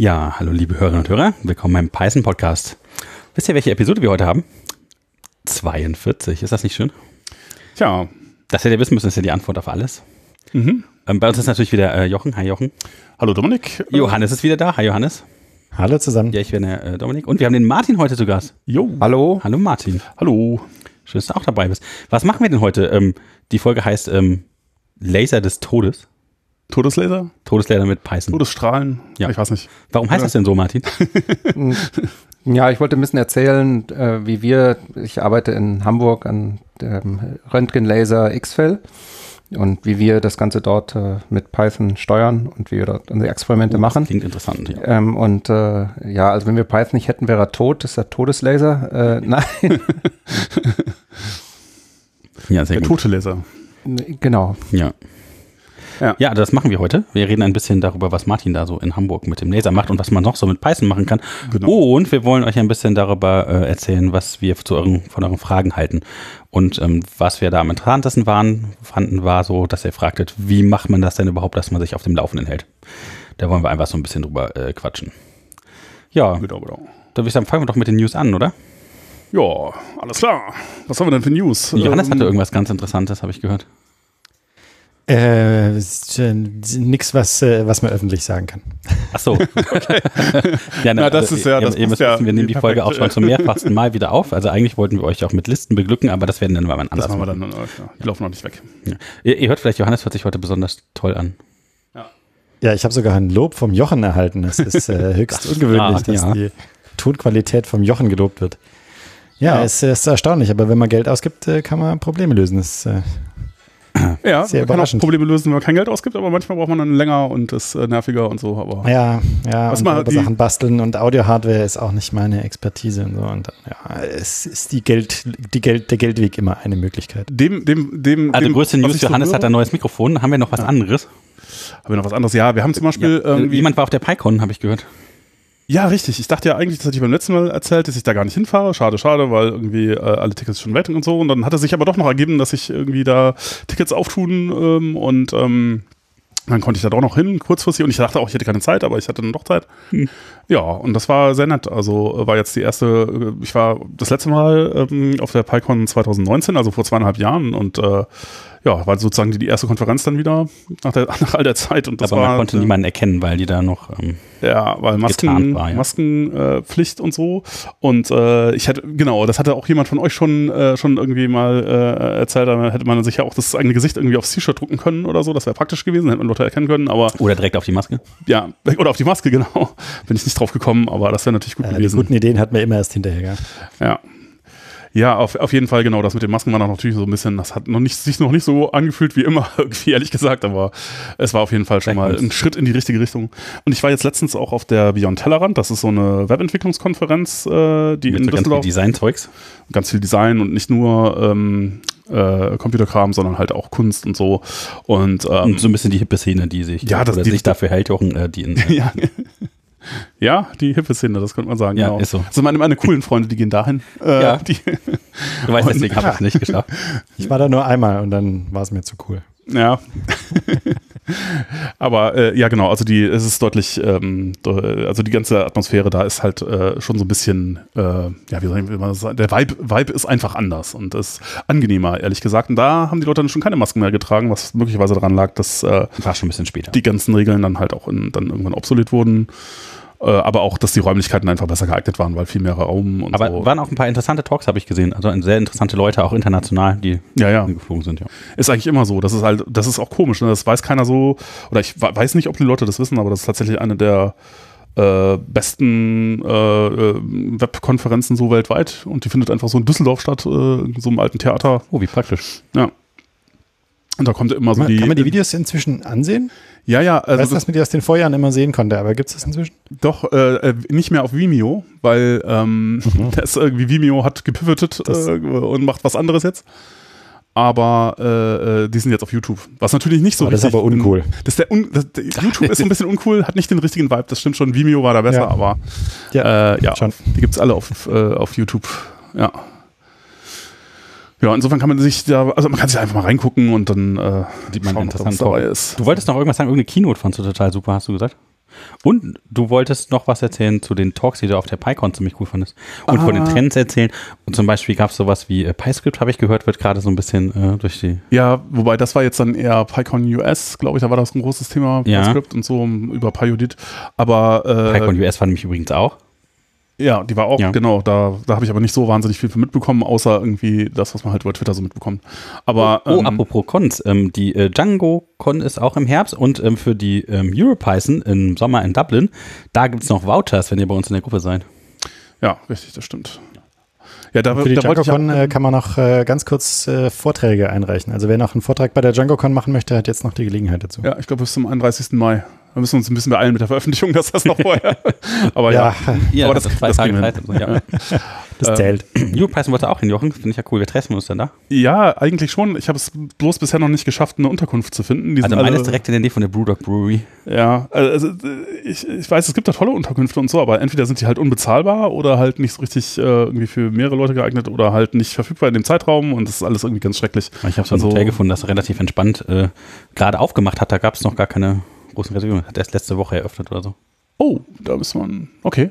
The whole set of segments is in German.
Ja, hallo liebe Hörerinnen und Hörer, willkommen beim Python Podcast. Wisst ihr, welche Episode wir heute haben? 42, ist das nicht schön? Tja. Das hättet ihr wissen müssen, ist ja die Antwort auf alles. Mhm. Ähm, bei uns ist natürlich wieder äh, Jochen. Hi Jochen. Hallo Dominik. Johannes ist wieder da. Hi Johannes. Hallo zusammen. Ja, ich bin der äh, Dominik. Und wir haben den Martin heute zu Gast. Jo. Hallo. Hallo Martin. Hallo. Schön, dass du auch dabei bist. Was machen wir denn heute? Ähm, die Folge heißt ähm, Laser des Todes. Todeslaser? Todeslaser mit Python. Todesstrahlen? Ja. Ich weiß nicht. Warum heißt das denn so, Martin? Ja, ich wollte ein bisschen erzählen, äh, wie wir, ich arbeite in Hamburg an dem Röntgenlaser X-Fell und wie wir das Ganze dort äh, mit Python steuern und wie wir dort unsere Experimente Oh, das machen. Klingt interessant, ja. Ähm, und äh, ja, also wenn wir Python nicht hätten, wäre er tot. Das ist der Todeslaser. Äh, nein, Ja, sehr Der gut. tote Laser. genau. Ja. Ja. ja, das machen wir heute. Wir reden ein bisschen darüber, was Martin da so in Hamburg mit dem Laser macht und was man noch so mit Python machen kann. Genau. Und wir wollen euch ein bisschen darüber äh, erzählen, was wir zu euren, von euren Fragen halten. Und ähm, was wir da am interessantesten waren, fanden, war so, dass ihr fragtet, wie macht man das denn überhaupt, dass man sich auf dem Laufenden hält? Da wollen wir einfach so ein bisschen drüber äh, quatschen. Ja, Genau, genau. da würde ich sagen, fangen wir doch mit den News an, oder? Ja, alles klar. Was haben wir denn für News? Johannes Ähm, hatte irgendwas ganz Interessantes, habe ich gehört. Äh, äh, nix, was, äh, was man öffentlich sagen kann. Ach so. Okay. ja, Na, das ist ja- ihr, das ihr müsst ja wissen, wir nehmen die perfekt. Folge auch schon zum mehrfachsten Mal wieder auf. Also eigentlich wollten wir euch auch mit Listen beglücken, aber das werden dann mal wann Das anders machen wir dann. äh, Ja, die laufen noch nicht weg. Ja. Ihr, ihr hört vielleicht, Johannes hört sich heute besonders toll an. Ja, ich habe sogar ein Lob vom Jochen erhalten. Das ist äh, höchst Das ungewöhnlich, wahr, dass ja. die Tonqualität vom Jochen gelobt wird. Ja, Ja. Es ist erstaunlich, aber wenn man Geld ausgibt, äh, kann man Probleme lösen. Das, äh, Ja, Sehr man kann auch. Probleme lösen, wenn man kein Geld ausgibt, aber manchmal braucht man dann länger und ist äh, nerviger und so. Aber ja, ja, Was und Sachen basteln und Audio-Hardware ist auch nicht meine Expertise und so. Und dann, ja, es ist die Geld, die Geld, der Geldweg immer eine Möglichkeit. dem, dem, dem. Also dem, größte News, so Johannes höre- hat ein neues Mikrofon. Haben wir noch was anderes? Haben wir noch was anderes? Ja, wir haben zum Beispiel Ja, irgendwie. jemand war auf der PyCon, habe ich gehört. Ja, richtig. Ich dachte ja eigentlich, das hatte ich beim letzten Mal erzählt, dass ich da gar nicht hinfahre. Schade, schade, weil irgendwie äh, alle Tickets schon weg und so. Und dann hatte sich aber doch noch ergeben, dass ich irgendwie da Tickets auftun ähm, und ähm, dann konnte ich da doch noch hin, kurzfristig. Und ich dachte auch, ich hätte keine Zeit, aber ich hatte dann doch Zeit. Ja, und das war sehr nett. Also äh, war jetzt die erste, äh, ich war das letzte Mal ähm, auf der PyCon 2019, also vor zweieinhalb Jahren. Und äh, ja, war sozusagen die, die erste Konferenz dann wieder nach, der, nach all der Zeit. Und das aber war, man konnte äh, niemanden erkennen, weil die da noch. Ähm, ja, weil Masken, war, ja. Maskenpflicht äh, Pflicht und so. Und äh, ich hätte, genau, das hatte auch jemand von euch schon, äh, schon irgendwie mal äh, erzählt, da hätte man sich ja auch das eigene Gesicht irgendwie aufs T-Shirt drucken können oder so. Das wäre praktisch gewesen, hätte man Leute erkennen können, aber oder direkt auf die Maske. ja, oder auf die Maske, genau. Bin ich nicht drauf gekommen, aber das wäre natürlich gut Äh, die gewesen. guten Ideen hat man immer erst hinterher. Gell? Ja. Ja, auf, auf jeden Fall, genau. Das mit den Masken war noch natürlich so ein bisschen, das hat noch nicht, sich noch nicht so angefühlt wie immer, irgendwie, ehrlich gesagt, aber es war auf jeden Fall schon mal ein Schritt in die richtige Richtung. Und ich war jetzt letztens auch auf der Beyond Tellerrand, das ist so eine Webentwicklungskonferenz, äh, die Mit in so ganz viel Düsseldorf Design-Zeugs. ganz viel Design und nicht nur ähm, äh, Computerkram, sondern halt auch Kunst und so. Und, ähm, Und so ein bisschen die hippe Szene, die sich, Ja, das- die- sich dafür hält, Jochen, äh, die in, ja. Ja, die hippe Szene, das könnte man sagen. Ja, genau. ist so. Also meine, meine coolen Freunde, die gehen dahin. Äh, Ja. Die, Du weißt, deswegen habe ich es nicht geschafft. Ich war da nur einmal und dann war es mir zu cool. Ja. Aber äh, ja, genau, also die, es ist deutlich, ähm, also die ganze Atmosphäre da ist halt äh, schon so ein bisschen, äh, ja, wie soll ich- man das sagen, der Vibe, Vibe ist einfach anders und ist angenehmer, ehrlich gesagt. Und da haben die Leute dann schon keine Masken mehr getragen, was möglicherweise daran lag, dass äh, War schon ein bisschen später. die ganzen Regeln dann halt auch in, dann irgendwann obsolet wurden. Äh, aber auch, dass die Räumlichkeiten einfach besser geeignet waren, weil viel mehr Raum und Aber so. waren auch ein paar interessante Talks, habe ich gesehen. Also sehr interessante Leute, auch international, die Ja, ja. geflogen sind. Ja. Ist eigentlich immer so. Das ist halt, das ist auch komisch. Ne? Das weiß keiner so, oder ich we- weiß nicht, ob die Leute das wissen, aber das ist tatsächlich eine der äh, besten äh, äh, Webkonferenzen so weltweit. Und die findet einfach so in Düsseldorf statt, äh, in so einem alten Theater. Oh, wie praktisch. Ja. Und da kommt immer so Kann man, die. kann man die Videos inzwischen ansehen? ja, ja, Also weißt du, dass man die aus den Vorjahren immer sehen konnte, aber gibt es das inzwischen? doch äh, äh, nicht mehr auf Vimeo, weil ähm, das irgendwie Vimeo hat gepivotet äh, und macht was anderes jetzt. Aber äh, äh, die sind jetzt auf YouTube. Was natürlich nicht so Aber das ist richtig- aber uncool. Das ist der un, das, der YouTube ist so ein bisschen uncool, hat nicht den richtigen Vibe. Das stimmt schon. Vimeo war da besser, Ja. aber Ja, äh, ja, schon. die gibt's alle auf, auf YouTube. Ja. Ja, insofern kann man sich da, also man kann sich einfach mal reingucken und dann äh, Sieht man schauen, interessant was dabei ist. Du wolltest noch irgendwas sagen, irgendeine Keynote fandst du total super, hast du gesagt? Und du wolltest noch was erzählen zu den Talks, die du auf der PyCon ziemlich cool fandest. Und von den Ah. Trends erzählen. Und zum Beispiel gab es sowas wie äh, PyScript, habe ich gehört, wird gerade so ein bisschen äh, durch die. Ja, wobei das war jetzt dann eher PyCon US, glaube ich, da war das ein großes Thema, Ja. PyScript und so um, über PyUdit. Aber äh, PyCon US war nämlich übrigens auch. Ja, die war auch, Ja. genau, da, da habe ich aber nicht so wahnsinnig viel von mitbekommen, außer irgendwie das, was man halt über Twitter so mitbekommt. Aber Oh, ähm, apropos Cons. Ähm, die äh, Django-Con ist auch im Herbst und ähm, für die ähm, EuroPython im Sommer in Dublin, da gibt es noch Vouchers, wenn ihr bei uns in der Gruppe seid. ja, richtig, das stimmt. Ja, da, Für die da DjangoCon ja, äh, kann man noch äh, ganz kurz äh, Vorträge einreichen. Also wer noch einen Vortrag bei der DjangoCon machen möchte, hat jetzt noch die Gelegenheit dazu. ja, ich glaube bis zum 31. Mai. Wir müssen uns ein bisschen beeilen mit der Veröffentlichung, dass das noch vorher. aber ja, Ja, Aber das, das- das Tage Zeit. Also, ja. das äh, zählt. EuroPython wollte auch hin, Jochen. Finde ich ja cool. Wir treffen uns dann da. ja, eigentlich schon. Ich habe es bloß bisher noch nicht geschafft, eine Unterkunft zu finden. Die Also meine ist direkt in der Nähe von der Brewdog Brewery. Ja, also äh, ich, ich weiß, es gibt da tolle Unterkünfte und so, aber entweder sind die halt unbezahlbar oder halt nicht so richtig äh, irgendwie für mehrere Leute geeignet oder halt nicht verfügbar in dem Zeitraum und das ist alles irgendwie ganz schrecklich. Ich habe so ein Also- Hotel gefunden, das relativ entspannt äh, gerade aufgemacht hat. Da gab es noch gar keine großen Reservierungen. Hat erst letzte Woche eröffnet oder so. Oh, da muss man. Okay.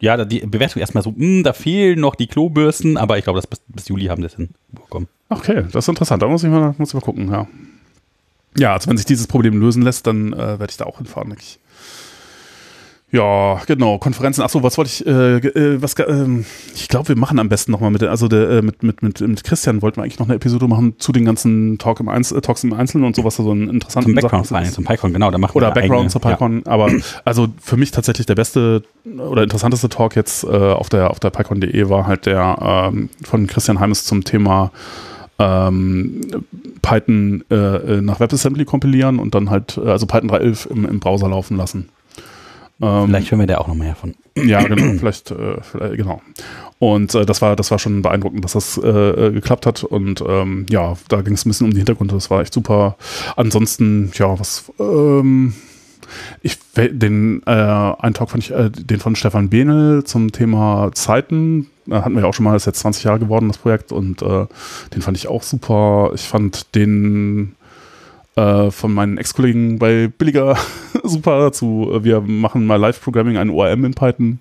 Ja, da die Bewertung erstmal so, "Hm, da fehlen noch die Klobürsten, aber ich glaube, das bis, bis Juli haben das hinbekommen. Okay, das ist interessant. Da muss ich mal, muss ich mal gucken, ja. Ja, also wenn sich dieses Problem lösen lässt, dann äh, werde ich da auch hinfahren, denke ich. Ja, genau, Konferenzen. Achso, was wollte ich, äh, äh, was, ähm, ich glaube, wir machen am besten nochmal mit, also der, äh, mit, mit, mit, mit Christian wollten wir eigentlich noch eine Episode machen zu den ganzen Talk im Einzel, äh, Talks im Einzelnen und so, was da so ein interessanten Zum Background Sachen zum PyCon, genau. Da machen Oder Background eigene- zur PyCon. Aber also für mich tatsächlich der beste oder interessanteste Talk jetzt äh, auf der auf der PyCon.de war halt der ähm, von Christian Heimes zum Thema ähm, Python äh, äh, nach WebAssembly kompilieren und dann halt, äh, also Python 3.11 im, im Browser laufen lassen. Ähm, Vielleicht hören wir da auch noch mehr von. ja, genau, vielleicht, äh, vielleicht genau. Und äh, das war, das war schon beeindruckend, dass das äh, äh, geklappt hat. Und ähm, ja, da ging es ein bisschen um die Hintergründe. Das war echt super. Ansonsten, ja, was ähm, ich den äh, einen Talk fand ich, äh, den von Stefan Behnel zum Thema Zeiten. Da hatten wir ja auch schon mal, das ist jetzt 20 Jahre geworden, das Projekt, und äh, den fand ich auch super. Ich fand den äh, von meinen Ex-Kollegen bei Billiger super dazu. Wir machen mal Live-Programming, ein ORM in Python.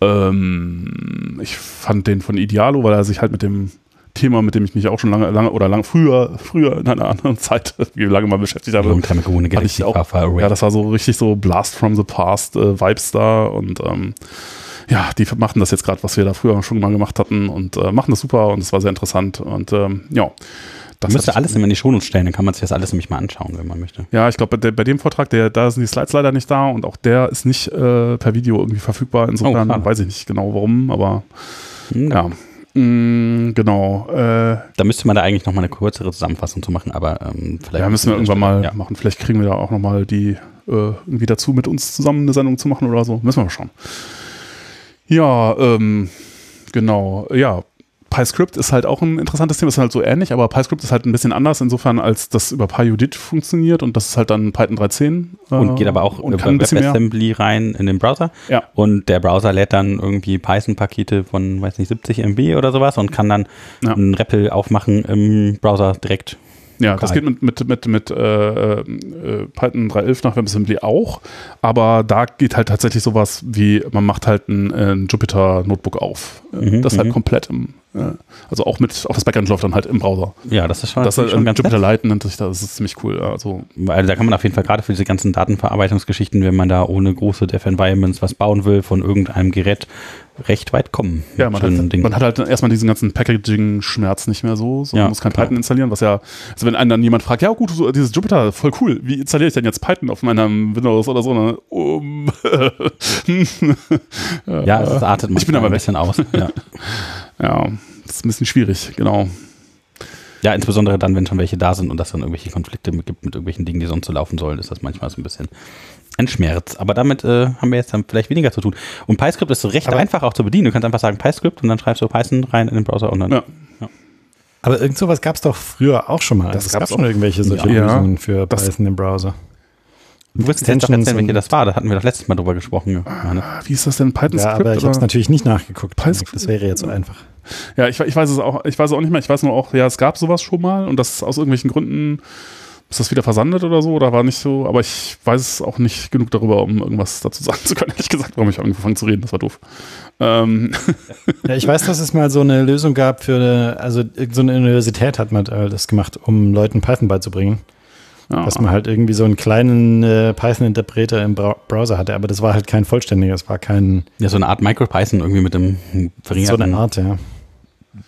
Ähm, ich fand den von Idealo, weil er sich halt mit dem Thema, mit dem ich mich auch schon lange, lange oder lang früher, früher in einer anderen Zeit, wie lange mal beschäftigt habe, Long time ago, eine fand ich auch, ja, das war so richtig so Blast from the Past äh, Vibes da und ähm, ja, die machen das jetzt gerade, was wir da früher schon mal gemacht hatten und äh, machen das super und es war sehr interessant und ähm, ja. Das müsste alles immer in die Shownotes stellen, dann kann man sich das alles nämlich mal anschauen, wenn man möchte. Ja, ich glaube, bei, bei dem Vortrag, der, da sind die Slides leider nicht da und auch der ist nicht äh, per Video irgendwie verfügbar. Insofern Oh, weiß ich nicht genau warum, aber Hm, ja. Mm, genau. Äh, Da müsste man da eigentlich nochmal eine kürzere Zusammenfassung zu machen, aber ähm, vielleicht. ja, müssen wir irgendwann mal Ja. machen. Vielleicht kriegen wir da auch nochmal die äh, irgendwie dazu, mit uns zusammen eine Sendung zu machen oder so. Müssen wir mal schauen. Ja, ähm, genau. Ja, PyScript ist halt auch ein interessantes Thema, ist halt so ähnlich, aber PyScript ist halt ein bisschen anders insofern, als das über PyUdit funktioniert und das ist halt dann Python 3.10. äh, Und geht aber auch über. WebAssembly rein in den Browser. Ja. Und der Browser lädt dann irgendwie Python-Pakete von, weiß nicht, 70 MB oder sowas und kann dann Ja. einen REPL aufmachen im Browser direkt. Ja, Lokal. das geht mit, mit, mit, mit äh, äh, Python 3.11 nach WebAssembly auch, aber da geht halt tatsächlich sowas wie, man macht halt ein, ein Jupyter-Notebook auf. Mhm, das halt mhm. komplett im, also auch mit, auch das Backend läuft dann halt im Browser. Ja, das ist schon, Das ist schon ganz Jupyter. Lite nennt sich das, das ist ziemlich cool. Also, Weil da kann man auf jeden Fall gerade für diese ganzen Datenverarbeitungsgeschichten, wenn man da ohne große Dev-Environments was bauen will, von irgendeinem Gerät recht weit kommen. ja, man hat, Dingen. man hat halt erstmal diesen ganzen Packaging-Schmerz nicht mehr so, so Ja, man muss kein klar. Python installieren, was ja, also wenn einen dann jemand fragt, ja gut, so, dieses Jupyter, voll cool, wie installiere ich denn jetzt Python auf meinem Windows oder so? Ne? Um, ja, es artet Ich bin aber ein weg. bisschen aus. Ja. Ja, das ist ein bisschen schwierig, genau. ja, insbesondere dann, wenn schon welche da sind und das dann irgendwelche Konflikte gibt mit irgendwelchen Dingen, die sonst so laufen sollen, ist das manchmal so ein bisschen ein Schmerz. Aber damit äh, haben wir jetzt dann vielleicht weniger zu tun. Und PyScript ist so recht Aber- einfach auch zu bedienen. Du kannst einfach sagen PyScript und dann schreibst du Python rein in den Browser und dann. Ja. Aber irgend sowas gab es doch früher auch schon mal. Das Also es gab schon irgendwelche solche Ja. Lösungen für Das- Python im Browser. Du wirst jetzt doch erzählen, welche das war. Da hatten wir doch letztes Mal drüber gesprochen. Johannes. Wie ist das denn? Python Ja, Script? aber ich habe es natürlich nicht nachgeguckt. PyScript? Das wäre jetzt so einfach. Ja, ich, ich weiß es auch, ich weiß es auch nicht mehr. Ich weiß nur auch, ja, es gab sowas schon mal und das ist aus irgendwelchen Gründen ist das wieder versandet oder so oder war nicht so, aber ich weiß auch nicht genug darüber, um irgendwas dazu sagen zu können. Ehrlich gesagt, warum ich angefangen zu reden, das war doof. Ähm. Ja, ich weiß, dass es mal so eine Lösung gab für eine, also so eine Universität hat man das gemacht, um Leuten Python beizubringen. Ja. Dass man halt irgendwie so einen kleinen äh, Python-Interpreter im Bra Browser hatte, aber das war halt kein vollständiger, es war kein. Ja, so eine Art MicroPython irgendwie mit dem verringerten. So eine Art, ja.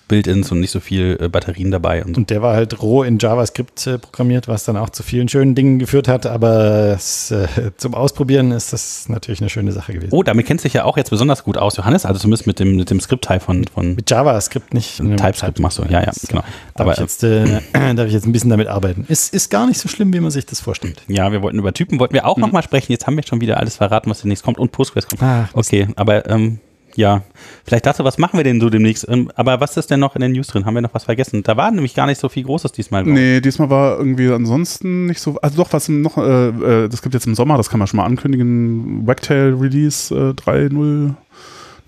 Build-ins und nicht so viel äh, Batterien dabei. Und, so. und, der war halt roh in JavaScript äh, programmiert, was dann auch zu vielen schönen Dingen geführt hat. Aber es, äh, zum Ausprobieren ist das natürlich eine schöne Sache gewesen. Oh, damit kennst du dich ja auch jetzt besonders gut aus, Johannes. Also zumindest mit dem, mit dem Skript-Teil von, von. Mit JavaScript nicht. TypeScript machst du, ja, ja, genau. Darf, aber, ich jetzt, äh, darf ich jetzt ein bisschen damit arbeiten. Ist, ist gar nicht so schlimm, wie man sich das vorstellt. Ja, wir wollten über Typen, wollten wir auch mhm. nochmal sprechen. Jetzt haben wir schon wieder alles verraten, was demnächst kommt und Postgres kommt. Ach, okay, aber ähm, ja, vielleicht dazu, was machen wir denn so demnächst? Ähm, aber was ist denn noch in den News drin? Haben wir noch was vergessen? Da war nämlich gar nicht so viel Großes diesmal. Nee, diesmal war irgendwie ansonsten nicht so. Also doch, was noch, äh, äh, das gibt jetzt im Sommer, das kann man schon mal ankündigen. Wagtail Release äh, 3.0.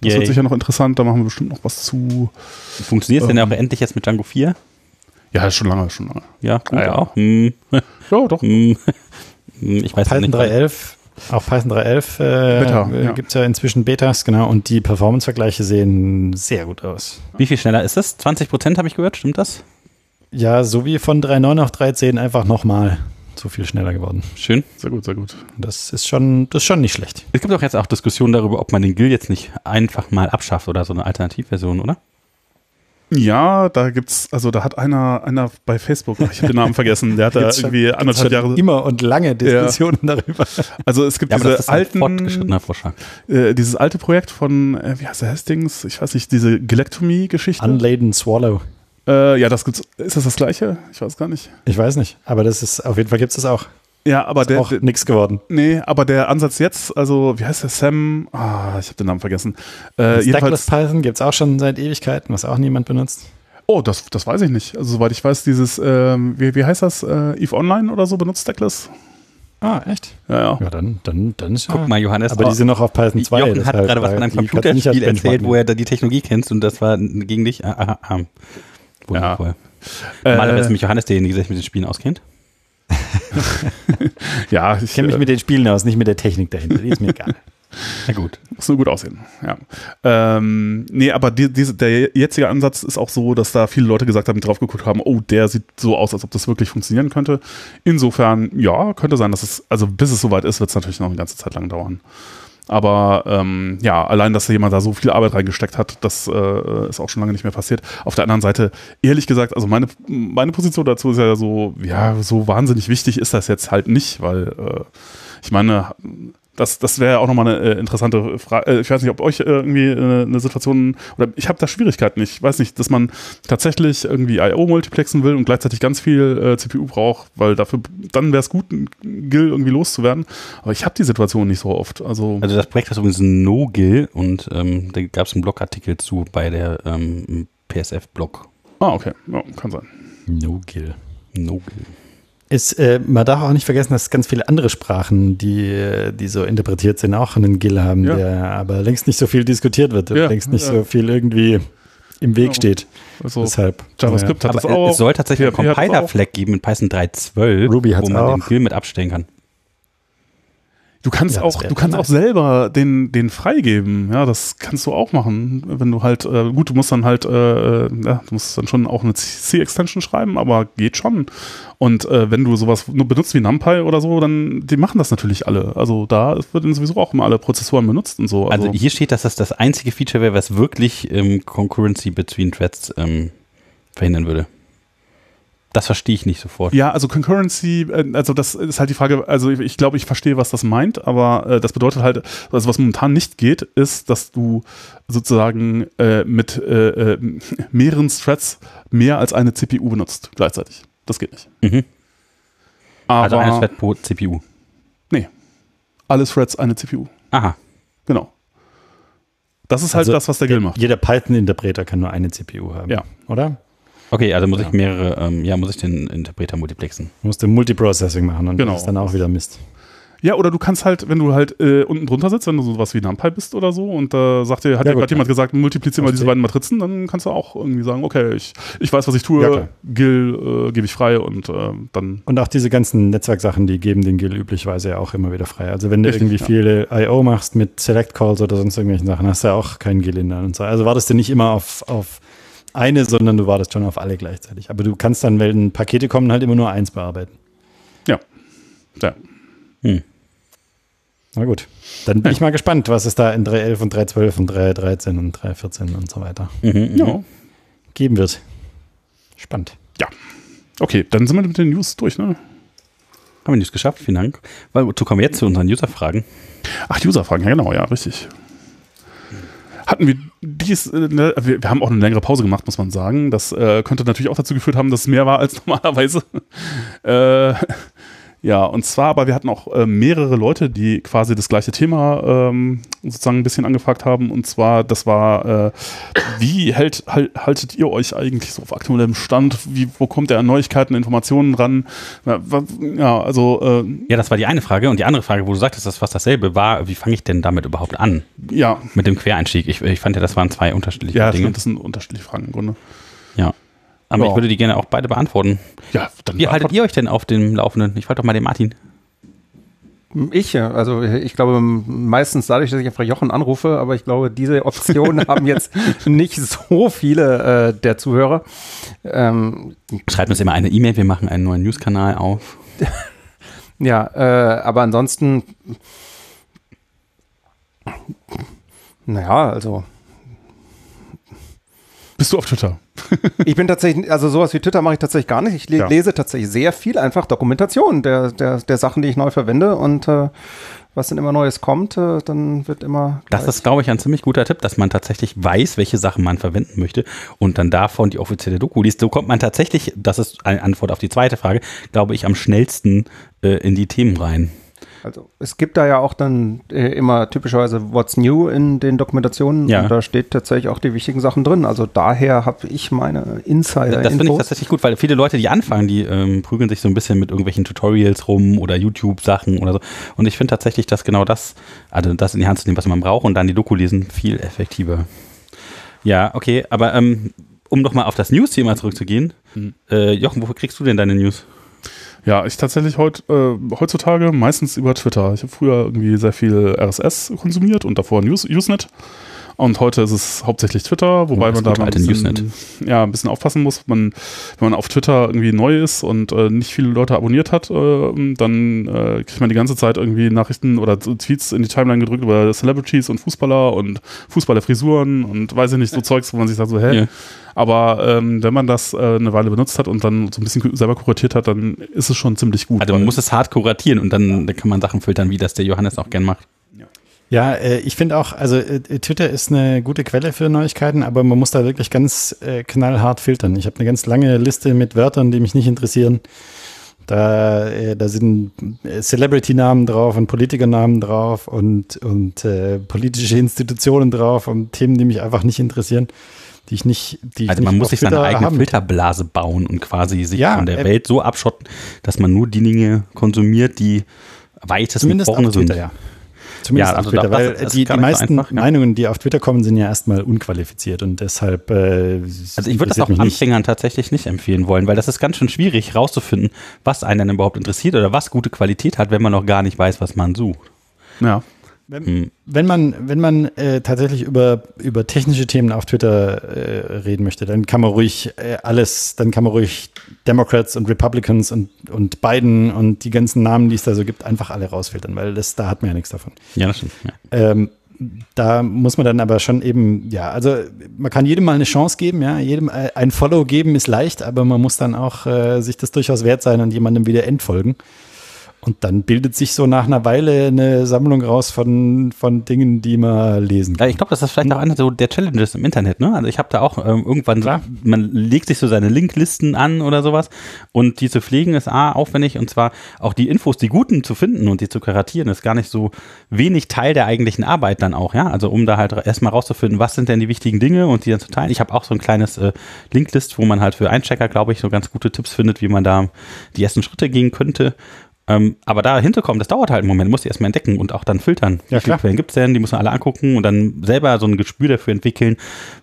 Das Yay. wird sicher noch interessant, da machen wir bestimmt noch was zu. Funktioniert es ähm, denn auch endlich jetzt mit Django 4? Ja, schon lange, schon lange. Ja, gut ah, ja. auch. Hm. Ja, doch. Hm. Ich weiß Python nicht. 3.11 auf Python 3.11 äh, äh ja. gibt es ja inzwischen Betas, genau, und die Performance-Vergleiche sehen sehr gut aus. Wie viel schneller ist das? 20 Prozent habe ich gehört, stimmt das? Ja, so wie von 3.9 auf 3.10 einfach nochmal so viel schneller geworden. Schön. Sehr gut, sehr gut. Das ist schon, das ist schon nicht schlecht. Es gibt auch jetzt auch Diskussionen darüber, ob man den Gil jetzt nicht einfach mal abschafft oder so eine Alternativversion, oder? Ja, da gibt's, also da hat einer, einer bei Facebook, ich habe den Namen vergessen, der hat da irgendwie anderthalb Jahre. Immer und lange Diskussionen ja. darüber. Also es gibt ja, diese alten, äh, dieses alte Projekt von, äh, wie heißt der Hastings? Ich weiß nicht, diese Gelectomy-Geschichte. Unladen Swallow. Äh, ja, das gibt's. Ist das das gleiche? Ich weiß gar nicht. Ich weiß nicht, aber das ist, auf jeden Fall gibt es das auch. Ja, aber ist der auch nichts geworden. Nee, aber der Ansatz jetzt, also wie heißt der Sam? Ah, ich habe den Namen vergessen. Äh, Stackless Python gibt es auch schon seit Ewigkeiten, was auch niemand benutzt. Oh, das, das weiß ich nicht. Also soweit ich weiß, dieses, ähm, wie, wie heißt das? Äh, Eve Online oder so benutzt Stackless? Ah, echt? Ja, ja. Ja, dann, dann, dann ist Guck mal, Johannes. Aber die sind noch auf Python 2. Jochen hat gerade was von einem Computerspiel erzählt, wo er da die Technologie kennst und das war gegen dich. Ah, ah, ah. Wundervoll. Ja. Äh, ist mich Johannes derjenige, der sich mit den Spielen auskennt. ja, ich, ich kenne mich äh, mit den Spielen aus, nicht mit der Technik dahinter. Die ist mir egal. Na gut, muss nur gut aussehen. Ja. Ähm, nee, aber die, diese, der jetzige Ansatz ist auch so, dass da viele Leute gesagt haben, die drauf geguckt haben, oh, der sieht so aus, als ob das wirklich funktionieren könnte. Insofern, ja, könnte sein, dass es, also bis es soweit ist, wird es natürlich noch eine ganze Zeit lang dauern. Aber ähm, ja, allein, dass da jemand da so viel Arbeit reingesteckt hat, das äh, ist auch schon lange nicht mehr passiert. Auf der anderen Seite, ehrlich gesagt, also meine, meine Position dazu ist ja so, ja, so wahnsinnig wichtig ist das jetzt halt nicht, weil äh, ich meine, das, das wäre auch nochmal eine äh, interessante Frage. Äh, ich weiß nicht, ob euch äh, irgendwie äh, eine Situation, oder ich habe da Schwierigkeiten. Ich weiß nicht, dass man tatsächlich irgendwie I.O. multiplexen will und gleichzeitig ganz viel äh, CPU braucht, weil dafür, dann wäre es gut, ein GIL irgendwie loszuwerden. Aber ich habe die Situation nicht so oft. Also, also das Projekt ist übrigens ein No-GIL und ähm, da gab es einen Blogartikel zu bei der ähm, PSF-Blog. Ah, okay. Ja, kann sein. No-GIL. No-GIL. Ist, äh, man darf auch nicht vergessen, dass ganz viele andere Sprachen, die, die so interpretiert sind, auch einen GIL haben, ja. der aber längst nicht so viel diskutiert wird, ja, längst nicht ja. so viel irgendwie im Weg steht. Also Deshalb. JavaScript hat aber das auch. Es soll tatsächlich einen Compiler-Flag geben in Python 3.12, Ruby wo man auch. den GIL mit abstellen kann. Du kannst ja, auch, du kannst auch selber den, den freigeben. Ja, das kannst du auch machen. Wenn du halt, äh, gut, du musst dann halt, äh, äh ja, du musst dann schon auch eine C-Extension schreiben, aber geht schon. Und äh, wenn du sowas nur benutzt wie NumPy oder so, dann, die machen das natürlich alle. Also da werden sowieso auch immer alle Prozessoren benutzt und so. Also, also hier steht, dass das das einzige Feature wäre, was wirklich ähm, Concurrency between Threads ähm, verhindern würde. Das verstehe ich nicht sofort. Ja, also Concurrency, äh, also das ist halt die Frage, also ich, ich glaube, ich verstehe, was das meint, aber äh, das bedeutet halt, also was momentan nicht geht, ist, dass du sozusagen äh, mit äh, äh mehreren Threads mehr als eine CPU benutzt gleichzeitig. Das geht nicht. Mhm. Also aber, also ein Thread pro CPU? Nee. Alle Threads eine CPU. Aha. Genau. Das ist halt also das, was der Gill macht. Jeder Python-Interpreter kann nur eine CPU haben. Ja. Oder? Okay, also muss ja. ich mehrere, ähm, ja, muss ich den Interpreter multiplexen. Du musst den Multiprocessing machen und genau. das ist dann auch wieder Mist. Ja, oder du kannst halt, wenn du halt äh, unten drunter sitzt, wenn du sowas wie NumPy bist oder so und da äh, sagt dir, hat ja, dir gerade jemand gesagt, multiplizier mal diese beiden Matrizen, dann kannst du auch irgendwie sagen, okay, ich, ich weiß, was ich tue, ja, GIL äh, gebe ich frei und äh, dann. Und auch diese ganzen Netzwerksachen, die geben den GIL üblicherweise ja auch immer wieder frei. Also wenn du Richtig, irgendwie ja. viele I.O. machst mit Select Calls oder sonst irgendwelchen Sachen, hast du ja auch keinen GIL in der und so. Also wartest du nicht immer auf, auf eine, sondern du wartest schon auf alle gleichzeitig. Aber du kannst dann, wenn Pakete kommen, halt immer nur eins bearbeiten. Ja. Ja. Hm. Na gut. Dann bin ja. ich mal gespannt, was es da in 3.11 und 3.12 und 3.13 und 3.14 und so weiter mhm, ja. geben wird. Spannend. Ja. Okay, dann sind wir mit den News durch, ne? Haben wir News geschafft, vielen Dank. Weil, wozu kommen wir jetzt zu unseren User-Fragen? Ach, User-Fragen, ja genau, ja, richtig. Hatten wir dies, äh, ne, wir, wir, haben auch eine längere Pause gemacht, muss man sagen. Das äh, könnte natürlich auch dazu geführt haben, dass es mehr war als normalerweise. äh, ja, und zwar, aber wir hatten auch äh, mehrere Leute, die quasi das gleiche Thema ähm, sozusagen ein bisschen angefragt haben. Und zwar, das war, äh, wie hält, halt, haltet ihr euch eigentlich so auf aktuellem Stand? Wie, wo kommt ihr an Neuigkeiten, Informationen ran? Ja, also. Äh, ja, das war die eine Frage. Und die andere Frage, wo du sagtest, das ist fast dasselbe, war, wie fange ich denn damit überhaupt an? Ja. Mit dem Quereinstieg. Ich, ich fand ja, das waren zwei unterschiedliche ja, Dinge. Ja, das sind unterschiedliche Fragen im Grunde. Ja. Aber ja. ich würde die gerne auch beide beantworten. Ja, dann Wie haltet ihr euch denn auf dem Laufenden? Ich frage doch mal den Martin. Ich, also ich glaube meistens dadurch, dass ich einfach Jochen anrufe, aber ich glaube, diese Option haben jetzt nicht so viele äh, der Zuhörer. Ähm, Schreibt uns immer eine E-Mail, wir machen einen neuen News-Kanal auf. ja, äh, aber ansonsten, naja, also. Bist du auf Twitter? Ich bin tatsächlich, also sowas wie Twitter mache ich tatsächlich gar nicht. Ich le ja. lese tatsächlich sehr viel einfach Dokumentation der, der, der Sachen, die ich neu verwende und äh, was dann immer Neues kommt, äh, dann wird immer. Das ist, glaube ich, ein ziemlich guter Tipp, dass man tatsächlich weiß, welche Sachen man verwenden möchte und dann davon die offizielle Doku liest. So kommt man tatsächlich, das ist eine Antwort auf die zweite Frage, glaube ich, am schnellsten äh, in die Themen rein. Also es gibt da ja auch dann äh, immer typischerweise What's New in den Dokumentationen ja. und da steht tatsächlich auch die wichtigen Sachen drin. Also daher habe ich meine Insider. Das finde ich tatsächlich gut, weil viele Leute, die anfangen, die ähm, prügeln sich so ein bisschen mit irgendwelchen Tutorials rum oder YouTube-Sachen oder so. Und ich finde tatsächlich, dass genau das, also das in die Hand zu nehmen, was man braucht und dann die Doku lesen, viel effektiver. Ja, okay, aber ähm, um nochmal auf das News-Thema zurückzugehen, mhm. äh, Jochen, wofür kriegst du denn deine News? Ja, ich tatsächlich heut, äh, heutzutage meistens über Twitter. Ich habe früher irgendwie sehr viel RSS konsumiert und davor News, Usenet. Und heute ist es hauptsächlich Twitter, wobei oh, man da ein bisschen, ja, ein bisschen aufpassen muss. Man, wenn man auf Twitter irgendwie neu ist und äh, nicht viele Leute abonniert hat, äh, dann äh, kriegt man die ganze Zeit irgendwie Nachrichten oder Tweets in die Timeline gedrückt über Celebrities und Fußballer und Fußballerfrisuren und weiß ich nicht, so Zeugs, wo man sich sagt so, hä? Yeah. Aber ähm, wenn man das äh, eine Weile benutzt hat und dann so ein bisschen selber kuratiert hat, dann ist es schon ziemlich gut. Also man muss es hart kuratieren und dann, dann kann man Sachen filtern, wie das der Johannes auch gern macht. Ja, äh, ich finde auch, also äh, Twitter ist eine gute Quelle für Neuigkeiten, aber man muss da wirklich ganz äh, knallhart filtern. Ich habe eine ganz lange Liste mit Wörtern, die mich nicht interessieren. Da, äh, da sind äh, Celebrity-Namen drauf und Politiker-Namen drauf und, und äh, politische Institutionen drauf und Themen, die mich einfach nicht interessieren, die ich nicht. Die ich also man muss sich seine eigene haben. Filterblase bauen und quasi sich ja, von der äh, Welt so abschotten, dass man nur die Dinge konsumiert, die weitestgehend vorne sind. Ja. Zumindest ja, also auf Twitter, weil das, das die, die meisten einfach, ja. Meinungen, die auf Twitter kommen, sind ja erstmal unqualifiziert und deshalb. Äh, also ich würde das auch Anfängern tatsächlich nicht empfehlen wollen, weil das ist ganz schön schwierig herauszufinden, was einen dann überhaupt interessiert oder was gute Qualität hat, wenn man noch gar nicht weiß, was man sucht. Ja. Wenn, hm. wenn man, wenn man äh, tatsächlich über, über technische Themen auf Twitter äh, reden möchte, dann kann man ruhig äh, alles, dann kann man ruhig Democrats und Republicans und, und Biden und die ganzen Namen, die es da so gibt, einfach alle rausfiltern, weil das, da hat man ja nichts davon. Ja, das stimmt. Ja. Ähm, da muss man dann aber schon eben, ja, also man kann jedem mal eine Chance geben, ja, jedem äh, ein Follow geben ist leicht, aber man muss dann auch äh, sich das durchaus wert sein und jemandem wieder entfolgen. Und dann bildet sich so nach einer Weile eine Sammlung raus von, von Dingen, die man lesen kann. Ja, ich glaube, das ist vielleicht auch einer so der Challenges im Internet. Ne? Also ich habe da auch ähm, irgendwann, Klar. man legt sich so seine Linklisten an oder sowas und die zu pflegen ist A, aufwendig und zwar auch die Infos, die guten zu finden und die zu karatieren, ist gar nicht so wenig Teil der eigentlichen Arbeit dann auch. ja. Also um da halt erstmal rauszufinden, was sind denn die wichtigen Dinge und die dann zu teilen. Ich habe auch so ein kleines äh, Linklist, wo man halt für Einchecker, glaube ich, so ganz gute Tipps findet, wie man da die ersten Schritte gehen könnte Ähm, aber da hinzukommen, das dauert halt einen Moment, muss die erstmal entdecken und auch dann filtern. Ja, Wie viele Quellen gibt es denn? Die muss man alle angucken und dann selber so ein Gespür dafür entwickeln,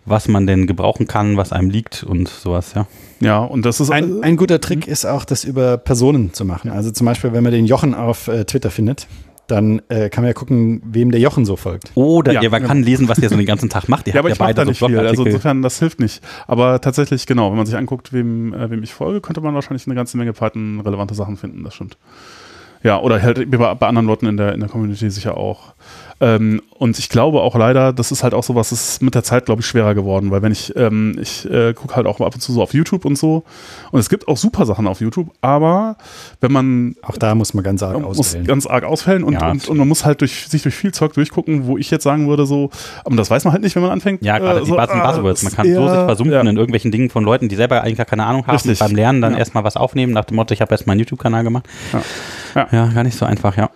was man denn gebrauchen kann, was einem liegt und sowas, ja. Ja, und das ist Ein, ein guter Trick ist auch, das über Personen zu machen. Also zum Beispiel, wenn man den Jochen auf äh, Twitter findet, dann äh, kann man ja gucken, wem der Jochen so folgt. Oder Ja, ja, man ja. kann lesen, was der so den ganzen Tag macht. Ihr ja, aber habt ich mache da nicht so viel. Also insofern, das hilft nicht. Aber tatsächlich, genau, wenn man sich anguckt, wem, äh, wem ich folge, könnte man wahrscheinlich eine ganze Menge Python-relevante Sachen finden, das stimmt. Ja, oder halt bei, anderen Leuten in der, in der Community sicher auch. Ähm, und ich glaube auch leider, das ist halt auch sowas, das ist mit der Zeit, glaube ich, schwerer geworden, weil wenn ich, ähm, ich äh, gucke halt auch ab und zu so auf YouTube und so und es gibt auch super Sachen auf YouTube, aber wenn man Auch da muss man ganz arg muss auswählen. ganz arg ausfällen und, Ja, und, und man muss halt durch, sich durch viel Zeug durchgucken, wo ich jetzt sagen würde, so, aber das weiß man halt nicht, wenn man anfängt. Ja, gerade äh, die so, Buzz- ah, Buzzwords. Man kann so eher- sich versumpfen ja. in irgendwelchen Dingen von Leuten, die selber eigentlich gar keine Ahnung haben. Richtig. Beim Lernen dann Ja. erstmal was aufnehmen, nach dem Motto, ich habe erst mal einen YouTube-Kanal gemacht. Ja. Ja. ja, gar nicht so einfach, ja.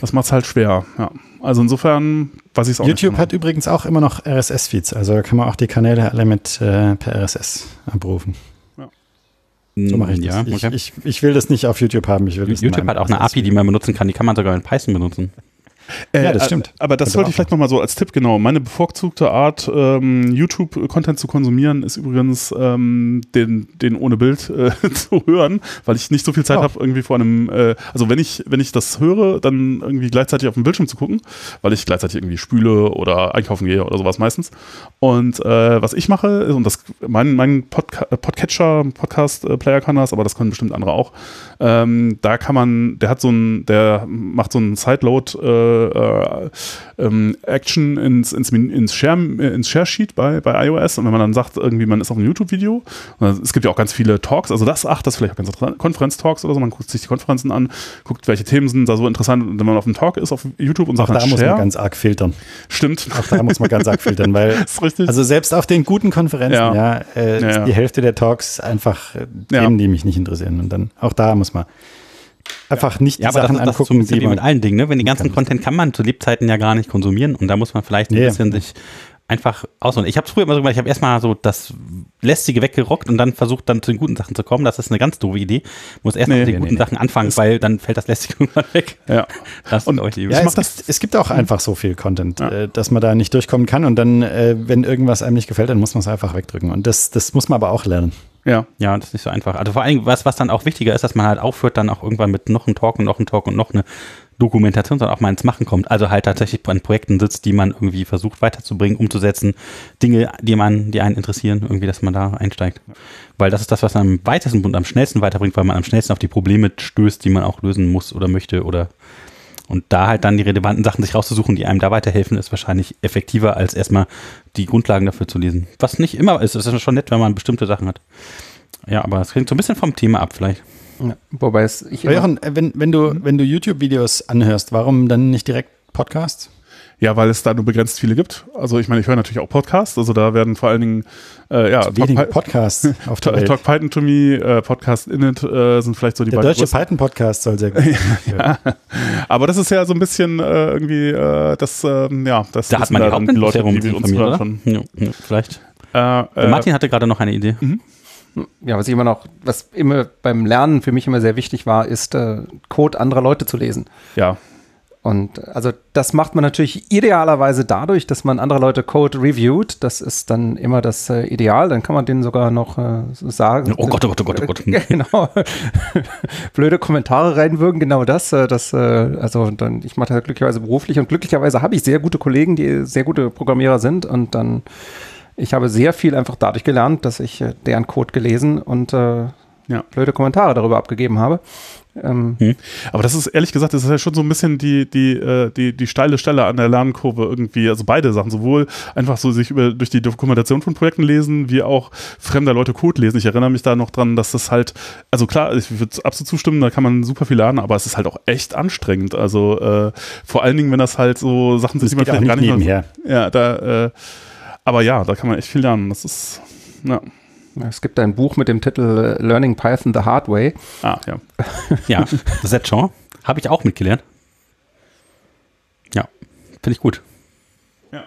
Das macht es halt schwer, ja. Also insofern weiß ich es auch YouTube nicht. hat übrigens auch immer noch RSS-Feeds, also kann man auch die Kanäle alle mit äh, per RSS abrufen. So mache ich ja, das. Ich, okay. ich, ich will das nicht auf YouTube haben. Ich will YouTube hat auch eine API, die man benutzen kann. Die kann man sogar in Python benutzen. Äh, Ja, das äh, stimmt. Aber das sollte ich vielleicht nochmal so als Tipp, genau. Meine bevorzugte Art, ähm, YouTube-Content zu konsumieren, ist übrigens ähm, den, den ohne Bild äh, zu hören, weil ich nicht so viel Zeit Oh. habe, irgendwie vor einem, äh, also wenn ich, wenn ich das höre, dann irgendwie gleichzeitig auf dem Bildschirm zu gucken, weil ich gleichzeitig irgendwie spüle oder einkaufen gehe oder sowas meistens. Und äh, was ich mache, ist- und das mein, mein Podca äh, Podcatcher, Podcast-Player kann das, aber das können bestimmt andere auch. Ähm, da kann man, der hat so ein, der macht so einen Sideload äh, äh, ähm, Action ins, ins, ins Share, äh, ins Share Sheet bei, bei iOS. Und wenn man dann sagt, irgendwie, man ist auf einem YouTube-Video, äh, es gibt ja auch ganz viele Talks, also das, ach, das ist vielleicht auch ganz interessant, Konferenz-Talks oder so, man guckt sich die Konferenzen an, guckt, welche Themen sind da so interessant, und wenn man auf einem Talk ist auf YouTube und Auch sagt, da dann muss Share, man ganz arg filtern. stimmt. Auch da muss man ganz arg filtern, weil also selbst auf den guten Konferenzen, Ja. ja, äh, Ja, die Hälfte der Talks einfach äh. Themen, die mich nicht interessieren. Und dann auch da muss man einfach nicht Ja, die aber das, Sachen ist- das ist so angucken, wie mit allen Dingen. Ne? Wenn die ganzen. Content kann man zu Lebzeiten ja gar nicht konsumieren und da muss man vielleicht ein Ja. bisschen sich einfach ausholen. Ich habe es früher immer so gemacht, ich habe erstmal so das Lästige weggerockt und dann versucht dann zu den guten Sachen zu kommen. Das ist eine ganz doofe Idee. Muss erst Nee, mit den nee, guten nee. Sachen anfangen, weil dann fällt das Lästige irgendwann weg. Ja. Das Und- euch. Ja, es, das- gibt, es gibt auch einfach so viel Content, Ja. äh, dass man da nicht durchkommen kann und dann, äh, wenn irgendwas einem nicht gefällt, dann muss man es einfach wegdrücken. Und das, das muss man aber auch lernen. Ja. Ja, das ist nicht so einfach. Also vor allem, was, was dann auch wichtiger ist, dass man halt aufhört, dann auch irgendwann mit noch einem Talk und noch einem Talk und noch eine Dokumentation, sondern auch mal ins Machen kommt. Also halt tatsächlich an Projekten sitzt, die man irgendwie versucht weiterzubringen, umzusetzen. Dinge, die man, die einen interessieren, irgendwie, dass man da einsteigt. Weil das ist das, was am weitesten und am schnellsten weiterbringt, weil man am schnellsten auf die Probleme stößt, die man auch lösen muss oder möchte oder und da halt dann die relevanten Sachen sich rauszusuchen, die einem da weiterhelfen, ist wahrscheinlich effektiver, als erstmal die Grundlagen dafür zu lesen. Was nicht immer ist. Es ist schon nett, wenn man bestimmte Sachen hat. Ja, aber es klingt so ein bisschen vom Thema ab, vielleicht. Ja, wobei es ich Jochen, äh, wenn, wenn du, wenn du YouTube-Videos anhörst, warum dann nicht direkt Podcasts? Ja, weil es da nur begrenzt viele gibt. Also ich meine, ich höre natürlich auch Podcasts, also da werden vor allen Dingen äh, ja, Talk, Wenige Podcasts auf der Talk, Welt. Talk Python to me, äh, Podcast Init äh, sind vielleicht so die Der beiden deutsche größten. Python-Podcast soll sehr gut sein. Aber das ist ja so ein bisschen äh, irgendwie äh, das, ähm, ja, das Da hat man die dann die Leute, die wir uns hören, schon. Ja, ja, vielleicht. Äh, äh, Martin hatte gerade noch eine Idee. ja, was ich immer noch, was immer beim Lernen für mich immer sehr wichtig war, ist äh, Code anderer Leute zu lesen. ja, Und also das macht man natürlich idealerweise dadurch, dass man andere Leute Code reviewt. Das ist dann immer das äh, Ideal. Dann kann man denen sogar noch äh, sagen. Oh Gott, oh Gott, oh Gott, oh Gott. genau. Blöde Kommentare reinwürgen, genau das. äh, das äh, also dann, ich mache das glücklicherweise beruflich und glücklicherweise habe ich sehr gute Kollegen, die sehr gute Programmierer sind und dann ich habe sehr viel einfach dadurch gelernt, dass ich äh, deren Code gelesen und äh, Ja. blöde Kommentare darüber abgegeben habe. Ähm, aber das ist ehrlich gesagt, das ist ja schon so ein bisschen die, die, äh, die, die steile Stelle an der Lernkurve irgendwie, also beide Sachen, sowohl einfach so sich über, durch die Dokumentation von Projekten lesen, wie auch fremder Leute Code lesen. Ich erinnere mich da noch dran, dass das halt, also klar, ich würde absolut zustimmen, da kann man super viel lernen, aber es ist halt auch echt anstrengend. Also äh, vor allen Dingen, wenn das halt so Sachen sind, die man vielleicht nicht gar nicht nebenher. Mehr, ja, da, äh, aber ja, da kann man echt viel lernen. Das ist, ja, es gibt ein Buch mit dem Titel äh, Learning Python the Hard Way. ah, ja. Ja, das ist schon. Habe ich auch mitgelernt. Ja, finde ich gut. Ja.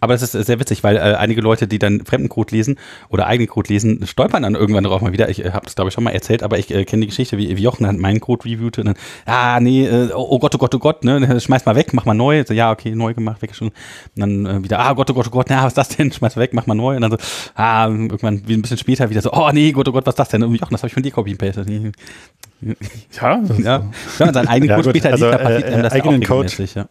Aber das ist sehr witzig, weil äh, einige Leute, die dann Fremdencode lesen oder eigenen Code lesen, stolpern dann irgendwann darauf mal wieder. Ich äh, habe das, glaube ich, schon mal erzählt, aber ich äh, kenne die Geschichte, wie, wie Jochen hat meinen Code reviewt und dann, ah, nee, äh, oh Gott, oh Gott, oh Gott, ne, schmeiß mal weg, mach mal neu. So, ja, okay, neu gemacht, weg schon. Und dann äh, wieder, ah, Gott, oh Gott, oh Gott, na, was ist das denn? Schmeiß mal weg, mach mal neu. Und dann so, ah, irgendwann wie ein bisschen später wieder so, oh nee, Gott, oh Gott, was ist das denn? Und Jochen, das habe ich von dir copy paste. Ja, ja. Wenn man seinen eigenen Ja, Code später also, liest, dann passiert äh, einem das eigenen auch Code. ja.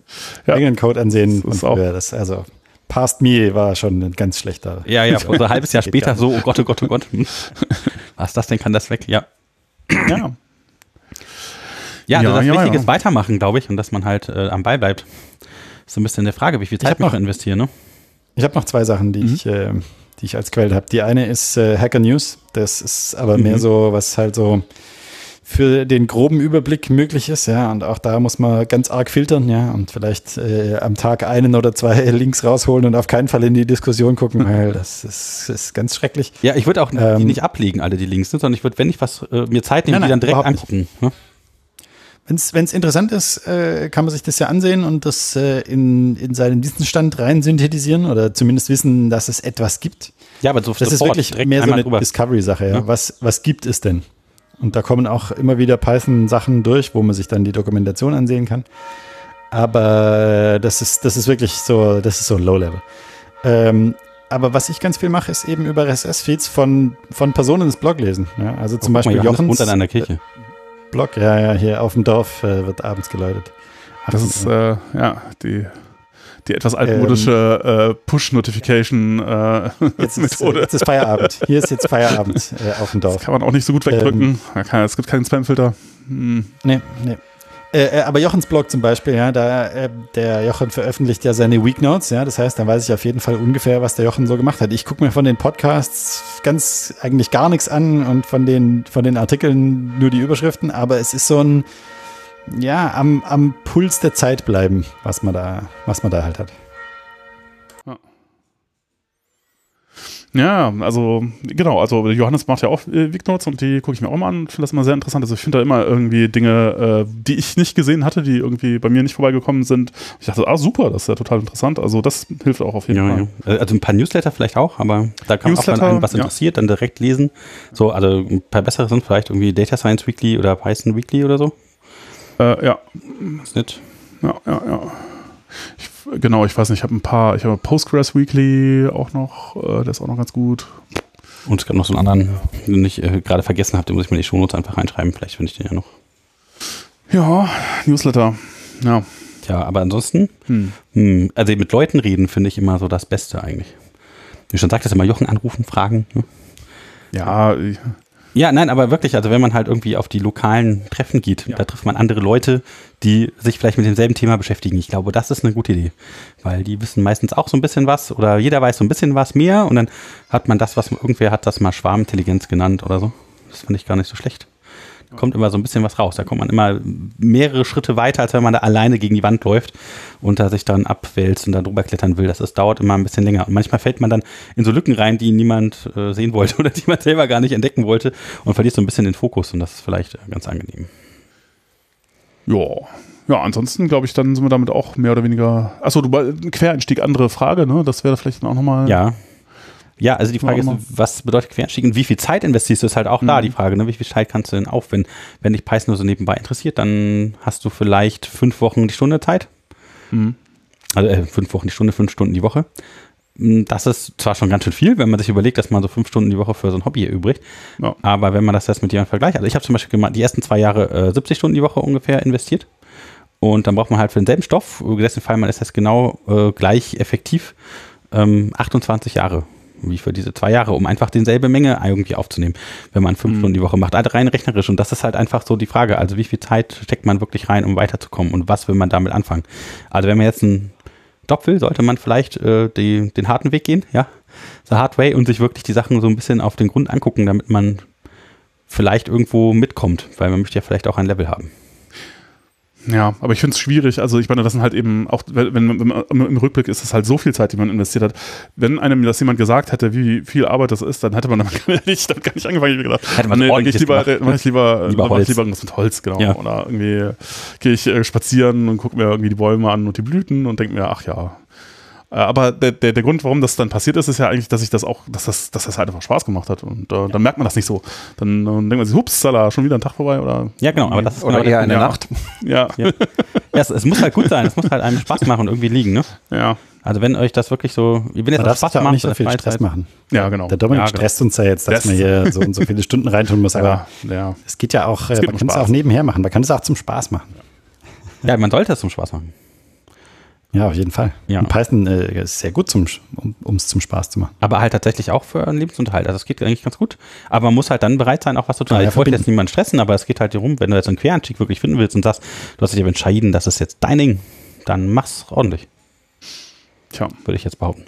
Ja. eigenen Code ansehen. Das ist und auch- äh, das, also, Past Me war schon ein ganz schlechter. Ja, ja, so ein halbes Jahr später so, oh Gott, oh Gott, oh Gott. Was ist das denn? Kann das weg? Ja. ja. Ja, also Ja, das ja, Wichtige ja. ist weitermachen, glaube ich, und dass man halt äh, am Ball bleibt. Ist so ein bisschen eine Frage, wie viel Zeit man noch- noch investieren, ne? Ich habe noch zwei Sachen, die, Mhm. ich, äh, die ich als Quelle habe. Die eine ist äh, Hacker News. Das ist aber Mhm. mehr so, was halt so für den groben Überblick möglich ist, ja. Und auch da muss man ganz arg filtern, ja. Und vielleicht äh, am Tag einen oder zwei Links rausholen und auf keinen Fall in die Diskussion gucken, weil das ist, ist ganz schrecklich. Ja, ich würde auch die Ähm, nicht ablegen, alle die Links, ne, sondern ich würde, wenn ich was, äh, mir Zeit nehmen, Nein, die dann direkt angucken. Ne? Wenn es interessant ist, äh, kann man sich das ja ansehen und das äh, in, in seinen Wissensstand rein synthetisieren oder zumindest wissen, dass es etwas gibt. Ja, aber so Das ist wirklich mehr so eine. Discovery-Sache. Ja. Ja. Was, was gibt es denn? Und da kommen auch immer wieder Python-Sachen durch, wo man sich dann die Dokumentation ansehen kann. Aber das ist, das ist wirklich so, das ist so Low-Level. Ähm, aber was ich ganz viel mache, ist eben über RSS-Feeds von, von Personen das Blog lesen. Ja, also zum Oh, guck mal, Beispiel Johannes Jochens an einer Kirche. Blog. Ja, ja, hier auf dem Dorf äh, wird abends geläutet. Das ist äh, ja die, die etwas altmodische äh, Push-Notification äh, Jetzt ist, Feierabend. Hier ist jetzt Feierabend äh, auf dem Dorf. Kann man auch nicht so gut wegdrücken. Kann, es gibt keinen Spamfilter. Hm. Nee, nee. Äh, äh, aber Jochens Blog zum Beispiel, ja, da äh, der Jochen veröffentlicht ja seine Weeknotes, ja, das heißt, dann weiß ich auf jeden Fall ungefähr, was der Jochen so gemacht hat. Ich gucke mir von den Podcasts ganz eigentlich gar nichts an und von den von den Artikeln nur die Überschriften, aber es ist so ein ja am, am Puls der Zeit bleiben, was man da was man da halt hat. Ja, also genau, also Johannes macht ja auch äh, Weeknotes und die gucke ich mir auch mal an und finde das immer sehr interessant. Also ich finde da immer irgendwie Dinge, äh, die ich nicht gesehen hatte, die irgendwie bei mir nicht vorbeigekommen sind. Ich dachte, ah super, das ist ja total interessant. Also das hilft auch auf jeden Ja, Fall. ja. Also ein paar Newsletter vielleicht auch, aber da kann man auch, wenn Newsletter, einem was ja. interessiert, dann direkt lesen. So, also ein paar bessere sind vielleicht irgendwie Data Science Weekly oder Python Weekly oder so. Äh, ja, Ist nicht. ja, ja, ja. Ich, genau, ich weiß nicht, ich habe ein paar, ich habe Postgres Weekly auch noch, äh, der ist auch noch ganz gut. Und es gab noch so einen anderen, den ich äh, gerade vergessen habe, den muss ich mir in die Shownotes einfach reinschreiben. Vielleicht finde ich den ja noch. Ja, Newsletter. Ja. Tja, aber ansonsten, Hm. hm, also mit Leuten reden finde ich immer so das Beste eigentlich. Wie schon sagtest, immer Jochen anrufen, fragen. Ne? Ja, ich- Ja, nein, aber wirklich, also wenn man halt irgendwie auf die lokalen Treffen geht, da trifft man andere Leute, die sich vielleicht mit demselben Thema beschäftigen. Ich glaube, das ist eine gute Idee, weil die wissen meistens auch so ein bisschen was oder jeder weiß so ein bisschen was mehr und dann hat man das, was irgendwer hat das mal Schwarmintelligenz genannt oder so. Das finde ich gar nicht so schlecht. Kommt immer so ein bisschen was raus. Da kommt man immer mehrere Schritte weiter, als wenn man da alleine gegen die Wand läuft und da sich dann abwälzt und da drüber klettern will. Das ist, dauert immer ein bisschen länger. Und manchmal fällt man dann in so Lücken rein, die niemand äh, sehen wollte oder die man selber gar nicht entdecken wollte und verliert so ein bisschen den Fokus und das ist vielleicht äh, ganz angenehm. Ja. Ja, ansonsten glaube ich, dann sind wir damit auch mehr oder weniger. Achso, du ein Quereinstieg, andere Frage, ne? Das wäre vielleicht auch nochmal. Ja. Ja, also die Frage ist, was bedeutet Quereinstieg und wie viel Zeit investierst du, ist halt auch da die Frage, ne? Wie viel Zeit kannst du denn aufwenden? Wenn dich Python nur so nebenbei interessiert, dann hast du vielleicht fünf Wochen die Stunde Zeit. Mhm. Also äh, fünf Wochen die Stunde, fünf Stunden die Woche. Mm, Das ist zwar schon ganz schön viel, wenn man sich überlegt, dass man so fünf Stunden die Woche für so ein Hobby übrigt. Ja. Aber wenn man das jetzt mit jemandem vergleicht, also ich habe zum Beispiel gemacht, die ersten zwei Jahre äh, 70 Stunden die Woche ungefähr investiert. Und dann braucht man halt für denselben Stoff, gesetzt im Fall, man ist jetzt genau äh, gleich effektiv, ähm, 28 Jahre wie für diese zwei Jahre, um einfach denselbe Menge irgendwie aufzunehmen, wenn man fünf Stunden die Woche macht. Also rein rechnerisch. Und das ist halt einfach so die Frage. Also wie viel Zeit steckt man wirklich rein, um weiterzukommen und was will man damit anfangen? Also wenn man jetzt einen Job will, sollte man vielleicht äh, die, den harten Weg gehen, ja, the hard way und sich wirklich die Sachen so ein bisschen auf den Grund angucken, damit man vielleicht irgendwo mitkommt, weil man möchte ja vielleicht auch ein Level haben. Ja, aber ich finde es schwierig. Also ich meine, das sind halt eben auch, wenn, wenn, man im Rückblick ist es halt so viel Zeit, die man investiert hat. Wenn einem das jemand gesagt hätte, wie viel Arbeit das ist, dann hätte man nicht, dann gar nicht angefangen. Ich gedacht, Hätte man nee, dann gehe ich lieber, gemacht. dann mach ich lieber, Lieber mach ich Holz. lieber irgendwas mit Holz, genau. Ja. Oder irgendwie gehe ich äh, spazieren und gucke mir irgendwie die Bäume an und die Blüten und denke mir, ach ja. Äh, aber der, der, der Grund, warum das dann passiert ist, ist ja eigentlich, dass ich das auch, dass das, dass das halt einfach Spaß gemacht hat. Und äh, dann merkt man das nicht so. Dann, dann denkt man sich, hups, Salah, schon wieder ein Tag vorbei oder. Ja, genau, aber das ist Oder genau eher der- eine ja. Nacht. Ja. Ja. ja es, es muss halt gut sein, es muss halt einem Spaß machen und irgendwie liegen, ne? Ja. Also wenn euch das wirklich so, wenn jetzt Man auch darf Spaß macht nicht so viel Stress machen. Ja, genau. Der Dominik Ja, genau. stresst uns ja jetzt, dass Das- wir hier so und so viele Stunden reintun müssen, aber Ja, ja. es geht ja auch, äh, man kann es auch nebenher machen. Man kann es auch zum Spaß machen. Ja, man sollte es zum Spaß machen. Ja, auf jeden Fall. Ja. Und Python äh, ist sehr gut, zum, um es zum Spaß zu machen. Aber halt tatsächlich auch für einen Lebensunterhalt. Also es geht eigentlich ganz gut. Aber man muss halt dann bereit sein, auch was zu tun. Ja, Also ich wollte jetzt niemanden stressen, aber es geht halt darum, wenn du jetzt einen Quereinstieg wirklich finden willst und sagst, du hast dich aber entschieden, das ist jetzt dein Ding, dann mach's ordentlich, Tja. würde ich jetzt behaupten.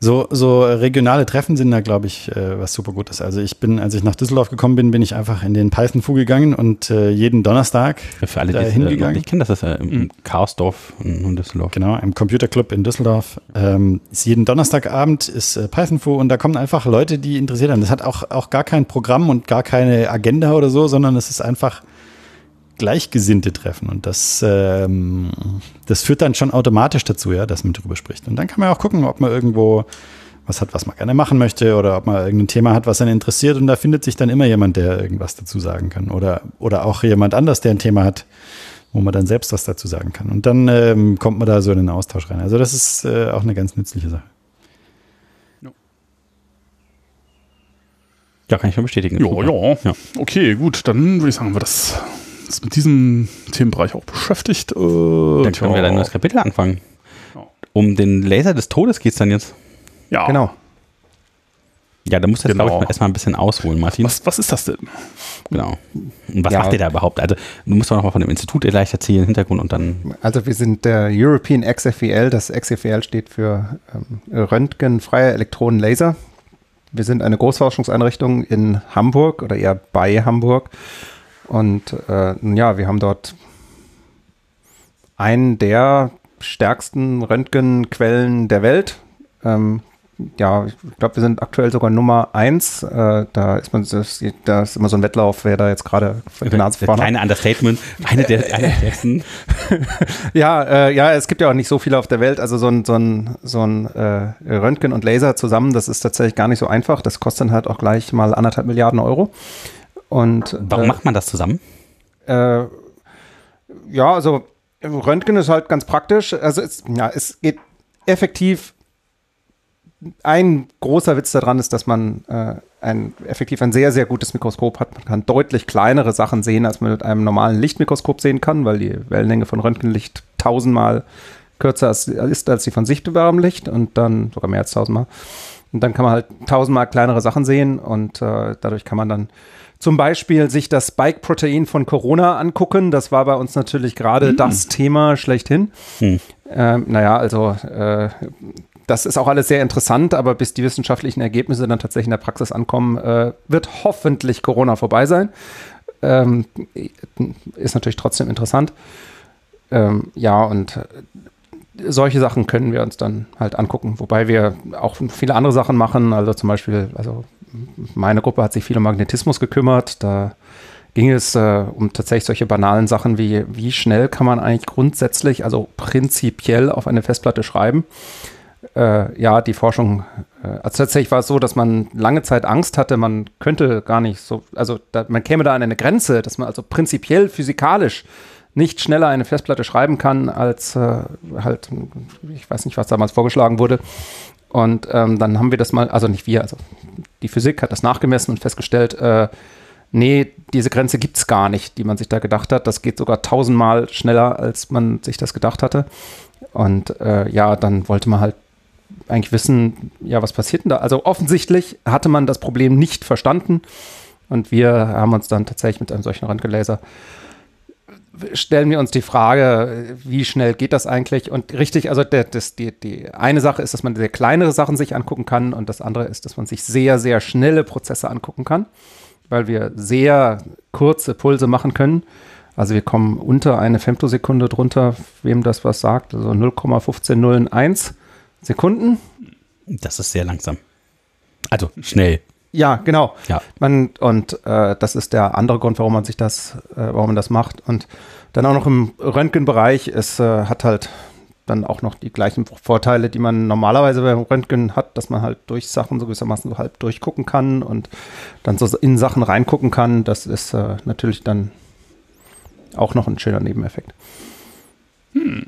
So, so regionale Treffen sind da, glaube ich, äh, was super gut ist. Also ich bin, als ich nach Düsseldorf gekommen bin, bin ich einfach in den Python-Fu gegangen und äh, jeden Donnerstag Für alle, da es äh, hingegangen. nicht kennen, das ist äh, im Chaosdorf in Düsseldorf. Genau, im Computerclub in Düsseldorf. Ähm, ist jeden Donnerstagabend ist äh, Python-Fu und da kommen einfach Leute, die interessiert haben. Das hat auch, auch gar kein Programm und gar keine Agenda oder so, sondern es ist einfach gleichgesinnte Treffen. Und das, ähm, das führt dann schon automatisch dazu, ja, dass man drüber spricht. Und dann kann man auch gucken, ob man irgendwo was hat, was man gerne machen möchte oder ob man irgendein Thema hat, was einen interessiert. Und da findet sich dann immer jemand, der irgendwas dazu sagen kann. Oder, oder auch jemand anders, der ein Thema hat, wo man dann selbst was dazu sagen kann. Und dann ähm, kommt man da so in den Austausch rein. Also das ist äh, auch eine ganz nützliche Sache. Ja, kann ich schon bestätigen. Ja, ja. Ja. Okay, gut, dann würde ich sagen, wir das uns mit diesem Themenbereich auch beschäftigt. Äh, Dann können wir dann ein neues Kapitel anfangen. Ja. Um den Laser des Todes geht's dann jetzt. Ja, Genau. Ja, da musst du jetzt, Genau. glaube ich, erstmal ein bisschen ausholen, Martin. Was, was ist das denn? Genau. Und was Ja. macht ihr da überhaupt? Also, du musst doch noch mal von dem Institut leicht erzählen, Hintergrund und dann. Also wir sind der European XFEL. Das XFEL steht für ähm, Röntgenfreie Elektronenlaser. Wir sind eine Großforschungseinrichtung in Hamburg oder eher bei Hamburg. Und äh, ja, wir haben dort einen der stärksten Röntgenquellen der Welt. Ähm, ja, ich glaube, wir sind aktuell sogar Nummer eins. Äh, da ist man, das, da ist immer so ein Wettlauf, wer da jetzt gerade die Nase vorne. Kleine Understatement. Eine der, eine der. Ja, äh, ja, es gibt ja auch nicht so viele auf der Welt. Also so ein, so ein, so ein äh, Röntgen und Laser zusammen, das ist tatsächlich gar nicht so einfach. Das kostet dann halt auch gleich mal anderthalb Milliarden Euro. Und Warum äh, macht man das zusammen? äh, ja, also Röntgen ist halt ganz praktisch. Also es, ja, es geht effektiv. Ein großer Witz daran ist, dass man äh, ein, effektiv ein sehr, sehr gutes Mikroskop hat. Man kann deutlich kleinere Sachen sehen, als man mit einem normalen Lichtmikroskop sehen kann, weil die Wellenlänge von Röntgenlicht tausendmal kürzer ist, als die von sichtbarem Licht und dann sogar mehr als tausendmal. Und dann kann man halt tausendmal kleinere Sachen sehen und äh, dadurch kann man dann zum Beispiel sich das Spike-Protein von Corona angucken. Das war bei uns natürlich gerade das Thema schlechthin. Hm. Ähm, naja, also äh, das ist auch alles sehr interessant, aber bis die wissenschaftlichen Ergebnisse dann tatsächlich in der Praxis ankommen, äh, wird hoffentlich Corona vorbei sein. Ähm, ist natürlich trotzdem interessant. Ähm, ja, und äh, solche Sachen können wir uns dann halt angucken, wobei wir auch viele andere Sachen machen. Also zum Beispiel, also meine Gruppe hat sich viel um Magnetismus gekümmert. Da ging es äh, um tatsächlich solche banalen Sachen wie, wie schnell kann man eigentlich grundsätzlich, also prinzipiell auf eine Festplatte schreiben. Äh, ja, die Forschung, äh, also tatsächlich war es so, dass man lange Zeit Angst hatte, man könnte gar nicht so, also da, man käme da an eine Grenze, dass man also prinzipiell physikalisch nicht schneller eine Festplatte schreiben kann, als äh, halt, ich weiß nicht, was damals vorgeschlagen wurde. Und ähm, dann haben wir das mal, also nicht wir, also die Physik hat das nachgemessen und festgestellt, äh, nee, diese Grenze gibt es gar nicht, die man sich da gedacht hat. Das geht sogar tausendmal schneller, als man sich das gedacht hatte. Und äh, ja, dann wollte man halt eigentlich wissen, ja, was passiert denn da? Also offensichtlich hatte man das Problem nicht verstanden. Und wir haben uns dann tatsächlich mit einem solchen Röntgenlaser stellen wir uns die Frage, wie schnell geht das eigentlich? Und richtig, also der, das, die, die eine Sache ist, dass man sehr kleinere Sachen sich angucken kann und das andere ist, dass man sich sehr, sehr schnelle Prozesse angucken kann, weil wir sehr kurze Pulse machen können. Also wir kommen unter eine Femtosekunde drunter, wem das was sagt, also 0,1501 Sekunden. Das ist sehr langsam. Also schnell. Ja, genau. Ja. Man, und äh, das ist der andere Grund, warum man sich das, äh, warum man das macht. Und dann auch noch im Röntgenbereich, es äh, hat halt dann auch noch die gleichen Vorteile, die man normalerweise beim Röntgen hat, dass man halt durch Sachen so gewissermaßen so halb durchgucken kann und dann so in Sachen reingucken kann. Das ist äh, natürlich dann auch noch ein schöner Nebeneffekt. Hm.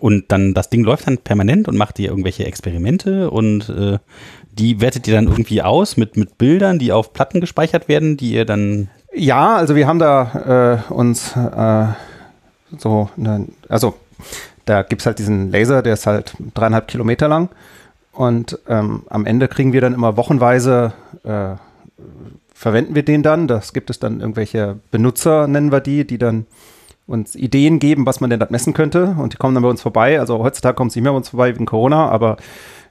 Und dann, das Ding läuft dann permanent und macht ihr irgendwelche Experimente und äh, die wertet ihr dann irgendwie aus mit, mit Bildern, die auf Platten gespeichert werden, die ihr dann. Ja, also wir haben da äh, uns äh, so, eine, also da gibt es halt diesen Laser, der ist halt dreieinhalb Kilometer lang. Und ähm, am Ende kriegen wir dann immer wochenweise, äh, verwenden wir den dann. Das gibt es dann irgendwelche Benutzer, nennen wir die, die dann uns Ideen geben, was man denn da messen könnte. Und die kommen dann bei uns vorbei. Also heutzutage kommen sie nicht mehr bei uns vorbei wegen Corona, aber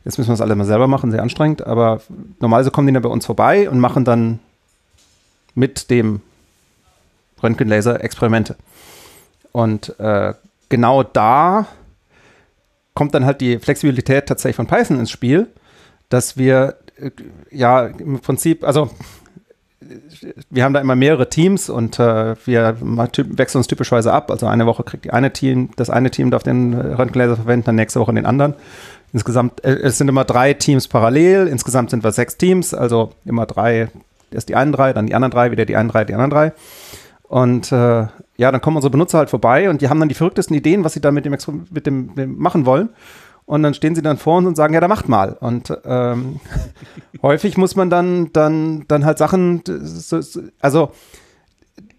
jetzt müssen wir das alle mal selber machen, sehr anstrengend. Aber normalerweise kommen die dann bei uns vorbei und machen dann mit dem Röntgenlaser Experimente. Und äh, genau da kommt dann halt die Flexibilität tatsächlich von Python ins Spiel, dass wir äh, ja im Prinzip, also wir haben da immer mehrere Teams und äh, wir wechseln uns typischerweise ab. Also eine Woche kriegt die eine Team, das eine Team darf den Röntgenlaser verwenden, dann nächste Woche den anderen. Insgesamt, äh, es sind immer drei Teams parallel, insgesamt sind wir sechs Teams, also immer drei, erst die einen drei, dann die anderen drei, wieder die einen drei, die anderen drei. Und äh, ja, dann kommen unsere Benutzer halt vorbei und die haben dann die verrücktesten Ideen, was sie da mit dem, mit dem, machen wollen. Und dann stehen sie dann vor uns und sagen, ja, da macht mal. Und ähm, häufig muss man dann, dann, dann halt Sachen, also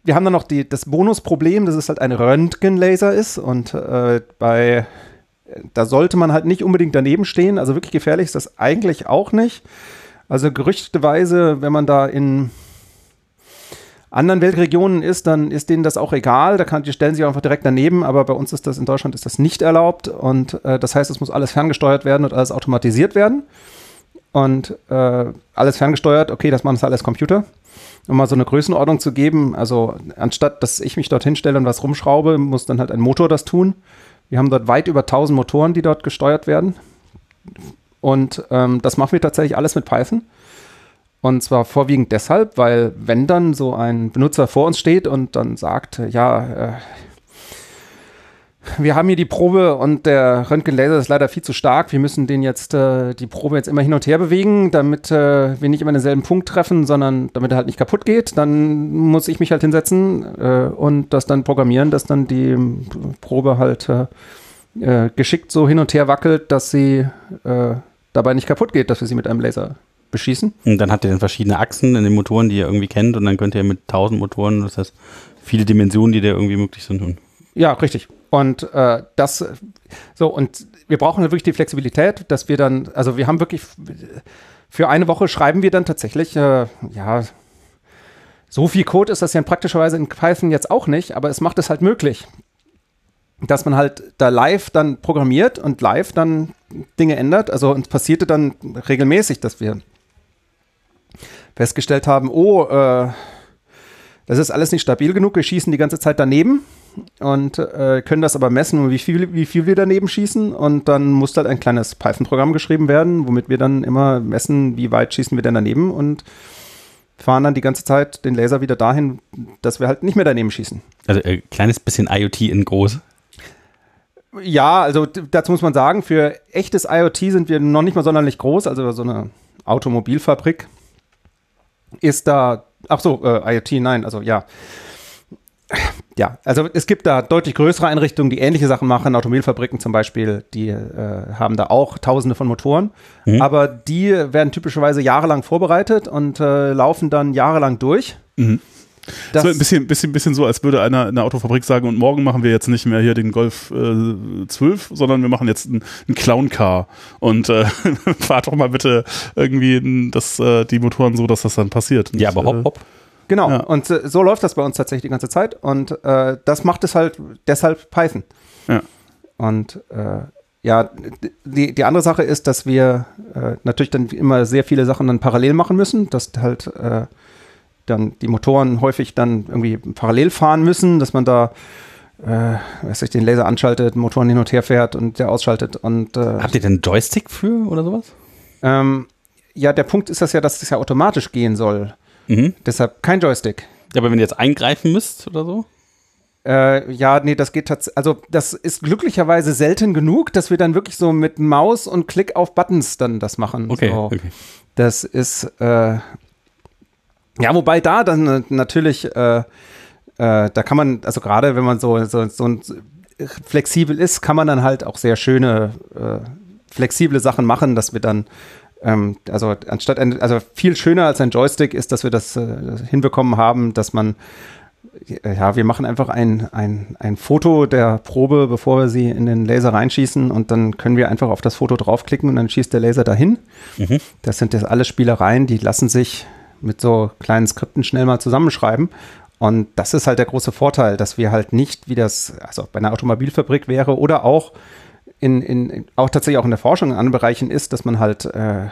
wir haben dann noch die, das Bonusproblem, dass es halt ein Röntgenlaser ist und äh, bei, da sollte man halt nicht unbedingt daneben stehen. Also wirklich gefährlich ist das eigentlich auch nicht. Also gerüchteweise, wenn man da in anderen Weltregionen ist, dann ist denen das auch egal. Da kann, die stellen sich einfach direkt daneben, aber bei uns ist das in Deutschland ist das nicht erlaubt und äh, das heißt, es muss alles ferngesteuert werden und alles automatisiert werden. Und äh, alles ferngesteuert, okay, das machen das alles Computer. Um mal so eine Größenordnung zu geben, also anstatt dass ich mich dorthin stelle und was rumschraube, muss dann halt ein Motor das tun. Wir haben dort weit über 1000 Motoren, die dort gesteuert werden. Und ähm, das machen wir tatsächlich alles mit Python. Und zwar vorwiegend deshalb, weil wenn dann so ein Benutzer vor uns steht und dann sagt, ja, äh, wir haben hier die Probe und der Röntgenlaser ist leider viel zu stark. Wir müssen den jetzt, äh, die Probe jetzt immer hin und her bewegen, damit äh, wir nicht immer denselben Punkt treffen, sondern damit er halt nicht kaputt geht. Dann muss ich mich halt hinsetzen äh, und das dann programmieren, dass dann die Probe halt äh, äh, geschickt so hin und her wackelt, dass sie äh, dabei nicht kaputt geht, dass wir sie mit einem Laser beschießen. Und dann habt ihr dann verschiedene Achsen in den Motoren, die ihr irgendwie kennt und dann könnt ihr mit 1000 Motoren, das heißt viele Dimensionen, die da irgendwie möglich sind. Und ja, richtig. Und äh, das, so, und wir brauchen wirklich die Flexibilität, dass wir dann, also wir haben wirklich, für eine Woche schreiben wir dann tatsächlich, äh, ja, so viel Code ist das ja praktischerweise in Python jetzt auch nicht, aber es macht es halt möglich, dass man halt da live dann programmiert und live dann Dinge ändert. Also es passierte dann regelmäßig, dass wir festgestellt haben, oh, äh, das ist alles nicht stabil genug, wir schießen die ganze Zeit daneben und äh, können das aber messen, wie viel, wie viel wir daneben schießen. Und dann muss halt ein kleines Python-Programm geschrieben werden, womit wir dann immer messen, wie weit schießen wir denn daneben und fahren dann die ganze Zeit den Laser wieder dahin, dass wir halt nicht mehr daneben schießen. Also ein äh, kleines bisschen IoT in groß. Ja, also dazu muss man sagen, für echtes IoT sind wir noch nicht mal sonderlich groß, also so eine Automobilfabrik ist da, ach so, äh, IoT, nein, also ja. Ja, also es gibt da deutlich größere Einrichtungen, die ähnliche Sachen machen. Automobilfabriken zum Beispiel, die äh, haben da auch tausende von Motoren. Mhm. Aber die werden typischerweise jahrelang vorbereitet und äh, laufen dann jahrelang durch. Mhm. Das so ein bisschen, bisschen, bisschen so, als würde einer in der Autofabrik sagen, und morgen machen wir jetzt nicht mehr hier den Golf äh, 12, sondern wir machen jetzt einen, Clown-Car. Und äh, fahrt doch mal bitte irgendwie das, äh, die Motoren so, dass das dann passiert. ja, aber hopp, äh, hopp. Genau, ja. und äh, so läuft das bei uns tatsächlich die ganze Zeit. Und äh, das macht es halt deshalb Python. Ja. Und äh, ja, die, die andere Sache ist, dass wir äh, natürlich dann immer sehr viele Sachen dann parallel machen müssen, dass halt äh, dann die Motoren häufig dann irgendwie parallel fahren müssen, dass man da äh, weiß ich, den Laser anschaltet, Motoren hin und her fährt und der ausschaltet. Und, äh, Habt ihr denn Joystick für oder sowas? Ähm, ja, der Punkt ist das ja, dass es das ja automatisch gehen soll. Mhm. Deshalb kein Joystick. Ja, aber wenn ihr jetzt eingreifen müsst oder so? Äh, ja, nee, das geht tatsächlich. Also, das ist glücklicherweise selten genug, dass wir dann wirklich so mit Maus und Klick auf Buttons dann das machen. Okay. So. okay. Das ist, äh, ja, wobei da dann natürlich, äh, äh, da kann man, also gerade wenn man so, so, so ein, flexibel ist, kann man dann halt auch sehr schöne, äh, flexible Sachen machen, dass wir dann ähm, also anstatt ein, also viel schöner als ein Joystick ist, dass wir das äh, hinbekommen haben, dass man ja, wir machen einfach ein, ein, ein Foto der Probe, bevor wir sie in den Laser reinschießen und dann können wir einfach auf das Foto draufklicken und dann schießt der Laser dahin. Mhm. Das sind jetzt alle Spielereien, die lassen sich mit so kleinen Skripten schnell mal zusammenschreiben. Und das ist halt der große Vorteil, dass wir halt nicht, wie das also bei einer Automobilfabrik wäre oder auch in, in, auch tatsächlich auch in der Forschung in anderen Bereichen ist, dass man halt äh,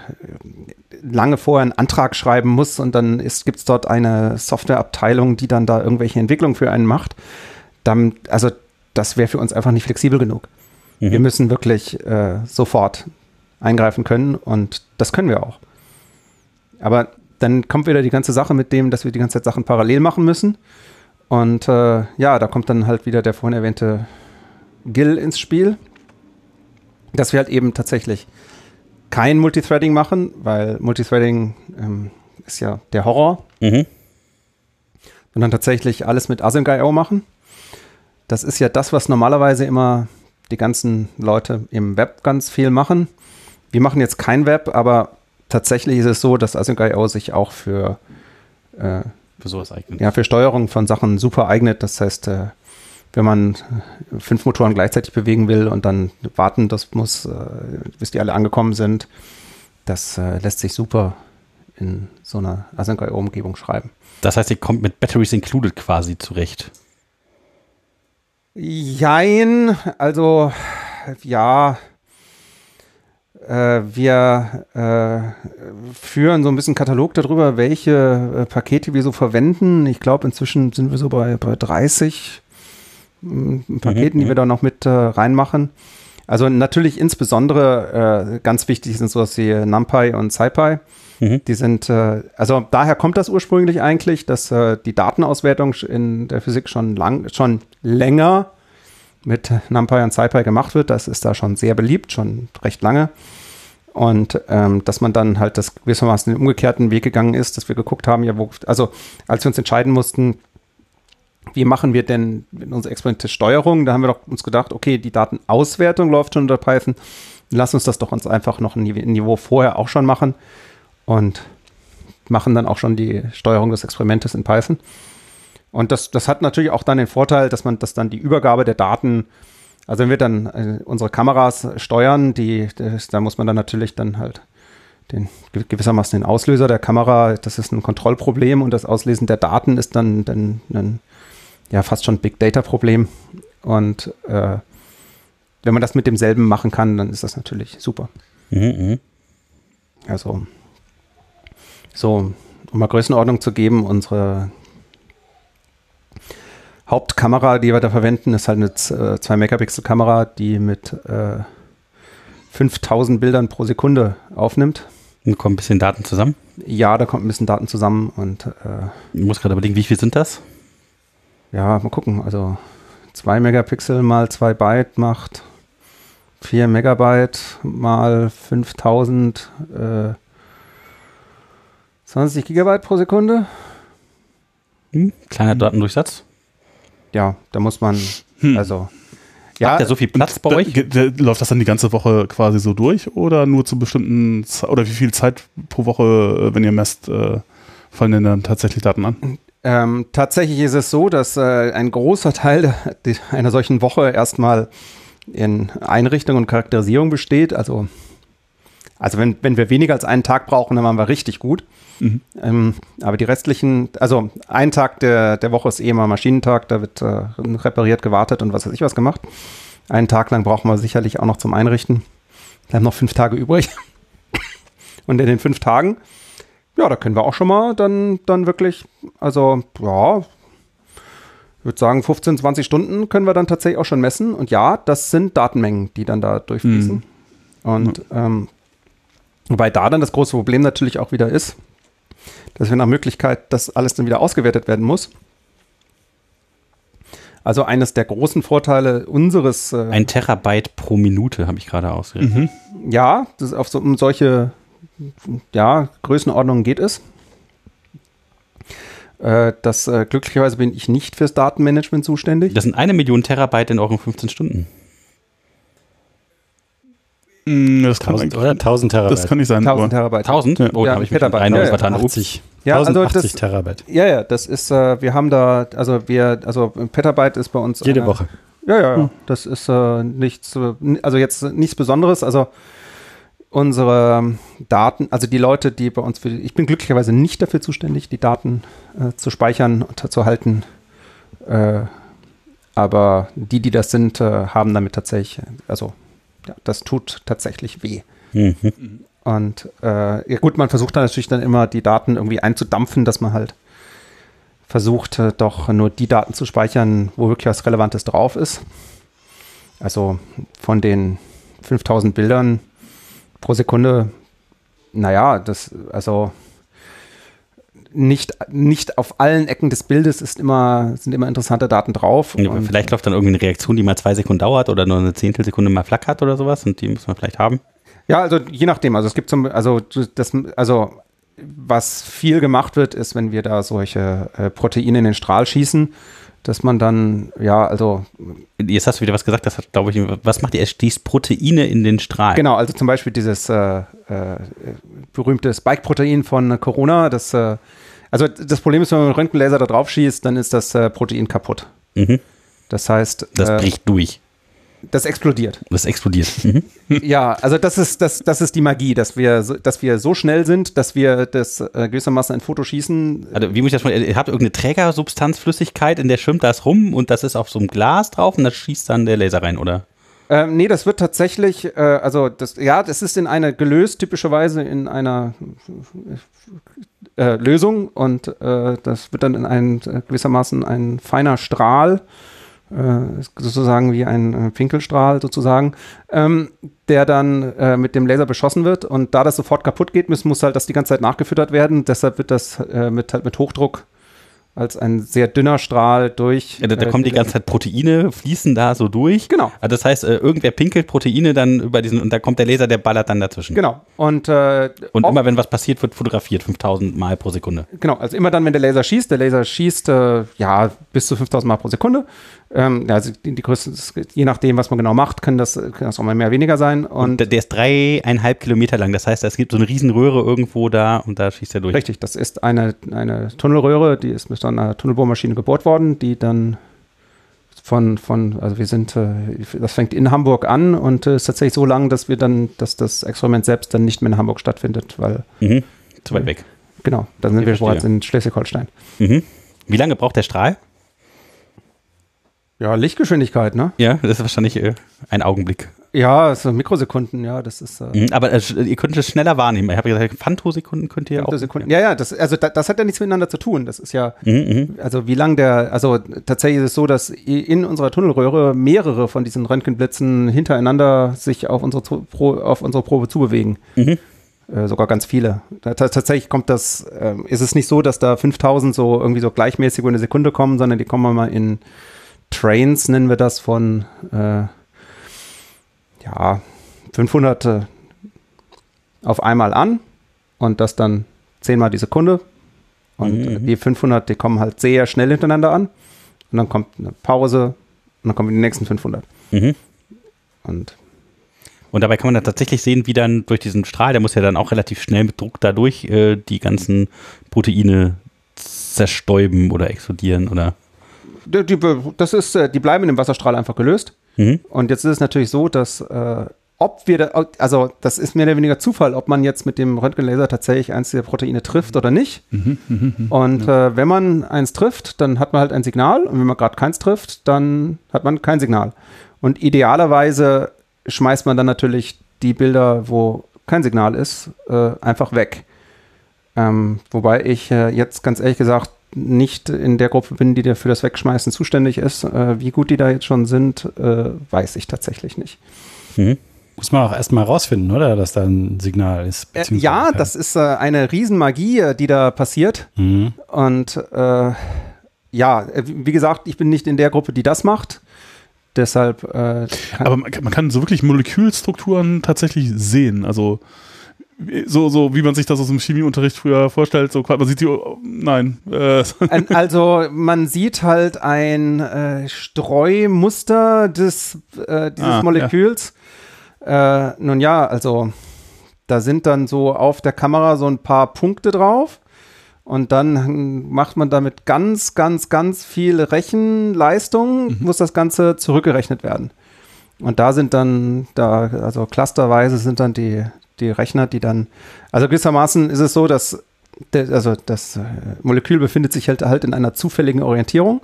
lange vorher einen Antrag schreiben muss und dann gibt es dort eine Softwareabteilung, die dann da irgendwelche Entwicklungen für einen macht. Dann, also das wäre für uns einfach nicht flexibel genug. Mhm. Wir müssen wirklich äh, sofort eingreifen können und das können wir auch. Aber dann kommt wieder die ganze Sache mit dem, dass wir die ganze Zeit Sachen parallel machen müssen. Und äh, ja, da kommt dann halt wieder der vorhin erwähnte Gil ins Spiel dass wir halt eben tatsächlich kein Multithreading machen, weil Multithreading ähm, ist ja der Horror. Mhm. Sondern tatsächlich alles mit Async.io machen. Das ist ja das, was normalerweise immer die ganzen Leute im Web ganz viel machen. Wir machen jetzt kein Web, aber tatsächlich ist es so, dass Async.io sich auch für, äh, für sowas eignet. Ja, für Steuerung von Sachen super eignet. Das heißt, äh, wenn man fünf Motoren gleichzeitig bewegen will und dann warten, das muss, äh, bis die alle angekommen sind, das äh, lässt sich super in so einer Async-IO-Umgebung schreiben. Das heißt, ihr kommt mit Batteries included quasi zurecht. Jein, also ja, äh, wir äh, führen so ein bisschen Katalog darüber, welche äh, Pakete wir so verwenden. Ich glaube, inzwischen sind wir so bei, bei 30 Paketen, mhm. die wir da noch mit äh, reinmachen. Also natürlich insbesondere äh, ganz wichtig sind sowas wie NumPy und SciPy. Mhm. Die sind, äh, also daher kommt das ursprünglich eigentlich, dass äh, die Datenauswertung in der Physik schon lang, schon länger mit NumPy und SciPy gemacht wird. Das ist da schon sehr beliebt, schon recht lange. Und ähm, dass man dann halt das gewissermaßen den umgekehrten Weg gegangen ist, dass wir geguckt haben, ja, wo, also als wir uns entscheiden mussten, wie machen wir denn unsere experimentelle Steuerung? Da haben wir doch uns gedacht, okay, die Datenauswertung läuft schon unter Python. Lass uns das doch uns einfach noch ein Niveau vorher auch schon machen und machen dann auch schon die Steuerung des Experimentes in Python. Und das, das hat natürlich auch dann den Vorteil, dass man, dass dann die Übergabe der Daten, also wenn wir dann äh, unsere Kameras steuern, die, das, da muss man dann natürlich dann halt den gewissermaßen den Auslöser der Kamera, das ist ein Kontrollproblem und das Auslesen der Daten ist dann, dann, dann ja fast schon Big Data Problem. Und äh, wenn man das mit demselben machen kann, dann ist das natürlich super. Mhm, mhm, also, so, um mal Größenordnung zu geben, unsere Hauptkamera, die wir da verwenden, ist halt eine 2-Megapixel-Kamera, die mit äh, 5000 Bildern pro Sekunde aufnimmt. Und kommt ein bisschen Daten zusammen? Ja, da kommt ein bisschen Daten zusammen und äh, ich muss gerade überlegen, wie viel sind das? Ja, mal gucken. Also 2 Megapixel mal 2 Byte macht 4 Megabyte mal 5000 äh, 20 Gigabyte pro Sekunde. Hm, kleiner Datendurchsatz. Ja, da muss man, hm. also. Ja, Habt ihr so viel Platz bei euch? läuft das dann die ganze Woche quasi so durch oder nur zu bestimmten, oder wie viel Zeit pro Woche, äh, wenn ihr messt, äh, fallen denn dann tatsächlich Daten an? Ähm, tatsächlich ist es so, dass äh, ein großer Teil einer solchen Woche erstmal in Einrichtung und Charakterisierung besteht. Also, also wenn, wenn wir weniger als einen Tag brauchen, dann waren wir richtig gut. Mhm. Ähm, aber die restlichen, also ein Tag der, der Woche ist eh immer Maschinentag, da wird äh, repariert, gewartet und was weiß ich was gemacht. Einen Tag lang brauchen wir sicherlich auch noch zum Einrichten. Wir haben noch fünf Tage übrig. Und in den fünf Tagen ja, da können wir auch schon mal dann, dann wirklich, also ja, ich würde sagen 15, 20 Stunden können wir dann tatsächlich auch schon messen. Und ja, das sind Datenmengen, die dann da durchfließen. Mhm. Und ja. ähm, wobei da dann das große Problem natürlich auch wieder ist, dass wir nach Möglichkeit, dass alles dann wieder ausgewertet werden muss. Also eines der großen Vorteile unseres. Äh Ein Terabyte pro Minute habe ich gerade ausgerechnet. Mhm. Ja, das auf so, um solche ja, Größenordnungen geht es. Äh, das äh, glücklicherweise bin ich nicht fürs Datenmanagement zuständig. Das sind eine Million Terabyte in euren 15 Stunden. Hm, das kann 1000 oder 1000 Terabyte. Das kann nicht sein. 1000 Terabyte. 1000? Ja. Oh, ja, habe ich Petabyte. Eine ja, ja. 80. Ja, 1080 also das, Terabyte. Ja, ja, das ist, äh, wir haben da, also wir, also Petabyte ist bei uns. Jede eine, Woche. Ja, ja, ja. Hm. Das ist äh, nichts, also jetzt nichts Besonderes. Also unsere Daten, also die Leute, die bei uns, für, ich bin glücklicherweise nicht dafür zuständig, die Daten äh, zu speichern und zu halten. Äh, aber die, die das sind, äh, haben damit tatsächlich, also ja, das tut tatsächlich weh. Mhm. Und äh, ja gut, man versucht dann natürlich dann immer die Daten irgendwie einzudampfen, dass man halt versucht, äh, doch nur die Daten zu speichern, wo wirklich was Relevantes drauf ist. Also von den 5000 Bildern pro Sekunde, naja, das, also nicht, nicht auf allen Ecken des Bildes ist immer, sind immer interessante Daten drauf. Ja, vielleicht läuft dann irgendwie eine Reaktion, die mal zwei Sekunden dauert oder nur eine Zehntelsekunde mal flackert oder sowas und die muss man vielleicht haben. Ja, also je nachdem. Also es gibt zum, also das, also was viel gemacht wird, ist, wenn wir da solche äh, Proteine in den Strahl schießen, dass man dann, ja, also. Jetzt hast du wieder was gesagt, das hat, glaube ich, was macht ihr? Es stießt Proteine in den Strahl. Genau, also zum Beispiel dieses äh, äh, berühmte Spike-Protein von Corona, das, äh, also das Problem ist, wenn man einen Röntgenlaser da drauf schießt, dann ist das äh, Protein kaputt. Mhm. Das heißt. Das äh, bricht durch. Das explodiert. Das explodiert. Mhm. Ja, also das ist, das, das ist die Magie, dass wir, dass wir so schnell sind, dass wir das äh, gewissermaßen ein Foto schießen. Also wie muss ich das mal, ihr habt irgendeine Trägersubstanzflüssigkeit, in der schwimmt das rum und das ist auf so einem Glas drauf und da schießt dann der Laser rein, oder? Ähm, nee, das wird tatsächlich, äh, also das, ja, das ist in einer gelöst, typischerweise in einer äh, Lösung und äh, das wird dann in ein gewissermaßen ein feiner Strahl äh, sozusagen wie ein äh, Pinkelstrahl sozusagen, ähm, der dann äh, mit dem Laser beschossen wird. Und da das sofort kaputt geht, muss, muss halt das die ganze Zeit nachgefüttert werden. Deshalb wird das äh, mit, halt mit Hochdruck als ein sehr dünner Strahl durch. Ja, da, da äh, kommen die ganze Zeit Proteine, fließen da so durch. Genau. Also das heißt, äh, irgendwer pinkelt Proteine dann über diesen, und da kommt der Laser, der ballert dann dazwischen. Genau. Und, äh, und immer wenn was passiert, wird fotografiert, 5000 Mal pro Sekunde. Genau, also immer dann, wenn der Laser schießt, der Laser schießt, äh, ja, bis zu 5000 Mal pro Sekunde. Ähm, also die, die Größe, je nachdem, was man genau macht, kann das, kann das auch mal mehr oder weniger sein. Und, und der ist dreieinhalb Kilometer lang. Das heißt, es gibt so eine Riesenröhre irgendwo da und da schießt er durch. Richtig, das ist eine, eine Tunnelröhre, die ist mit einer Tunnelbohrmaschine gebohrt worden, die dann von, von, also wir sind, äh, das fängt in Hamburg an und äh, ist tatsächlich so lang, dass wir dann, dass das Experiment selbst dann nicht mehr in Hamburg stattfindet, weil. Mhm. Zu weit weg. Genau, dann sind wir bereits in Schleswig-Holstein. Mhm. Wie lange braucht der Strahl? Ja, Lichtgeschwindigkeit, ne? Ja, das ist wahrscheinlich äh, ein Augenblick. Ja, so Mikrosekunden, ja, das ist. Äh, mhm, aber äh, ihr könnt es schneller wahrnehmen. Ich habe gesagt, Fantosekunden könnt ihr Fantosekunden. auch. Ja, ja, das, also da, das hat ja nichts miteinander zu tun. Das ist ja, mhm, mhm, also wie lang der, also tatsächlich ist es so, dass in unserer Tunnelröhre mehrere von diesen Röntgenblitzen hintereinander sich auf unsere, auf unsere Probe zubewegen. Mhm. Äh, sogar ganz viele. Da, tatsächlich kommt das, äh, ist es nicht so, dass da 5000 so irgendwie so gleichmäßig über eine Sekunde kommen, sondern die kommen mal in Trains nennen wir das von äh, ja 500 äh, auf einmal an und das dann zehnmal die Sekunde und mhm. die 500 die kommen halt sehr schnell hintereinander an und dann kommt eine Pause und dann kommen die nächsten 500 mhm. und und dabei kann man dann tatsächlich sehen, wie dann durch diesen Strahl, der muss ja dann auch relativ schnell mit Druck dadurch äh, die ganzen Proteine zerstäuben oder explodieren oder die, die, das ist, äh, die bleiben in dem Wasserstrahl einfach gelöst. Mhm. Und jetzt ist es natürlich so, dass äh, ob wir, da, also das ist mehr oder weniger Zufall, ob man jetzt mit dem Röntgenlaser tatsächlich eins der Proteine trifft oder nicht. Mhm, mh, mh, und ja. äh, wenn man eins trifft, dann hat man halt ein Signal und wenn man gerade keins trifft, dann hat man kein Signal. Und idealerweise schmeißt man dann natürlich die Bilder, wo kein Signal ist, äh, einfach weg. Ähm, wobei ich äh, jetzt ganz ehrlich gesagt nicht in der Gruppe bin, die für das Wegschmeißen zuständig ist. Äh, wie gut die da jetzt schon sind, äh, weiß ich tatsächlich nicht. Mhm. Muss man auch erstmal rausfinden, oder? Dass da ein Signal ist. Äh, ja, das ist äh, eine Riesenmagie, äh, die da passiert. Mhm. Und äh, ja, wie gesagt, ich bin nicht in der Gruppe, die das macht. Deshalb. Äh, Aber man, man kann so wirklich Molekülstrukturen tatsächlich sehen. Also so, so wie man sich das aus dem Chemieunterricht früher vorstellt, so man sieht die, oh, nein. Äh. Also man sieht halt ein äh, Streumuster des, äh, dieses ah, Moleküls. Ja. Äh, nun ja, also da sind dann so auf der Kamera so ein paar Punkte drauf und dann macht man damit ganz, ganz, ganz viel Rechenleistung, mhm. muss das Ganze zurückgerechnet werden. Und da sind dann, da, also clusterweise sind dann die, die Rechner, die dann, also gewissermaßen ist es so, dass der, also das äh, Molekül befindet sich halt, halt in einer zufälligen Orientierung.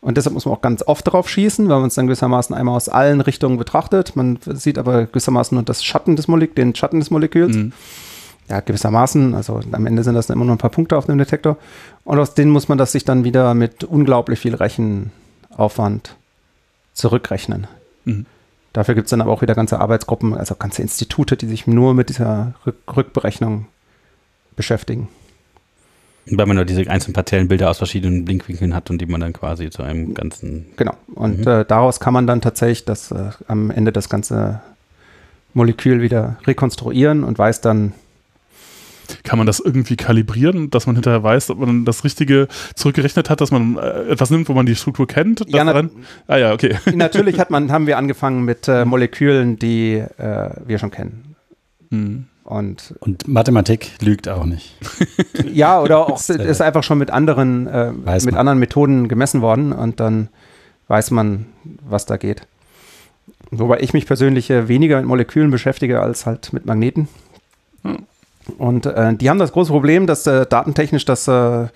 Und deshalb muss man auch ganz oft drauf schießen, weil man es dann gewissermaßen einmal aus allen Richtungen betrachtet. Man sieht aber gewissermaßen nur das Schatten des Molek den Schatten des Moleküls. Mhm. Ja, gewissermaßen. Also am Ende sind das immer nur ein paar Punkte auf dem Detektor. Und aus denen muss man das sich dann wieder mit unglaublich viel Rechenaufwand zurückrechnen. Mhm. Dafür gibt es dann aber auch wieder ganze Arbeitsgruppen, also ganze Institute, die sich nur mit dieser Rück Rückberechnung beschäftigen. Weil man nur diese einzelnen Parzellenbilder aus verschiedenen Blinkwinkeln hat und die man dann quasi zu einem ganzen. Genau. Und mhm. äh, daraus kann man dann tatsächlich das, äh, am Ende das ganze Molekül wieder rekonstruieren und weiß dann, kann man das irgendwie kalibrieren, dass man hinterher weiß, ob man das Richtige zurückgerechnet hat, dass man äh, etwas nimmt, wo man die Struktur kennt? Ja, na, ah ja, okay. Natürlich hat man, haben wir angefangen mit äh, Molekülen, die äh, wir schon kennen. Mhm. Und, und, Mathematik lügt auch nicht. ja, oder auch ist, ist einfach schon mit anderen, äh, mit man. anderen Methoden gemessen worden und dann weiß man, was da geht. Wobei ich mich persönlich weniger mit Molekülen beschäftige als halt mit Magneten. Hm. Und äh, die haben das große Problem, dass äh, datentechnisch das äh,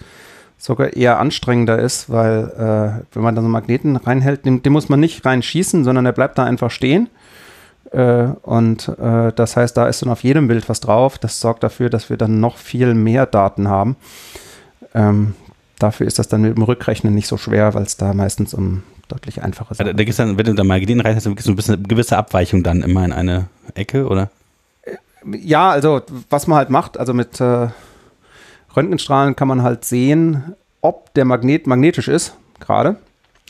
sogar eher anstrengender ist, weil äh, wenn man da so einen Magneten reinhält, den, den, muss man nicht reinschießen, sondern der bleibt da einfach stehen. Äh, und äh, das heißt, da ist dann auf jedem Bild was drauf. Das sorgt dafür, dass wir dann noch viel mehr Daten haben. Ähm, dafür ist das dann mit dem Rückrechnen nicht so schwer, weil es da meistens um deutlich einfache Sachen geht. Da, da dann, wenn du da Magneten reinhältst, dann ein bisschen eine gewisse Abweichung dann immer in eine Ecke, oder? Ja, also was man halt macht, also mit äh, Röntgenstrahlen kann man halt sehen, ob der Magnet magnetisch ist, gerade.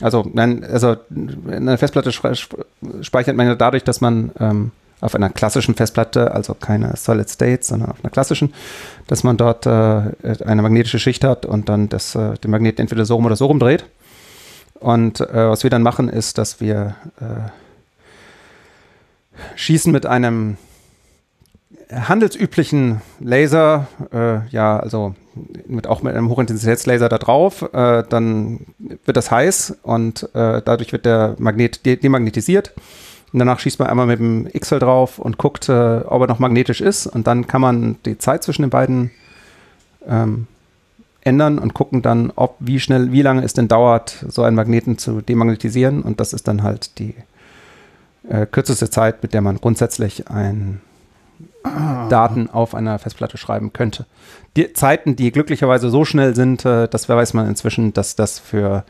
Also, nein, also eine Festplatte speichert man ja dadurch, dass man ähm, auf einer klassischen Festplatte, also keine Solid State, sondern auf einer klassischen, dass man dort äh, eine magnetische Schicht hat und dann das, äh, den Magnet entweder so rum oder so rum dreht. Und äh, was wir dann machen, ist, dass wir äh, schießen mit einem handelsüblichen Laser, äh, ja, also mit, auch mit einem Hochintensitätslaser da drauf, äh, dann wird das heiß und äh, dadurch wird der Magnet de demagnetisiert. Und danach schießt man einmal mit dem XL drauf und guckt, äh, ob er noch magnetisch ist. Und dann kann man die Zeit zwischen den beiden ähm, ändern und gucken dann, ob wie schnell, wie lange es denn dauert, so einen Magneten zu demagnetisieren. Und das ist dann halt die äh, kürzeste Zeit, mit der man grundsätzlich ein Daten auf einer Festplatte schreiben könnte. Die Zeiten, die glücklicherweise so schnell sind, äh, das weiß man inzwischen, dass das für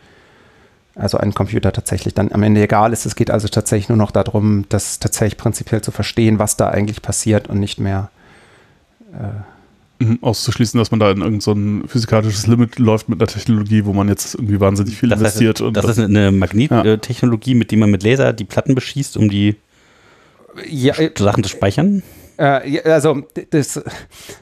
also einen Computer tatsächlich dann am Ende egal ist. Es geht also tatsächlich nur noch darum, das tatsächlich prinzipiell zu verstehen, was da eigentlich passiert und nicht mehr äh, mhm, auszuschließen, dass man da in irgendein so physikalisches Limit läuft mit einer Technologie, wo man jetzt irgendwie wahnsinnig viel das investiert. Heißt, das, das ist eine Magnettechnologie, ja. mit der man mit Laser die Platten beschießt, um die ja, Sachen zu speichern? Äh, also das,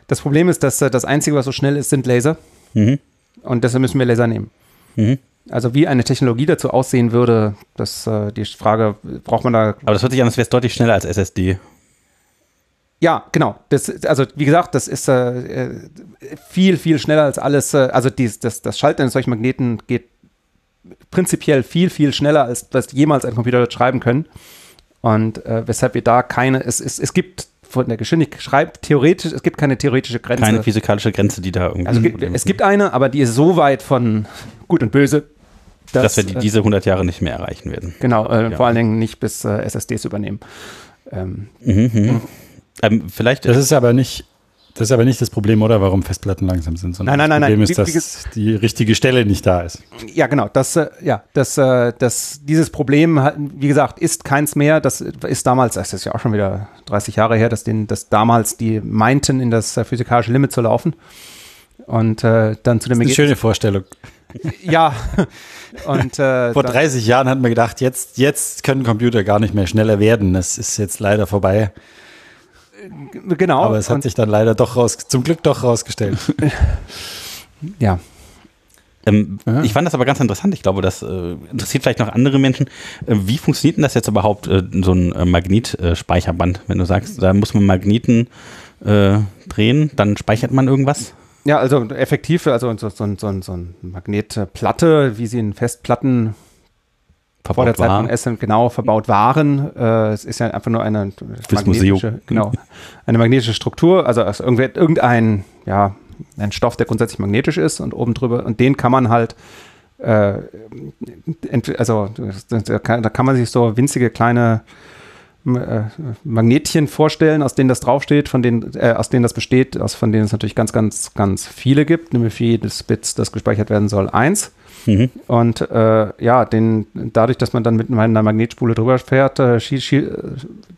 das Problem ist, dass äh, das Einzige, was so schnell ist, sind Laser. Mhm. Und deshalb müssen wir Laser nehmen. Mhm. Also wie eine Technologie dazu aussehen würde, das äh, die Frage, braucht man da. Aber das hört sich an, als wäre es deutlich schneller als SSD. Ja, genau. Das, also wie gesagt, das ist äh, äh viel, viel schneller als alles. Äh, also dies, das, das Schalten eines solchen Magneten geht prinzipiell viel, viel schneller, als was jemals ein Computer wird schreiben können. Und äh, weshalb wir da keine, es, es, es gibt von der Geschwindigkeit schreibt, theoretisch, es gibt keine theoretische Grenze. Keine physikalische Grenze, die da irgendwie. Also es gibt eine, aber die ist so weit von gut und böse, dass, dass wir die, diese 100 Jahre nicht mehr erreichen werden. Genau, äh, ja. vor allen Dingen nicht bis äh, SSDs übernehmen. Ähm, mhm, mhm. Ähm, vielleicht. Das ist aber nicht das ist aber nicht das Problem, oder warum Festplatten langsam sind, sondern nein, nein, das Problem nein, ist, dass die richtige Stelle nicht da ist. Ja, genau. Das, äh, ja, das, äh, das, dieses Problem, wie gesagt, ist keins mehr. Das ist damals, das ist ja auch schon wieder 30 Jahre her, dass, den, dass damals die meinten, in das äh, physikalische Limit zu laufen. Und äh, dann zu dem das ist Eine schöne Vorstellung. Ja. Und, äh, Vor 30 Jahren hat man gedacht, jetzt, jetzt können Computer gar nicht mehr schneller werden. Das ist jetzt leider vorbei. Genau. Aber es hat sich dann leider doch raus, zum Glück doch rausgestellt. ja. Ähm, ich fand das aber ganz interessant. Ich glaube, das äh, interessiert vielleicht noch andere Menschen. Äh, wie funktioniert denn das jetzt überhaupt, äh, so ein äh, Magnetspeicherband? Wenn du sagst, da muss man Magneten äh, drehen, dann speichert man irgendwas? Ja, also effektiv, also so, so, so, so eine Magnetplatte, wie sie in Festplatten vor der Zeit von Essen genau verbaut waren. Äh, es ist ja einfach nur eine magnetische, genau, eine magnetische Struktur, also irgendein, ja, ein Stoff, der grundsätzlich magnetisch ist und oben drüber, und den kann man halt, äh, also da kann, da kann man sich so winzige kleine äh, Magnetchen vorstellen, aus denen das draufsteht, von denen, äh, aus denen das besteht, aus von denen es natürlich ganz, ganz, ganz viele gibt, nämlich für jedes Bit, das gespeichert werden soll, eins. Mhm. Und äh, ja, den, dadurch, dass man dann mit einer Magnetspule drüber fährt, äh,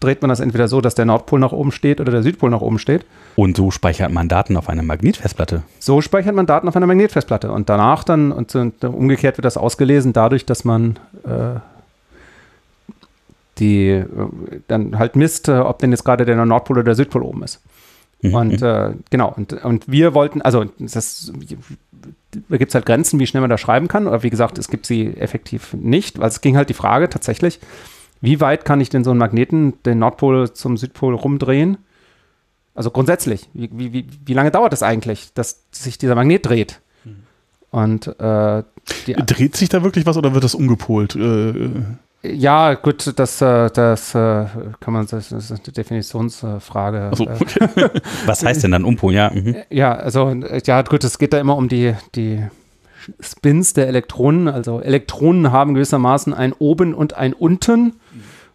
dreht man das entweder so, dass der Nordpol nach oben steht oder der Südpol nach oben steht. Und so speichert man Daten auf einer Magnetfestplatte. So speichert man Daten auf einer Magnetfestplatte. Und danach dann, und, und umgekehrt wird das ausgelesen dadurch, dass man äh, die äh, dann halt misst, äh, ob denn jetzt gerade der Nordpol oder der Südpol oben ist. Mhm. Und äh, genau, und, und wir wollten, also das, da gibt es halt Grenzen, wie schnell man da schreiben kann. Aber wie gesagt, es gibt sie effektiv nicht, weil es ging halt die Frage tatsächlich, wie weit kann ich denn so einen Magneten, den Nordpol zum Südpol rumdrehen? Also grundsätzlich, wie, wie, wie lange dauert es das eigentlich, dass sich dieser Magnet dreht? Mhm. Und äh, dreht sich da wirklich was oder wird das umgepolt? Äh, ja, gut, das, äh, das äh, kann man, das ist eine Definitionsfrage. So, okay. Was heißt denn dann Umpo? Ja, mhm. ja, also, ja, gut, es geht da immer um die, die Spins der Elektronen. Also Elektronen haben gewissermaßen ein Oben und ein Unten.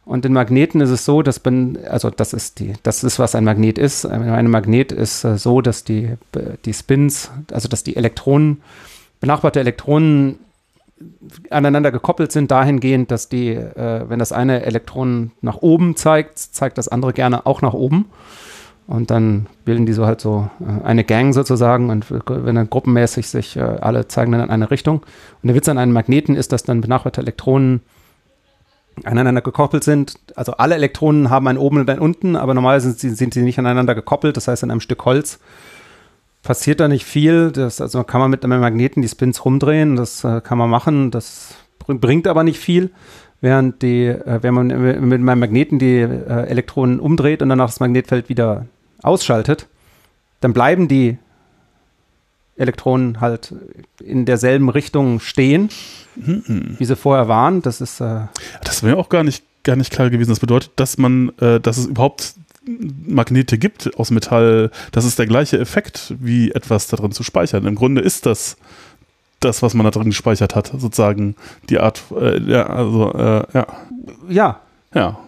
Und in Magneten ist es so, dass man, also das ist die, das ist, was ein Magnet ist. Ein Magnet ist so, dass die, die Spins, also dass die Elektronen, benachbarte Elektronen aneinander gekoppelt sind, dahingehend, dass die, äh, wenn das eine Elektron nach oben zeigt, zeigt das andere gerne auch nach oben. Und dann bilden die so halt so äh, eine Gang sozusagen und wenn dann gruppenmäßig sich äh, alle zeigen dann in eine Richtung. Und der Witz an einem Magneten ist, dass dann benachbarte Elektronen aneinander gekoppelt sind. Also alle Elektronen haben ein oben und ein unten, aber normalerweise sind sie, nicht aneinander gekoppelt. Das heißt, an einem Stück Holz passiert da nicht viel. Das, also kann man mit einem Magneten die Spins rumdrehen, das äh, kann man machen, das bringt aber nicht viel. Während die, äh, wenn man mit meinem Magneten die äh, Elektronen umdreht und danach das Magnetfeld wieder ausschaltet, dann bleiben die Elektronen halt in derselben Richtung stehen, mhm. wie sie vorher waren. Das ist. Äh das wäre auch gar nicht, gar nicht klar gewesen. Das bedeutet, dass man, äh, dass es überhaupt Magnete gibt aus Metall, das ist der gleiche Effekt, wie etwas da drin zu speichern. Im Grunde ist das das, was man da drin gespeichert hat, sozusagen die Art, äh, ja, also, äh, ja. Ja. Ja.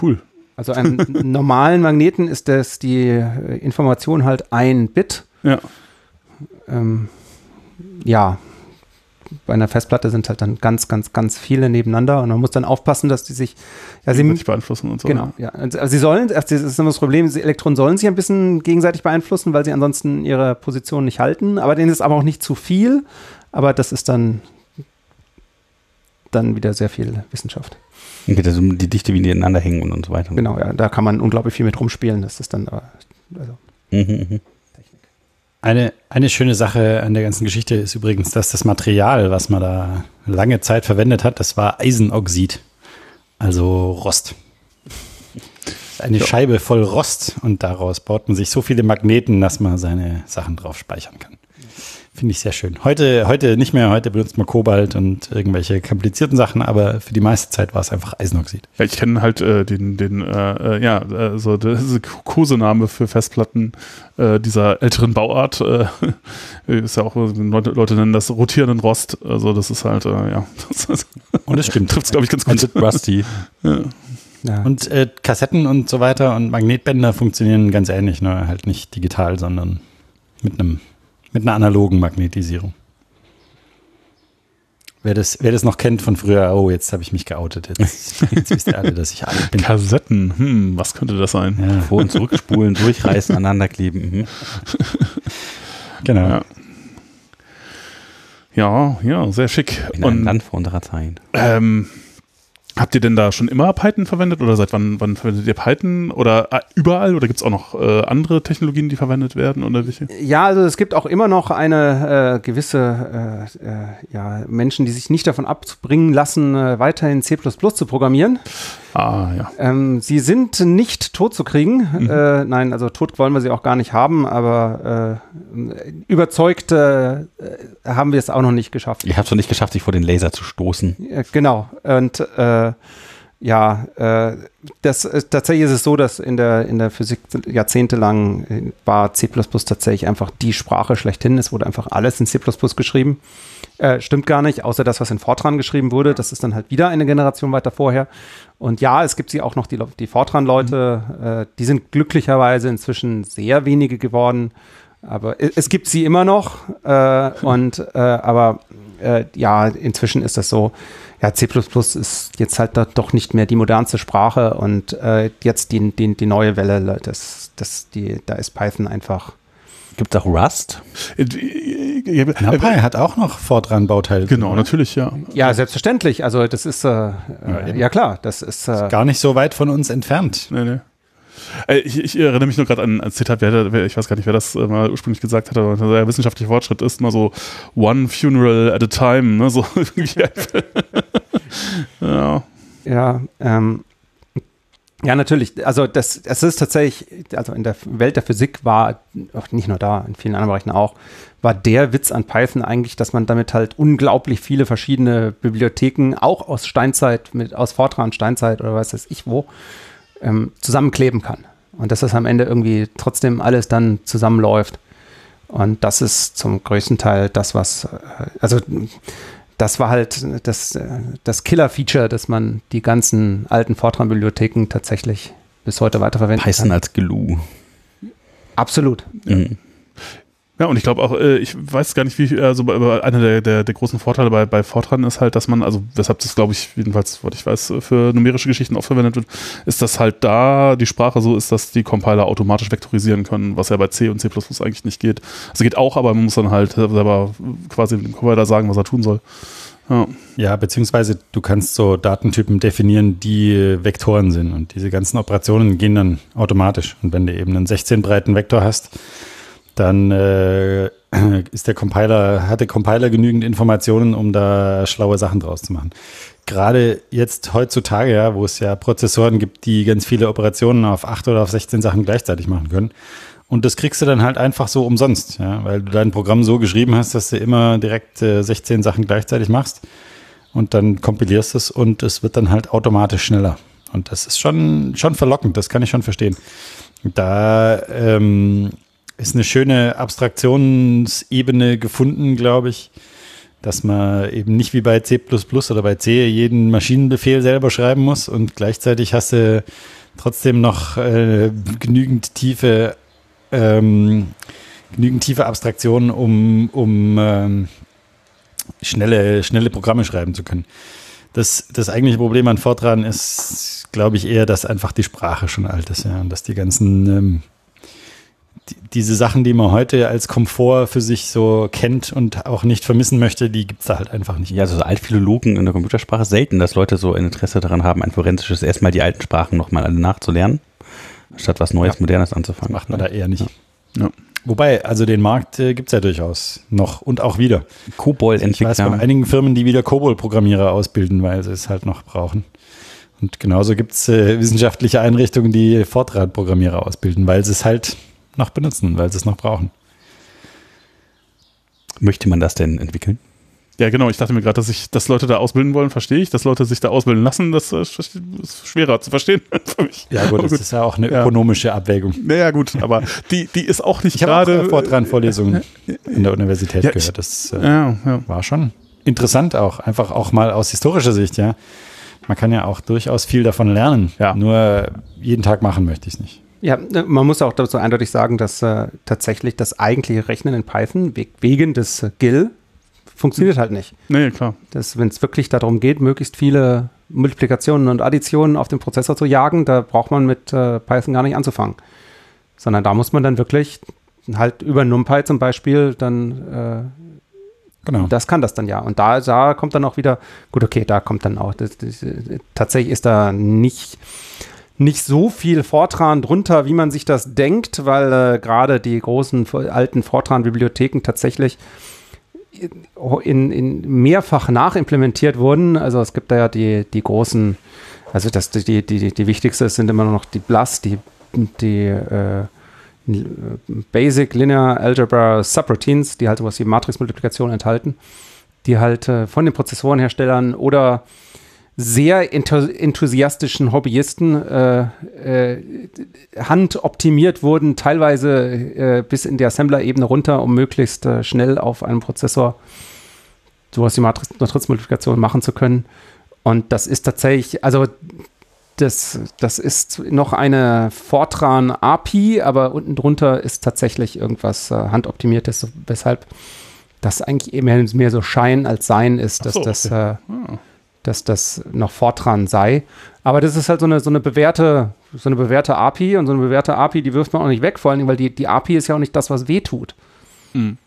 Cool. Also einen normalen Magneten ist das die Information halt ein Bit. Ja. Ähm, ja, bei einer Festplatte sind halt dann ganz, ganz, ganz viele nebeneinander und man muss dann aufpassen, dass die sich, ja, sie sich beeinflussen und so. Genau, ja. Also sie sollen, das ist immer das Problem, die Elektronen sollen sich ein bisschen gegenseitig beeinflussen, weil sie ansonsten ihre Position nicht halten, aber denen ist aber auch nicht zu viel, aber das ist dann, dann wieder sehr viel Wissenschaft. Geht also die Dichte, wie die ineinander hängen und, und so weiter. Genau, ja, da kann man unglaublich viel mit rumspielen, das ist dann, also. Mhm, mh. Eine, eine schöne Sache an der ganzen Geschichte ist übrigens, dass das Material, was man da lange Zeit verwendet hat, das war Eisenoxid, also Rost. Eine. Scheibe voll Rost und daraus baut man sich so viele Magneten, dass man seine Sachen drauf speichern kann. Finde ich sehr schön. Heute, heute nicht mehr, heute benutzt man Kobalt und irgendwelche komplizierten Sachen, aber für die meiste Zeit war es einfach Eisenoxid. Ja, ich kenne halt äh, den, den äh, äh ja, äh, so diese Kosename für Festplatten äh, dieser älteren Bauart. Äh, ist ja auch, Leute, Leute nennen das rotierenden Rost. Also das ist halt, ja. Das, und es stimmt. Trifft es, glaube ich, ganz gut. Rusty. ja. Ja. Und äh, Kassetten und so weiter und Magnetbänder funktionieren ganz ähnlich, nur halt nicht digital, sondern mit einem mit einer analogen Magnetisierung. Wer das, wer das noch kennt von früher, oh, jetzt habe ich mich geoutet. Jetzt, jetzt wisst ihr alle, dass ich alt bin. Kassetten, hm, was könnte das sein? Ja, vor- und zurückspulen, durchreißen, aneinanderkleben. Mhm. Genau. Ja. Ja, ja, sehr schick. In einem Land vor unserer Zeit. Ähm, Habt ihr denn da schon immer Python verwendet oder seit wann, wann verwendet ihr Python oder äh, überall oder gibt es auch noch äh, andere Technologien, die verwendet werden oder welche? Ja, also es gibt auch immer noch eine äh, gewisse äh, äh ja, Menschen, die sich nicht davon abbringen lassen, äh, weiterhin C zu programmieren. Ah, ja. Ähm, sie sind nicht tot zu kriegen. Mhm. Äh, nein, also tot wollen wir sie auch gar nicht haben, aber äh, überzeugt äh, haben wir es auch noch nicht geschafft. Ihr habt es noch nicht geschafft, sich vor den Laser zu stoßen. genau. Und äh, ja, äh, das, äh, tatsächlich ist es so, dass in der, in der Physik jahrzehntelang war C tatsächlich einfach die Sprache schlechthin. Es wurde einfach alles in C geschrieben. Äh, stimmt gar nicht, außer das, was in Fortran geschrieben wurde. Das ist dann halt wieder eine Generation weiter vorher. Und ja, es gibt sie auch noch, die, die Fortran-Leute, mhm. äh, die sind glücklicherweise inzwischen sehr wenige geworden. Aber es, gibt sie immer noch. Äh, und äh, aber äh, ja, inzwischen ist das so. Ja, C ist jetzt halt doch nicht mehr die modernste Sprache und äh, jetzt die, die, die neue Welle, das, das, die, da ist Python einfach Gibt es auch Rust? NumPy hat auch noch Fortran-Bauteile. Genau, drin, natürlich, ja. Ja, selbstverständlich. Also das ist, äh, ja, ja, klar, das ist, äh, ist, gar nicht so weit von uns entfernt. Nee, nee. Äh, ich, ich, erinnere mich nur gerade an ein Zitat, wer, wer, ich weiß gar nicht, wer das äh, mal ursprünglich gesagt hat, aber der wissenschaftliche Fortschritt ist mal so one funeral at a time, ne? So ja. Ja, ähm, ja, natürlich. Also das, das ist tatsächlich, also in der Welt der Physik war, nicht nur da, in vielen anderen Bereichen auch, war der Witz an Python eigentlich, dass man damit halt unglaublich viele verschiedene Bibliotheken, auch aus Steinzeit, mit, aus Fortran Steinzeit oder was weiß ich wo, ähm, zusammenkleben kann. Und dass das am Ende irgendwie trotzdem alles dann zusammenläuft. Und das ist zum größten Teil das, was, äh, also das war halt das, das Killer-Feature, dass man die ganzen alten Fortran-Bibliotheken tatsächlich bis heute weiterverwenden Python kann. als GLU. Absolut. Mhm. Ja, und ich glaube auch, äh, ich weiß gar nicht, wie, also einer der, der, der großen Vorteile bei, bei Fortran ist halt, dass man, also weshalb das, glaube ich, jedenfalls, was ich weiß, für numerische Geschichten oft verwendet wird, ist, dass halt da die Sprache so ist, dass die Compiler automatisch vektorisieren können, was ja bei C und C eigentlich nicht geht. Also geht auch, aber man muss dann halt selber quasi dem Compiler sagen, was er tun soll. Ja. ja, beziehungsweise du kannst so Datentypen definieren, die Vektoren sind und diese ganzen Operationen gehen dann automatisch. Und wenn du eben einen 16 breiten Vektor hast, dann äh, ist der Compiler, hat der Compiler genügend Informationen, um da schlaue Sachen draus zu machen. Gerade jetzt heutzutage, ja, wo es ja Prozessoren gibt, die ganz viele Operationen auf 8 oder auf 16 Sachen gleichzeitig machen können. Und das kriegst du dann halt einfach so umsonst, ja, weil du dein Programm so geschrieben hast, dass du immer direkt äh, 16 Sachen gleichzeitig machst und dann kompilierst es und es wird dann halt automatisch schneller. Und das ist schon, schon verlockend, das kann ich schon verstehen. Da ähm, ist eine schöne Abstraktionsebene gefunden, glaube ich, dass man eben nicht wie bei C oder bei C jeden Maschinenbefehl selber schreiben muss und gleichzeitig hast du trotzdem noch äh, genügend tiefe ähm, genügend tiefe Abstraktionen, um, um ähm, schnelle, schnelle Programme schreiben zu können. Das, das eigentliche Problem an Fortran ist, glaube ich, eher, dass einfach die Sprache schon alt ist, ja, und dass die ganzen ähm, diese Sachen, die man heute als Komfort für sich so kennt und auch nicht vermissen möchte, die gibt es da halt einfach nicht. Ja, also so Altphilologen in der Computersprache selten, dass Leute so ein Interesse daran haben, ein forensisches erstmal die alten Sprachen nochmal alle nachzulernen, statt was Neues, ja. Modernes anzufangen. Das macht man da eher nicht. Ja. Wobei, also den Markt äh, gibt es ja durchaus noch und auch wieder. Kobol-Entwickler. Ich weiß von einigen Firmen, die wieder Kobol-Programmierer ausbilden, weil sie es halt noch brauchen. Und genauso gibt es äh, wissenschaftliche Einrichtungen, die Fortran-Programmierer ausbilden, weil sie es halt noch benutzen, weil sie es noch brauchen. Möchte man das denn entwickeln? Ja, genau. Ich dachte mir gerade, dass ich, dass Leute da ausbilden wollen, verstehe ich. Dass Leute sich da ausbilden lassen, das ist schwerer zu verstehen für mich. Ja, gut, das gut. ist ja auch eine ökonomische ja. Abwägung. Naja, gut, aber die, die ist auch nicht gerade. Ich habe Fortran-Vorlesungen in der Universität ja, gehört. Das äh, ja, war schon interessant auch. Einfach auch mal aus historischer Sicht, ja. Man kann ja auch durchaus viel davon lernen. Ja. Nur jeden Tag machen möchte ich es nicht. Ja, ne, man muss auch dazu eindeutig sagen, dass äh, tatsächlich das eigentliche Rechnen in Python wegen des äh, GIL funktioniert halt nicht. Nee, klar. Wenn es wirklich darum geht, möglichst viele Multiplikationen und Additionen auf den Prozessor zu jagen, da braucht man mit äh, Python gar nicht anzufangen. Sondern da muss man dann wirklich halt über NumPy zum Beispiel, dann äh, Genau. Das kann das dann ja. Und da, da kommt dann auch wieder, gut, okay, da kommt dann auch, das, das, tatsächlich ist da nicht, nicht so viel Fortran drunter, wie man sich das denkt, weil äh, gerade die großen alten Fortran-Bibliotheken tatsächlich in, in mehrfach nachimplementiert wurden. Also es gibt da ja die, die großen, also das, die, die, die wichtigste sind immer noch die BLAS, die, die äh, Basic Linear Algebra Subroutines, die halt sowas wie Matrixmultiplikation enthalten, die halt äh, von den Prozessorenherstellern oder sehr enthusiastischen Hobbyisten äh, äh, handoptimiert wurden, teilweise äh, bis in die Assembler-Ebene runter, um möglichst äh, schnell auf einem Prozessor sowas wie Matrixmultiplikation machen zu können. Und das ist tatsächlich, also das, das ist noch eine Fortran API, aber unten drunter ist tatsächlich irgendwas äh, handoptimiertes, weshalb das eigentlich mehr, mehr so Schein als Sein ist, dass so, okay. das äh, hm dass das noch Fortran sei. Aber das ist halt so eine, so eine bewährte, so eine bewährte API und so eine bewährte API, die wirft man auch nicht weg, vor allem, weil die, die API ist ja auch nicht das, was weh tut. Mhm.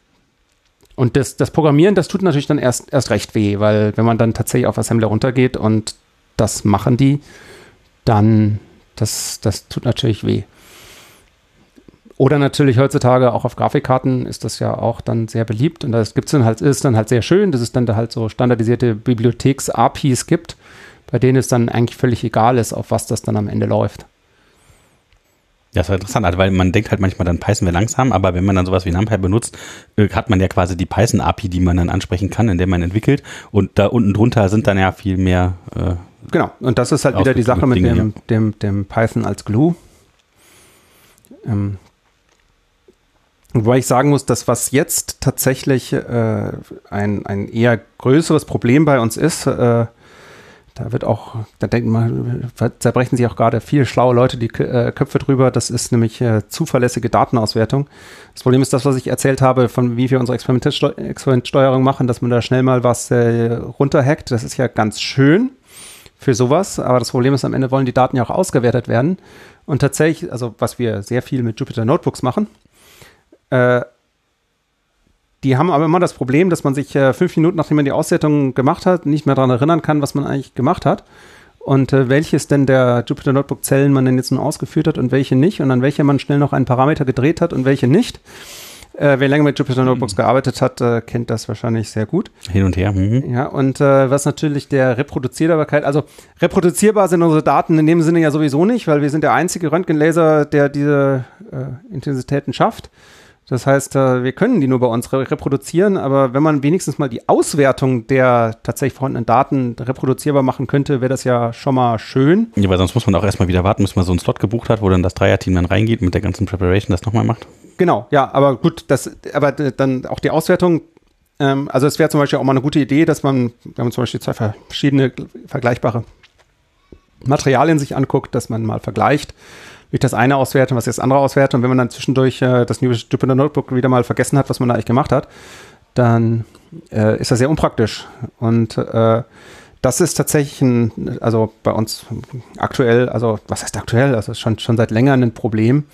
Und das, das Programmieren, das tut natürlich dann erst, erst recht weh, weil wenn man dann tatsächlich auf Assembler runtergeht und das machen die, dann das, das tut natürlich weh. Oder natürlich heutzutage auch auf Grafikkarten ist das ja auch dann sehr beliebt und das gibt's dann halt, ist dann halt sehr schön, dass es dann da halt so standardisierte Bibliotheks-APIs gibt, bei denen es dann eigentlich völlig egal ist, auf was das dann am Ende läuft. Ja, das war interessant, also weil man denkt halt manchmal dann Python wäre langsam, aber wenn man dann sowas wie NumPy benutzt, äh, hat man ja quasi die Python-API, die man dann ansprechen kann, in der man entwickelt und da unten drunter sind dann ja viel mehr äh, Genau, und das ist halt wieder die Sache mit dem, dem, dem Python als Glue. Ähm, Wobei ich sagen muss, dass was jetzt tatsächlich äh, ein, ein eher größeres Problem bei uns ist, äh, da wird auch, da denken man, zerbrechen sich auch gerade viele schlaue Leute die äh, Köpfe drüber. Das ist nämlich äh, zuverlässige Datenauswertung. Das Problem ist das, was ich erzählt habe, von wie wir unsere Experimentsteuerung machen, dass man da schnell mal was äh, runterhackt. Das ist ja ganz schön für sowas, aber das Problem ist, am Ende wollen die Daten ja auch ausgewertet werden. Und tatsächlich, also was wir sehr viel mit Jupyter Notebooks machen, äh, die haben aber immer das Problem, dass man sich äh, fünf Minuten, nachdem man die Auswertung gemacht hat, nicht mehr daran erinnern kann, was man eigentlich gemacht hat. Und äh, welches denn der Jupyter Notebook Zellen man denn jetzt nun ausgeführt hat und welche nicht. Und an welche man schnell noch einen Parameter gedreht hat und welche nicht. Äh, wer länger mit Jupyter Notebooks mhm. gearbeitet hat, äh, kennt das wahrscheinlich sehr gut. Hin und her. Mhm. Ja, und äh, was natürlich der Reproduzierbarkeit, also reproduzierbar sind unsere Daten in dem Sinne ja sowieso nicht, weil wir sind der einzige Röntgenlaser, der diese äh, Intensitäten schafft. Das heißt, äh, wir können die nur bei uns reproduzieren, aber wenn man wenigstens mal die Auswertung der tatsächlich vorhandenen Daten reproduzierbar machen könnte, wäre das ja schon mal schön. Ja, weil sonst muss man auch erstmal wieder warten, bis man so einen Slot gebucht hat, wo dann das Dreierteam dann reingeht mit der ganzen Preparation das nochmal macht. Genau, ja, aber gut, das, aber dann auch die Auswertung, ähm, also es wäre zum Beispiel auch mal eine gute Idee, dass man, wenn man zum Beispiel zwei verschiedene vergleichbare Materialien sich anguckt, dass man mal vergleicht, ich das eine auswerte und was das andere auswerte. Und wenn man dann zwischendurch äh, das Jupyter Notebook wieder mal vergessen hat, was man da eigentlich gemacht hat, dann äh, ist das sehr unpraktisch. Und äh, das ist tatsächlich ein, also bei uns aktuell, also was heißt aktuell? Also schon, schon seit länger ein Problem,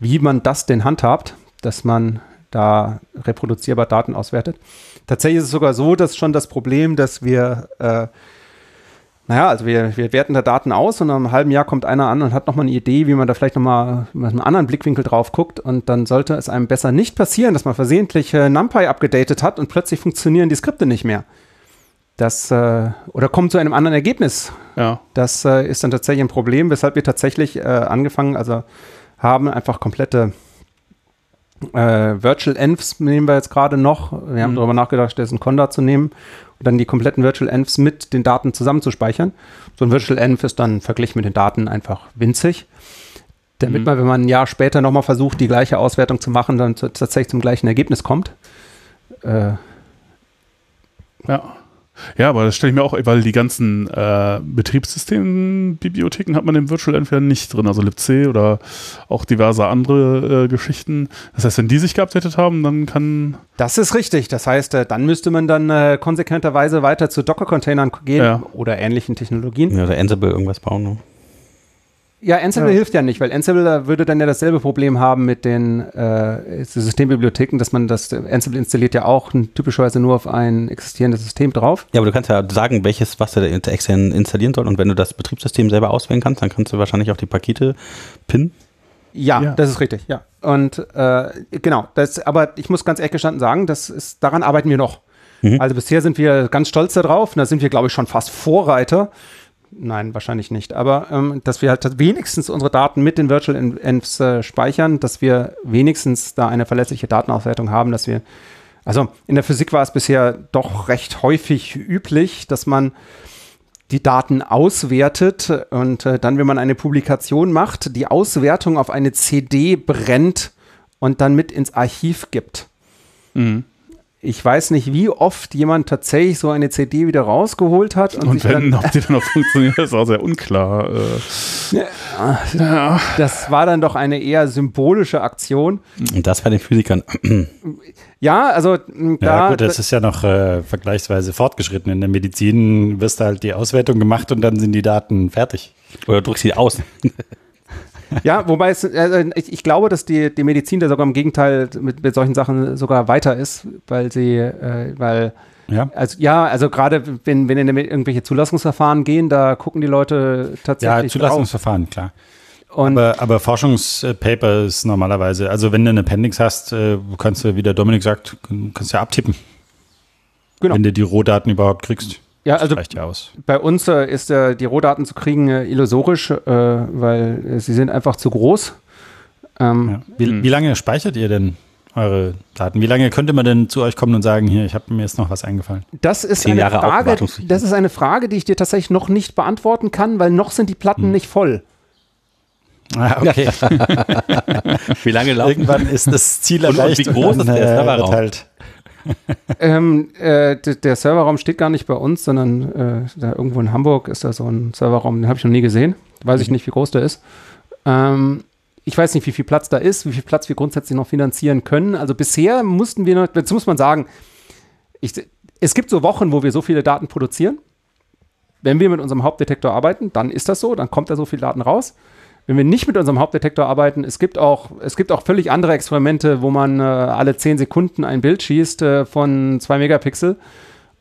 wie man das denn handhabt, dass man da reproduzierbar Daten auswertet. Tatsächlich ist es sogar so, dass schon das Problem, dass wir äh, naja, also wir, wir werten da Daten aus und nach einem halben Jahr kommt einer an und hat nochmal eine Idee, wie man da vielleicht nochmal mit einem anderen Blickwinkel drauf guckt und dann sollte es einem besser nicht passieren, dass man versehentlich äh, NumPy abgedatet hat und plötzlich funktionieren die Skripte nicht mehr. Das, äh, oder kommt zu einem anderen Ergebnis. Ja. Das äh, ist dann tatsächlich ein Problem, weshalb wir tatsächlich äh, angefangen, also haben einfach komplette äh, Virtual Envs nehmen wir jetzt gerade noch. Wir haben mhm. darüber nachgedacht, stattdessen Conda zu nehmen und dann die kompletten Virtual Envs mit den Daten zusammenzuspeichern. So ein Virtual Env ist dann verglichen mit den Daten einfach winzig. Damit mhm. man, wenn man ein Jahr später nochmal versucht, die gleiche Auswertung zu machen, dann tatsächlich zum gleichen Ergebnis kommt. Äh, ja. Ja, aber das stelle ich mir auch, weil die ganzen äh, Betriebssystembibliotheken hat man im Virtual entweder nicht drin, also libc oder auch diverse andere äh, Geschichten. Das heißt, wenn die sich geupdatet haben, dann kann. Das ist richtig. Das heißt, äh, dann müsste man dann äh, konsequenterweise weiter zu Docker-Containern gehen ja. oder ähnlichen Technologien. Ja, oder Ansible irgendwas bauen. Ne? Ja, Ansible ja. hilft ja nicht, weil Ansible würde dann ja dasselbe Problem haben mit den äh, Systembibliotheken, dass man das, Ansible installiert ja auch typischerweise nur auf ein existierendes System drauf. Ja, aber du kannst ja sagen, welches, was der extern installieren soll und wenn du das Betriebssystem selber auswählen kannst, dann kannst du wahrscheinlich auch die Pakete pinnen. Ja, ja, das ist richtig, ja. Und äh, genau, das, aber ich muss ganz ehrlich gestanden sagen, das ist, daran arbeiten wir noch. Mhm. Also bisher sind wir ganz stolz darauf, und da sind wir, glaube ich, schon fast Vorreiter Nein, wahrscheinlich nicht. Aber ähm, dass wir halt wenigstens unsere Daten mit den Virtual Envs äh, speichern, dass wir wenigstens da eine verlässliche Datenauswertung haben, dass wir, also in der Physik war es bisher doch recht häufig üblich, dass man die Daten auswertet und äh, dann, wenn man eine Publikation macht, die Auswertung auf eine CD brennt und dann mit ins Archiv gibt. Mhm ich weiß nicht, wie oft jemand tatsächlich so eine CD wieder rausgeholt hat. Und, und wenn, ob die dann noch funktioniert, ist auch sehr unklar. Äh. Ja, ja. Das war dann doch eine eher symbolische Aktion. Und das bei den Physikern. Ja, also da, ja, gut, das ist ja noch äh, vergleichsweise fortgeschritten. In der Medizin wirst du halt die Auswertung gemacht und dann sind die Daten fertig. Oder drückst sie aus. Ja, wobei es, äh, ich, ich, glaube, dass die, die Medizin da sogar im Gegenteil mit, mit solchen Sachen sogar weiter ist, weil sie, äh, weil ja. Also ja, also gerade wenn, wenn in irgendwelche Zulassungsverfahren gehen, da gucken die Leute tatsächlich. Ja, Zulassungsverfahren, drauf. klar. Und aber, aber Forschungspaper ist normalerweise, also wenn du ein Appendix hast, äh, kannst du, wie der Dominik sagt, kannst du ja abtippen. Genau. Wenn du die Rohdaten überhaupt kriegst. Ja, also ja bei uns äh, ist äh, die Rohdaten zu kriegen äh, illusorisch, äh, weil äh, sie sind einfach zu groß. Ähm, ja. wie, hm. wie, lange speichert ihr denn eure Daten? Wie lange könnte man denn zu euch kommen und sagen, hier, ich habe mir jetzt noch was eingefallen? Das ist eine Frage, das ist eine Frage, die ich dir tatsächlich noch nicht beantworten kann, weil noch sind die Platten hm. nicht voll. Ah, okay. wie lange laufen? Irgendwann ist das Ziel erreicht. Und, und wie groß ist der Serverraum? Halt ähm, äh, der Serverraum steht gar nicht bei uns, sondern äh, da irgendwo in Hamburg ist da so ein Serverraum, den habe ich noch nie gesehen. Weiß ich mhm. nicht, wie groß der ist. Ähm, ich weiß nicht, wie viel Platz da ist, wie viel Platz wir grundsätzlich noch finanzieren können. Also bisher mussten wir noch, dazu muss man sagen, ich, es gibt so Wochen, wo wir so viele Daten produzieren. Wenn wir mit unserem Hauptdetektor arbeiten, dann ist das so, dann kommt da so viel Daten raus wenn wir nicht mit unserem Hauptdetektor arbeiten, es gibt auch, es gibt auch völlig andere Experimente, wo man äh, alle 10 Sekunden ein Bild schießt äh, von 2 Megapixel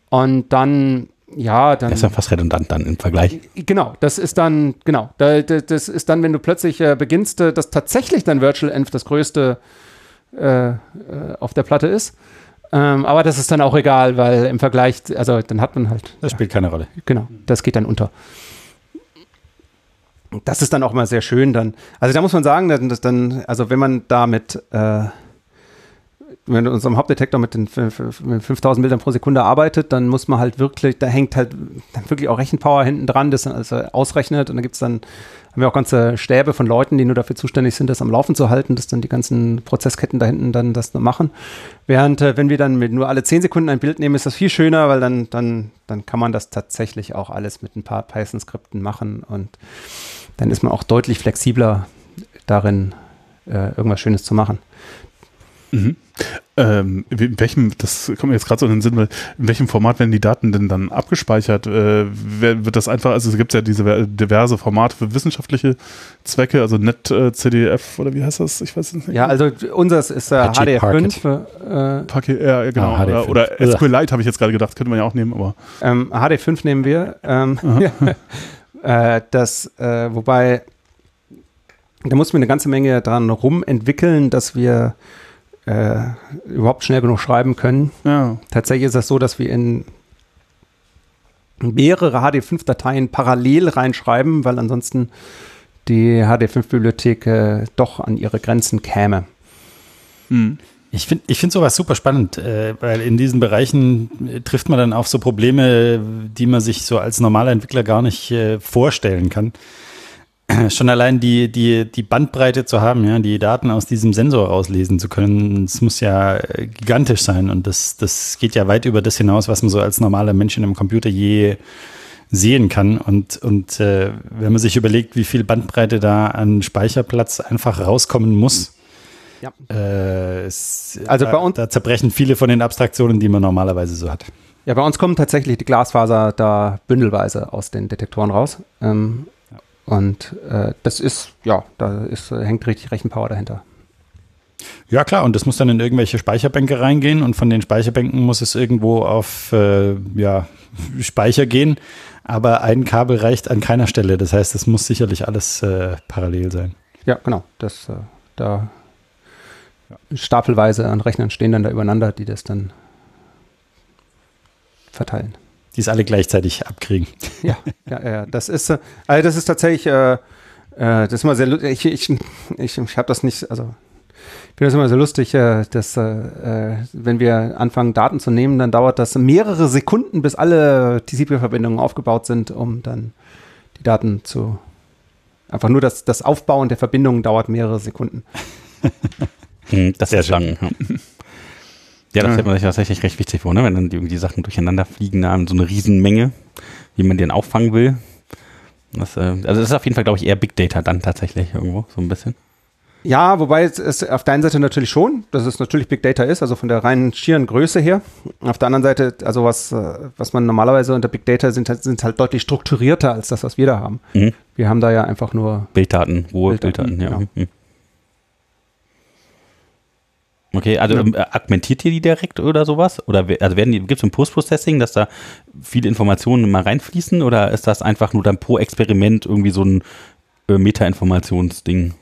und dann ja, dann. Das ist ja fast redundant dann im Vergleich. Genau, das ist dann, genau, da, das ist dann, wenn du plötzlich äh, beginnst, äh, dass tatsächlich dein Virtual Env das größte äh, äh, auf der Platte ist. Ähm, aber das ist dann auch egal, weil im Vergleich, also dann hat man halt. Das spielt keine Rolle. Genau, das geht dann unter das ist dann auch mal sehr schön dann. Also da muss man sagen, dass dann, also wenn man da mit, äh, mit unserem Hauptdetektor mit den 5000 Bildern pro Sekunde arbeitet, dann muss man halt wirklich, da hängt halt wirklich auch Rechenpower hinten dran, das dann also ausrechnet und da gibt es dann, haben wir auch ganze Stäbe von Leuten, die nur dafür zuständig sind, das am Laufen zu halten, dass dann die ganzen Prozessketten da hinten dann das machen. Während, äh, wenn wir dann mit nur alle 10 Sekunden ein Bild nehmen, ist das viel schöner, weil dann, dann, dann kann man das tatsächlich auch alles mit ein paar Python-Skripten machen und dann ist man auch deutlich flexibler darin, äh, irgendwas Schönes zu machen. Mhm. Ähm, in welchem, das kommt mir jetzt gerade so in den Sinn, weil in welchem Format werden die Daten denn dann abgespeichert? Äh, wird das einfach, also es gibt ja diese diverse Formate für wissenschaftliche Zwecke, also NetCDF äh, oder wie heißt das? Ich weiß es nicht. Ja, also unseres ist äh, HDF5. Äh, ja, genau. Ah, oder, oder SQLite habe ich jetzt gerade gedacht, könnte man ja auch nehmen, aber. Ähm, HD5 nehmen wir. Ähm, Äh, das, äh, wobei, da mussten wir eine ganze Menge dran rumentwickeln, dass wir äh, überhaupt schnell genug schreiben können. Ja. Tatsächlich ist das so, dass wir in mehrere HD5-Dateien parallel reinschreiben, weil ansonsten die HD5-Bibliothek äh, doch an ihre Grenzen käme. Hm. Ich finde ich find sowas super spannend, äh, weil in diesen Bereichen äh, trifft man dann auf so Probleme, die man sich so als normaler Entwickler gar nicht äh, vorstellen kann. Schon allein die, die, die Bandbreite zu haben, ja, die Daten aus diesem Sensor rauslesen zu können, das muss ja gigantisch sein und das, das geht ja weit über das hinaus, was man so als normaler Mensch in einem Computer je sehen kann. Und, und äh, wenn man sich überlegt, wie viel Bandbreite da an Speicherplatz einfach rauskommen muss, ja. Äh, es, also bei uns, da zerbrechen viele von den Abstraktionen, die man normalerweise so hat. Ja, bei uns kommen tatsächlich die Glasfaser da bündelweise aus den Detektoren raus. Ähm, und äh, das ist, ja, da ist, hängt richtig Rechenpower dahinter. Ja, klar, und das muss dann in irgendwelche Speicherbänke reingehen und von den Speicherbänken muss es irgendwo auf äh, ja, Speicher gehen, aber ein Kabel reicht an keiner Stelle. Das heißt, es muss sicherlich alles äh, parallel sein. Ja, genau. Das, äh, da stapelweise an Rechnern stehen dann da übereinander, die das dann verteilen. Die es alle gleichzeitig abkriegen. Ja, ja, ja. Das ist, äh, also das ist tatsächlich, äh, äh, das ist immer sehr, ich, ich, ich, ich habe das nicht, also ich finde das immer so lustig, äh, dass äh, wenn wir anfangen, Daten zu nehmen, dann dauert das mehrere Sekunden, bis alle TCP-Verbindungen aufgebaut sind, um dann die Daten zu. Einfach nur das, das Aufbauen der Verbindungen dauert mehrere Sekunden. Hm, das ist lang. Ja. Ja, das stellt man sich tatsächlich recht wichtig vor, ne? wenn dann die, die Sachen durcheinander fliegen, da in so eine Riesenmenge, wie man den auffangen will. Das, äh, also das ist auf jeden Fall, glaube ich, eher Big Data dann tatsächlich irgendwo, so ein bisschen. Ja, wobei es, es auf der einen Seite natürlich schon, dass es natürlich Big Data ist, also von der reinen schieren Größe her. Auf der anderen Seite, also was, äh, was man normalerweise unter Big Data sind, sind halt deutlich strukturierter als das, was wir da haben. Mhm. Wir haben da ja einfach nur Bilddaten, rohe Bilddaten, Bilddaten ja. Genau. Mhm. Okay, also ja. Ähm, augmentiert ihr die direkt oder sowas? Oder also werden die, gibt es ein Post-Processing, dass da viele Informationen mal reinfließen oder ist das einfach nur dann pro Experiment irgendwie so ein äh, Meta-Informationsding?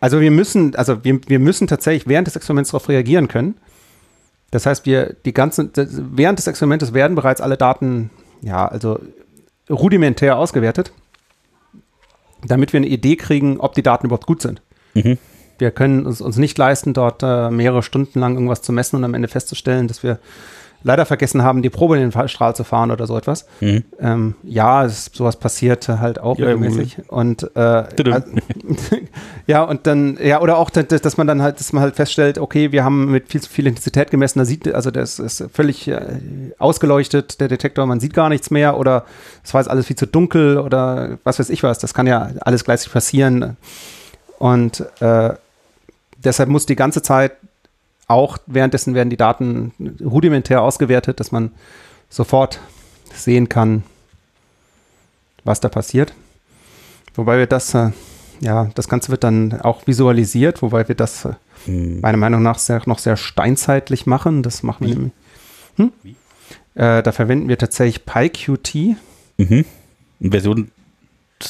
Also wir müssen, also wir, wir müssen tatsächlich während des Experiments darauf reagieren können. Das heißt, wir die ganzen, während des Experimentes werden bereits alle Daten, ja, also rudimentär ausgewertet, damit wir eine Idee kriegen, ob die Daten überhaupt gut sind. Mhm. Wir können uns, uns nicht leisten, dort äh, mehrere Stunden lang irgendwas zu messen und am Ende festzustellen, dass wir leider vergessen haben, die Probe in den Strahl zu fahren oder so etwas. Mhm. Ähm, ja, es, sowas passiert halt auch ja, regelmäßig. Und äh, ja, und dann, ja, oder auch, dass man dann halt, dass man halt feststellt, okay, wir haben mit viel zu viel Intensität gemessen, da sieht, also das ist völlig äh, ausgeleuchtet, der Detektor, man sieht gar nichts mehr oder es war jetzt alles viel zu dunkel oder was weiß ich was. Das kann ja alles gleichzeitig passieren. Und äh, deshalb muss die ganze Zeit auch währenddessen werden die Daten rudimentär ausgewertet, dass man sofort sehen kann, was da passiert. Wobei wir das, äh, ja, das Ganze wird dann auch visualisiert, wobei wir das äh, hm. meiner Meinung nach sehr, noch sehr steinzeitlich machen. Das machen wir nämlich. Hm? Äh, da verwenden wir tatsächlich PyQt. Mhm. Version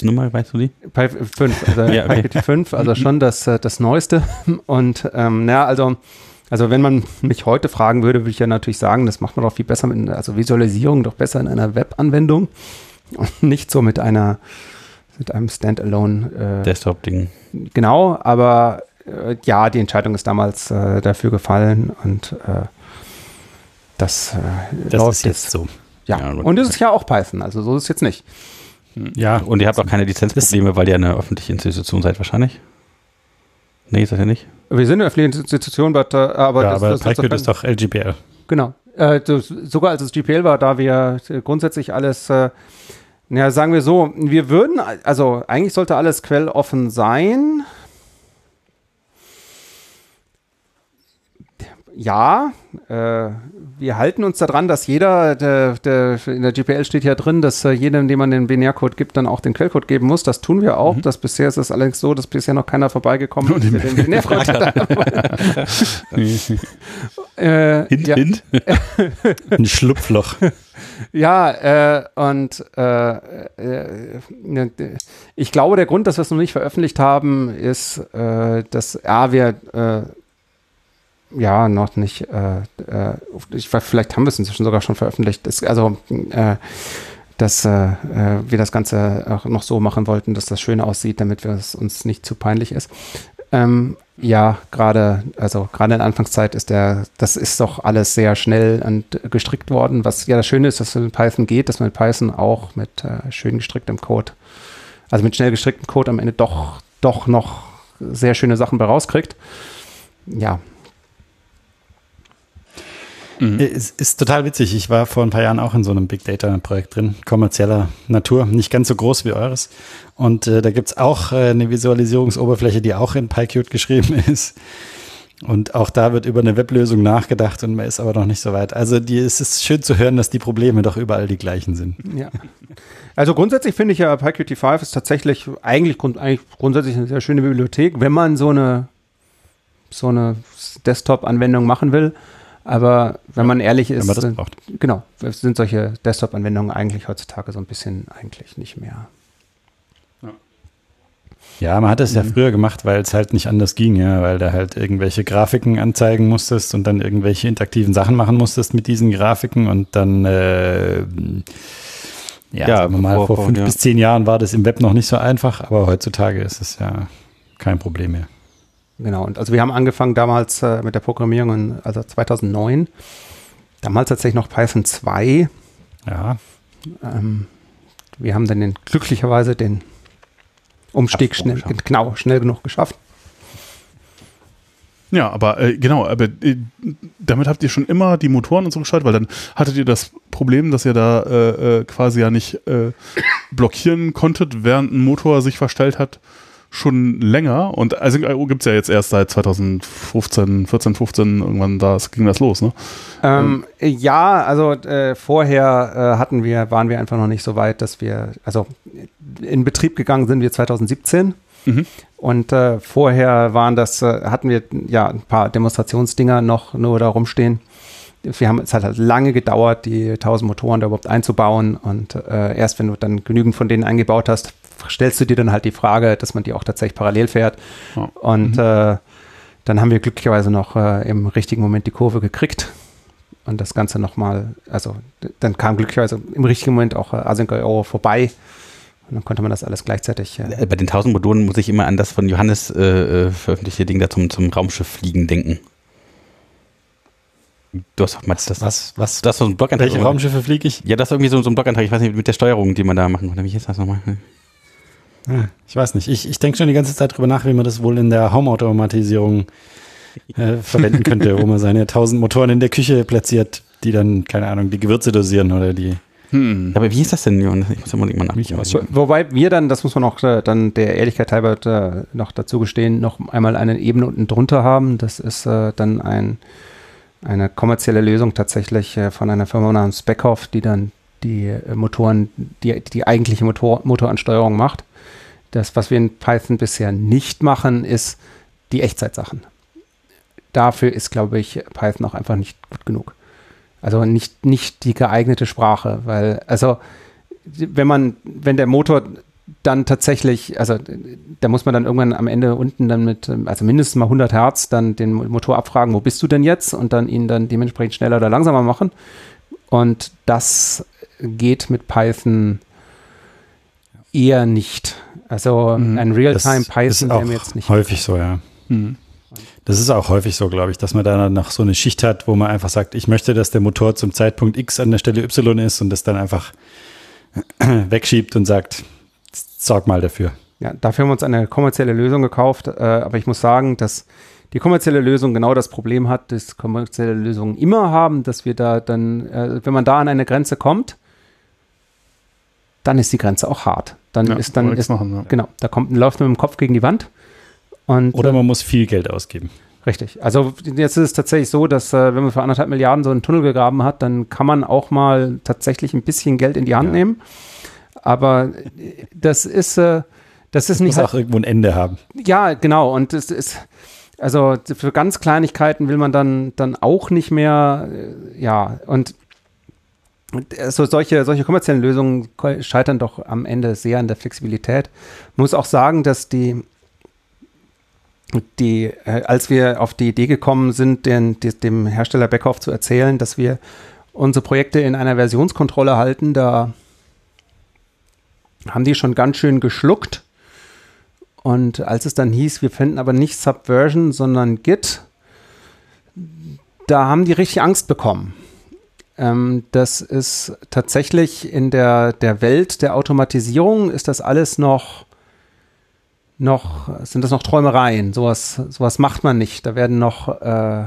Nummer, weißt du die? Pi 5, also ja, okay. PyQt 5, also schon das, äh, das Neueste. Und ähm, ja, also also wenn man mich heute fragen würde, würde ich ja natürlich sagen, das macht man doch viel besser mit, also Visualisierung doch besser in einer Webanwendung und nicht so mit einer, mit einem Standalone äh, Desktop-Ding. Genau, aber äh, ja, die Entscheidung ist damals äh, dafür gefallen und äh, das, äh, das läuft ist jetzt so. Ja, ja und es ist ja auch Python, also so ist es jetzt nicht. Ja. Und ihr habt auch keine Lizenzprobleme, weil ihr eine öffentliche Institution seid wahrscheinlich? Nee, ist das ja nicht. Wir sind eine öffentliche Institution, but, uh, aber ja, das, aber das, das ist doch LGPL. Genau. Äh, das, sogar als es GPL war, da wir grundsätzlich alles, äh, ja, sagen wir so, wir würden, also eigentlich sollte alles quelloffen sein. Ja, äh, wir halten uns daran, dass jeder, der, der, in der GPL steht ja drin, dass äh, jedem, dem man den Binärcode gibt, dann auch den Quellcode geben muss. Das tun wir auch. Mhm. Das bisher ist es allerdings so, dass bisher noch keiner vorbeigekommen ist, der den Binärcode hat. äh, hint, ja. hint. Ein Schlupfloch. Ja, äh, und äh, äh, ne, ich glaube, der Grund, dass wir es noch nicht veröffentlicht haben, ist, äh, dass A, wir äh, ja, noch nicht. Äh, äh, ich, vielleicht haben wir es inzwischen sogar schon veröffentlicht. Das, also, äh, dass äh, äh, wir das Ganze auch noch so machen wollten, dass das schön aussieht, damit es uns nicht zu peinlich ist. Ähm, ja, gerade, also gerade in Anfangszeit ist der, das ist doch alles sehr schnell und gestrickt worden. Was ja das Schöne ist, dass es mit Python geht, dass man mit Python auch mit äh, schön gestricktem Code, also mit schnell gestricktem Code am Ende doch, doch noch sehr schöne Sachen bei rauskriegt. Ja, Mhm. Es ist total witzig. Ich war vor ein paar Jahren auch in so einem Big Data-Projekt drin, kommerzieller Natur, nicht ganz so groß wie eures. Und äh, da gibt es auch äh, eine Visualisierungsoberfläche, die auch in PyQt geschrieben ist. Und auch da wird über eine Weblösung nachgedacht und man ist aber noch nicht so weit. Also die, es ist schön zu hören, dass die Probleme doch überall die gleichen sind. Ja. Also grundsätzlich finde ich ja PyQt5 ist tatsächlich eigentlich, grund, eigentlich grundsätzlich eine sehr schöne Bibliothek, wenn man so eine so eine Desktop-Anwendung machen will. Aber wenn man ehrlich ist, wenn man genau, sind solche Desktop-Anwendungen eigentlich heutzutage so ein bisschen eigentlich nicht mehr. Ja, man hat es ja mhm. früher gemacht, weil es halt nicht anders ging, ja, weil da halt irgendwelche Grafiken anzeigen musstest und dann irgendwelche interaktiven Sachen machen musstest mit diesen Grafiken und dann äh, ja, ja mal, vor, vor fünf ja. bis zehn Jahren war das im Web noch nicht so einfach, aber heutzutage ist es ja kein Problem mehr. Genau, und also wir haben angefangen damals äh, mit der Programmierung, in, also 2009, damals tatsächlich noch Python 2. Ja. Ähm, wir haben dann den, glücklicherweise den Umstieg schnell, genau, schnell genug geschafft. Ja, aber äh, genau, aber äh, damit habt ihr schon immer die Motoren und so geschaltet, weil dann hattet ihr das Problem, dass ihr da äh, äh quasi ja nicht äh, blockieren konntet, während ein Motor sich verstellt hat schon länger und Async.io gibt es ja jetzt erst seit 2015, 14, 15, irgendwann da ging das los, ne? Ähm, ja, also äh, vorher äh, hatten wir, waren wir einfach noch nicht so weit, dass wir, also in Betrieb gegangen sind wir 2017 mhm. und äh, vorher waren das, äh, hatten wir ja ein paar Demonstrationsdinger noch nur da rumstehen. Wir haben, es hat halt lange gedauert, die 1000 Motoren da überhaupt einzubauen und äh, erst wenn du dann genügend von denen eingebaut hast, stellst du dir dann halt die Frage, dass man die auch tatsächlich parallel fährt. Oh. Und mhm. äh, dann haben wir glücklicherweise noch äh, im richtigen Moment die Kurve gekriegt und das Ganze nochmal, also dann kam glücklicherweise im richtigen Moment auch äh, Async Euro vorbei. Und dann konnte man das alles gleichzeitig. Äh, Bei den 1000 Modulen muss ich immer an das von Johannes äh, äh, veröffentlichte Ding da zum, zum Raumschifffliegen denken. Du hast doch mal das. Was? Was? Das so ein Blogantrag. Welche Raumschiffe fliege ich? Ja, das ist irgendwie so, so ein Blogantrag. Ich weiß nicht, mit der Steuerung, die man da machen kann. Wie ist das nochmal? Ja, ich weiß nicht. Ich, ich denke schon die ganze Zeit drüber nach, wie man das wohl in der Home-Automatisierung äh, verwenden könnte, wo man seine tausend Motoren in der Küche platziert, die dann, keine Ahnung, die Gewürze dosieren oder die. Hm. Aber wie ist das denn? Ich muss immer mal nachdenken. Wobei wir dann, das muss man auch äh, dann der Ehrlichkeit halber äh, noch dazu gestehen, noch einmal eine Ebene unten drunter haben. Das ist äh, dann ein, eine kommerzielle Lösung tatsächlich äh, von einer Firma namens Beckhoff, die dann die äh, Motoren, die, die eigentliche Motor, Motoransteuerung macht. Das, was wir in Python bisher nicht machen, ist die Echtzeitsachen. Dafür ist, glaube ich, Python auch einfach nicht gut genug. Also nicht, nicht die geeignete Sprache, weil, also, wenn man, wenn der Motor dann tatsächlich, also da muss man dann irgendwann am Ende unten dann mit, also mindestens mal 100 Hertz dann den Motor abfragen, wo bist du denn jetzt und dann ihn dann dementsprechend schneller oder langsamer machen. Und das geht mit Python eher nicht. Also mhm. ein Real-Time-Python wäre mir jetzt nicht. Häufig so, ja. Mhm. Das ist auch häufig so, glaube ich, dass man da noch so eine Schicht hat, wo man einfach sagt, ich möchte, dass der Motor zum Zeitpunkt X an der Stelle Y ist und das dann einfach wegschiebt und sagt, sorg mal dafür. Ja, dafür haben wir uns eine kommerzielle Lösung gekauft, äh, aber ich muss sagen, dass die kommerzielle Lösung genau das Problem hat, dass kommerzielle Lösungen immer haben, dass wir da dann, äh, wenn man da an eine Grenze kommt, dann ist die Grenze auch hart. Dann ja, ist dann ist, machen, ja. genau, da kommt läuft man mit dem Kopf gegen die Wand. Und, Oder man muss viel Geld ausgeben. Richtig. Also jetzt ist es tatsächlich so, dass äh, wenn man für anderthalb Milliarden so einen Tunnel gegraben hat, dann kann man auch mal tatsächlich ein bisschen Geld in die Hand ja. nehmen. Aber das ist, äh, das ist das nicht. Muss auch irgendwo ein Ende haben. Ja, genau. Und es ist, also für ganz Kleinigkeiten will man dann, dann auch nicht mehr, äh, ja, und so solche, solche kommerziellen Lösungen scheitern doch am Ende sehr an der Flexibilität. Muss auch sagen, dass die, die, äh, als wir auf die Idee gekommen sind, den, die, dem Hersteller Beckhoff zu erzählen, dass wir unsere Projekte in einer Versionskontrolle halten, da haben die schon ganz schön geschluckt. Und als es dann hieß, wir finden aber nicht Subversion, sondern Git, da haben die richtig Angst bekommen. Ähm, das ist tatsächlich in der, der Welt der Automatisierung ist das alles noch, noch, sind das noch Träumereien. Sowas, sowas macht man nicht. Da werden noch äh,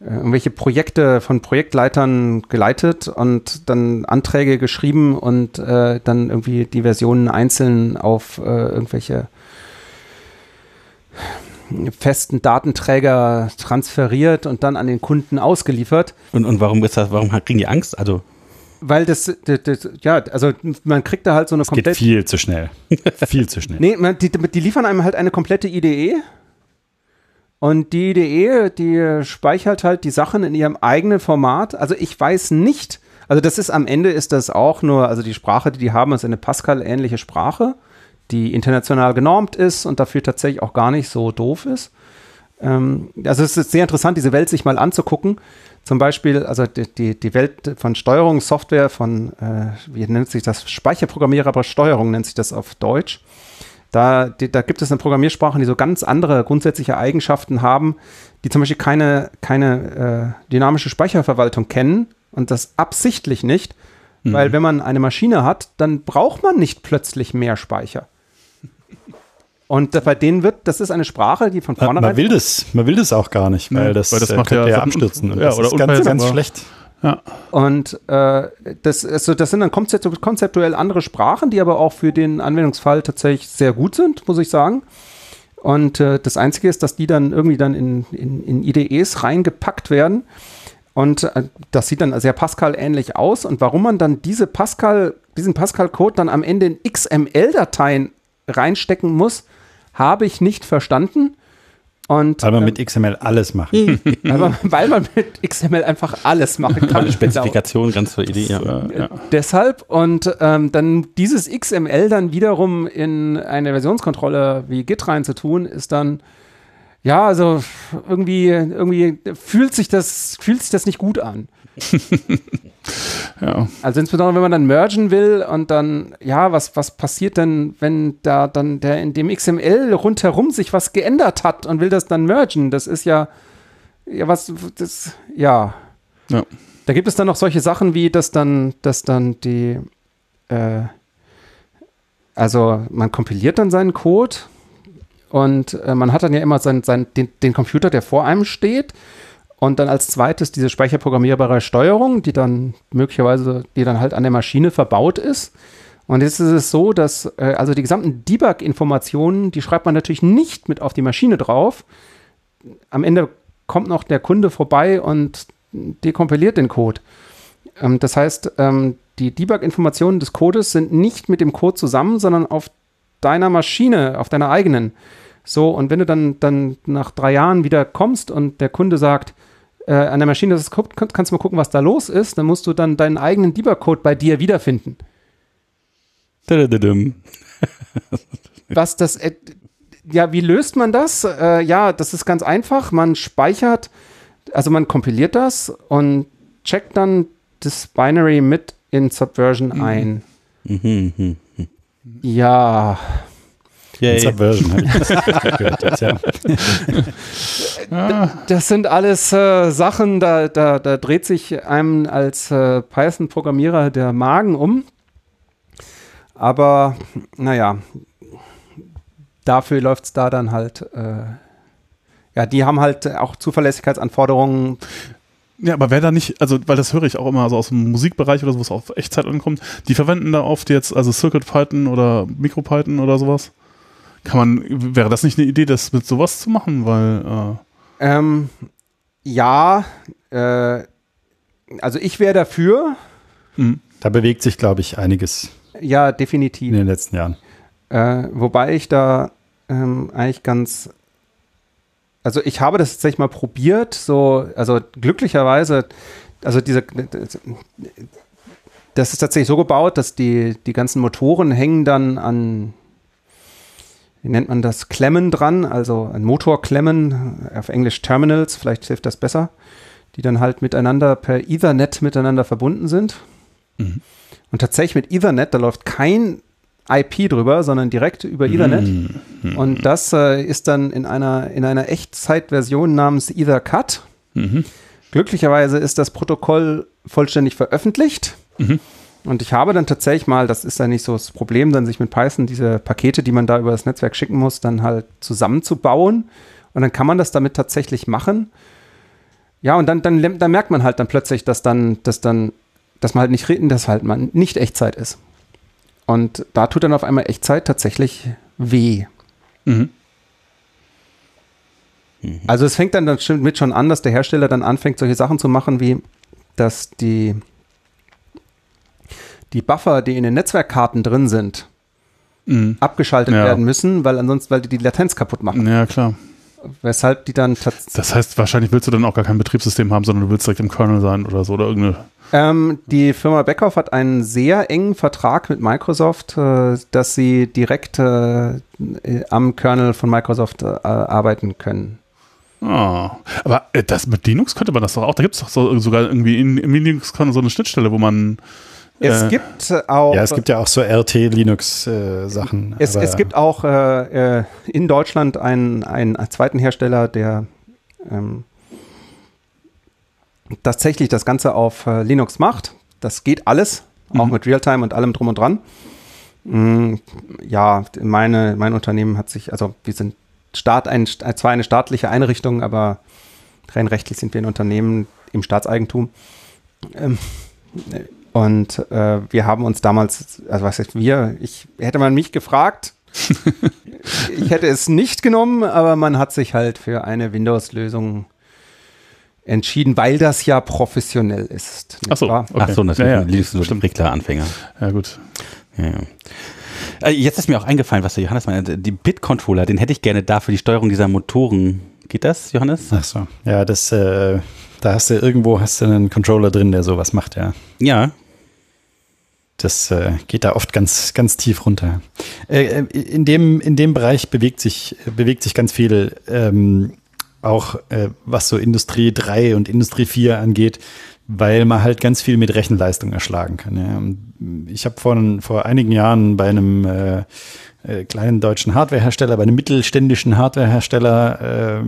irgendwelche Projekte von Projektleitern geleitet und dann Anträge geschrieben und äh, dann irgendwie die Versionen einzeln auf äh, irgendwelche festen Datenträger transferiert und dann an den Kunden ausgeliefert. Und, und warum ist das, warum kriegen die Angst? Also Weil das, das, das, ja, also man kriegt da halt so eine das Geht viel zu schnell. viel zu schnell. Nee, man, die, die liefern einem halt eine komplette IDE. Und die IDE, die speichert halt die Sachen in ihrem eigenen Format. Also ich weiß nicht, also das ist am Ende ist das auch nur, also die Sprache, die die haben, ist eine Pascal-ähnliche Sprache, die international genormt ist und dafür tatsächlich auch gar nicht so doof ist. Ähm, also es ist sehr interessant, diese Welt sich mal anzugucken. Zum Beispiel, also die, die, die Welt von Steuerungssoftware, von, äh, wie nennt sich das, Speicherprogrammierer, Steuerung nennt sich das auf Deutsch. Da, die, da gibt es eine Programmiersprache, die so ganz andere grundsätzliche Eigenschaften haben, die zum Beispiel keine, keine äh, dynamische Speicherverwaltung kennen und das absichtlich nicht, mhm. weil wenn man eine Maschine hat, dann braucht man nicht plötzlich mehr Speicher. Und bei denen wird, das ist eine Sprache, die von vornherein. Man will das, man will das auch gar nicht, weil ja, das, weil das äh, macht ja, ja abstürzen. Und ja, das oder ist ganz, ganz schlecht. Ja. Und äh, das, also das sind dann konzeptuell andere Sprachen, die aber auch für den Anwendungsfall tatsächlich sehr gut sind, muss ich sagen. Und äh, das Einzige ist, dass die dann irgendwie dann in, in, in IDEs reingepackt werden. Und äh, das sieht dann sehr Pascal-ähnlich aus. Und warum man dann diese Pascal, diesen Pascal-Code dann am Ende in XML-Dateien reinstecken muss, habe ich nicht verstanden. Und, weil man ähm, mit XML alles macht. weil, man, weil, man, mit XML einfach alles machen kann. Eine Spezifikation, ganz zur Idee, ja. ja. Deshalb und ähm, dann dieses XML dann wiederum in eine Versionskontrolle wie Git reinzutun, ist dann ja, also irgendwie, irgendwie fühlt sich das, fühlt sich das nicht gut an. ja. Also insbesondere, wenn man dann mergen will und dann, ja, was, was passiert denn, wenn da dann der in dem XML rundherum sich was geändert hat und will das dann mergen? Das ist ja, ja, was, das, ja. ja. Da gibt es dann noch solche Sachen wie, dass dann, dass dann die, äh, also man kompiliert dann seinen Code und äh, man hat dann ja immer sein, sein, den, den Computer, der vor einem steht. Und dann als zweites diese speicherprogrammierbare Steuerung, die dann möglicherweise, die dann halt an der Maschine verbaut ist. Und jetzt ist es so, dass äh, also die gesamten Debug-Informationen, die schreibt man natürlich nicht mit auf die Maschine drauf. Am Ende kommt noch der Kunde vorbei und dekompiliert den Code. Ähm, das heißt, ähm, die Debug-Informationen des Codes sind nicht mit dem Code zusammen, sondern auf deiner Maschine, auf deiner eigenen. So, und wenn du dann, dann nach drei Jahren wieder kommst und der Kunde sagt, äh, an der Maschine, das ist, kannst du mal gucken, was da los ist, dann musst du dann deinen eigenen Debug-Code bei dir wiederfinden. was das, äh, ja, wie löst man das? Äh, ja, das ist ganz einfach. Man speichert, also man kompiliert das und checkt dann das Binary mit in Subversion mhm. ein. Mhm, mh. Ja. Yay. Subversion. jetzt, ja. Das sind alles äh, Sachen, da, da, da dreht sich einem als äh, Python-Programmierer der Magen um. Aber naja, dafür läuft es da dann halt. Äh, ja, die haben halt auch Zuverlässigkeitsanforderungen. Ja, aber wer da nicht, also weil das höre ich auch immer so aus dem Musikbereich oder so, was auf Echtzeit ankommt, die verwenden da oft jetzt also Circuit Python oder MicroPython oder sowas. Kann man, wäre das nicht eine Idee, das mit sowas zu machen? Weil äh ähm, ja, äh, also ich wäre dafür. Mhm. Da bewegt sich, glaube ich, einiges. Ja, definitiv. In den letzten Jahren. Äh, wobei ich da ähm, eigentlich ganz also ich habe das tatsächlich mal probiert, so, also glücklicherweise, also diese, das ist tatsächlich so gebaut, dass die, die ganzen Motoren hängen dann an, wie nennt man das, Klemmen dran, also an Motorklemmen, auf Englisch Terminals, vielleicht hilft das besser, die dann halt miteinander per Ethernet miteinander verbunden sind. Mhm. Und tatsächlich mit Ethernet, da läuft kein IP drüber, sondern direkt über Ethernet. Mm, Und das äh, ist dann in einer, in einer Echtzeitversion namens EtherCut. Mhm. Glücklicherweise ist das Protokoll vollständig veröffentlicht. Mhm. Und ich habe dann tatsächlich mal, das ist ja nicht so das Problem, dann sich mit Python diese Pakete, die man da über das Netzwerk schicken muss, dann halt zusammenzubauen. Und dann kann man das damit tatsächlich machen. Ja, und dann, dann, dann merkt man halt dann plötzlich, dass dann, dass dann, dass man halt nicht reden, dass halt man nicht Echtzeit ist. Und da tut dann auf einmal Echtzeit tatsächlich weh. Mhm. Mhm. Also es fängt dann mit schon an, dass der Hersteller dann anfängt, solche Sachen zu machen, wie dass die die Buffer, die in den Netzwerkkarten drin sind, mhm. abgeschaltet ja. werden müssen, weil ansonsten, weil die die Latenz kaputt machen. Ja, klar. Weshalb die dann Das heißt, wahrscheinlich willst du dann auch gar kein Betriebssystem haben, sondern du willst direkt im Kernel sein oder so oder irgendeine. Ähm, die Firma Beckhoff hat einen sehr engen Vertrag mit Microsoft, äh, dass sie direkt äh, am Kernel von Microsoft äh, arbeiten können. Ah, aber äh, das mit Linux könnte man das doch auch. Da gibt es doch so, sogar irgendwie in, in Linux so eine Schnittstelle, wo man es äh, gibt auch. Ja, es gibt ja auch so RT-Linux-Sachen. Äh, es, es, gibt auch äh, äh, in Deutschland einen, einen zweiten Hersteller, der ähm, tatsächlich das Ganze auf äh, Linux macht. Das geht alles, auch mhm. mit Realtime und allem drum und dran. Mm, ja, meine, mein Unternehmen hat sich, also wir sind Staat, ein, zwar eine staatliche Einrichtung, aber rein rechtlich sind wir ein Unternehmen im Staatseigentum. Ähm, und äh, wir haben uns damals, also was heißt wir, ich hätte man mich gefragt, ich hätte es nicht genommen, aber man hat sich halt für eine Windows-Lösung entschieden, weil das ja professionell ist. Achso, okay. Ach so, natürlich ja, ja. du Stimmt. Regler-Anfänger. Ja, gut. Ja, ja. Äh, jetzt ist mir auch eingefallen, was der Johannes meinte. Die Bit-Controller, den hätte ich gerne da für die Steuerung dieser Motoren. Geht das, Johannes? Ach so. Ja, das, äh, da hast du irgendwo hast du einen Controller drin, der sowas macht, ja. Ja. Das äh, geht da oft ganz, ganz tief runter. Äh, äh in, dem, in dem Bereich bewegt sich, bewegt sich ganz viel, ähm, auch äh, was so Industrie 3 und Industrie 4 angeht, weil man halt ganz viel mit Rechenleistung erschlagen kann. Ja. Ich habe vor, vor einigen Jahren bei einem äh, kleinen deutschen Hardwarehersteller, bei einem mittelständischen Hardwarehersteller äh, äh,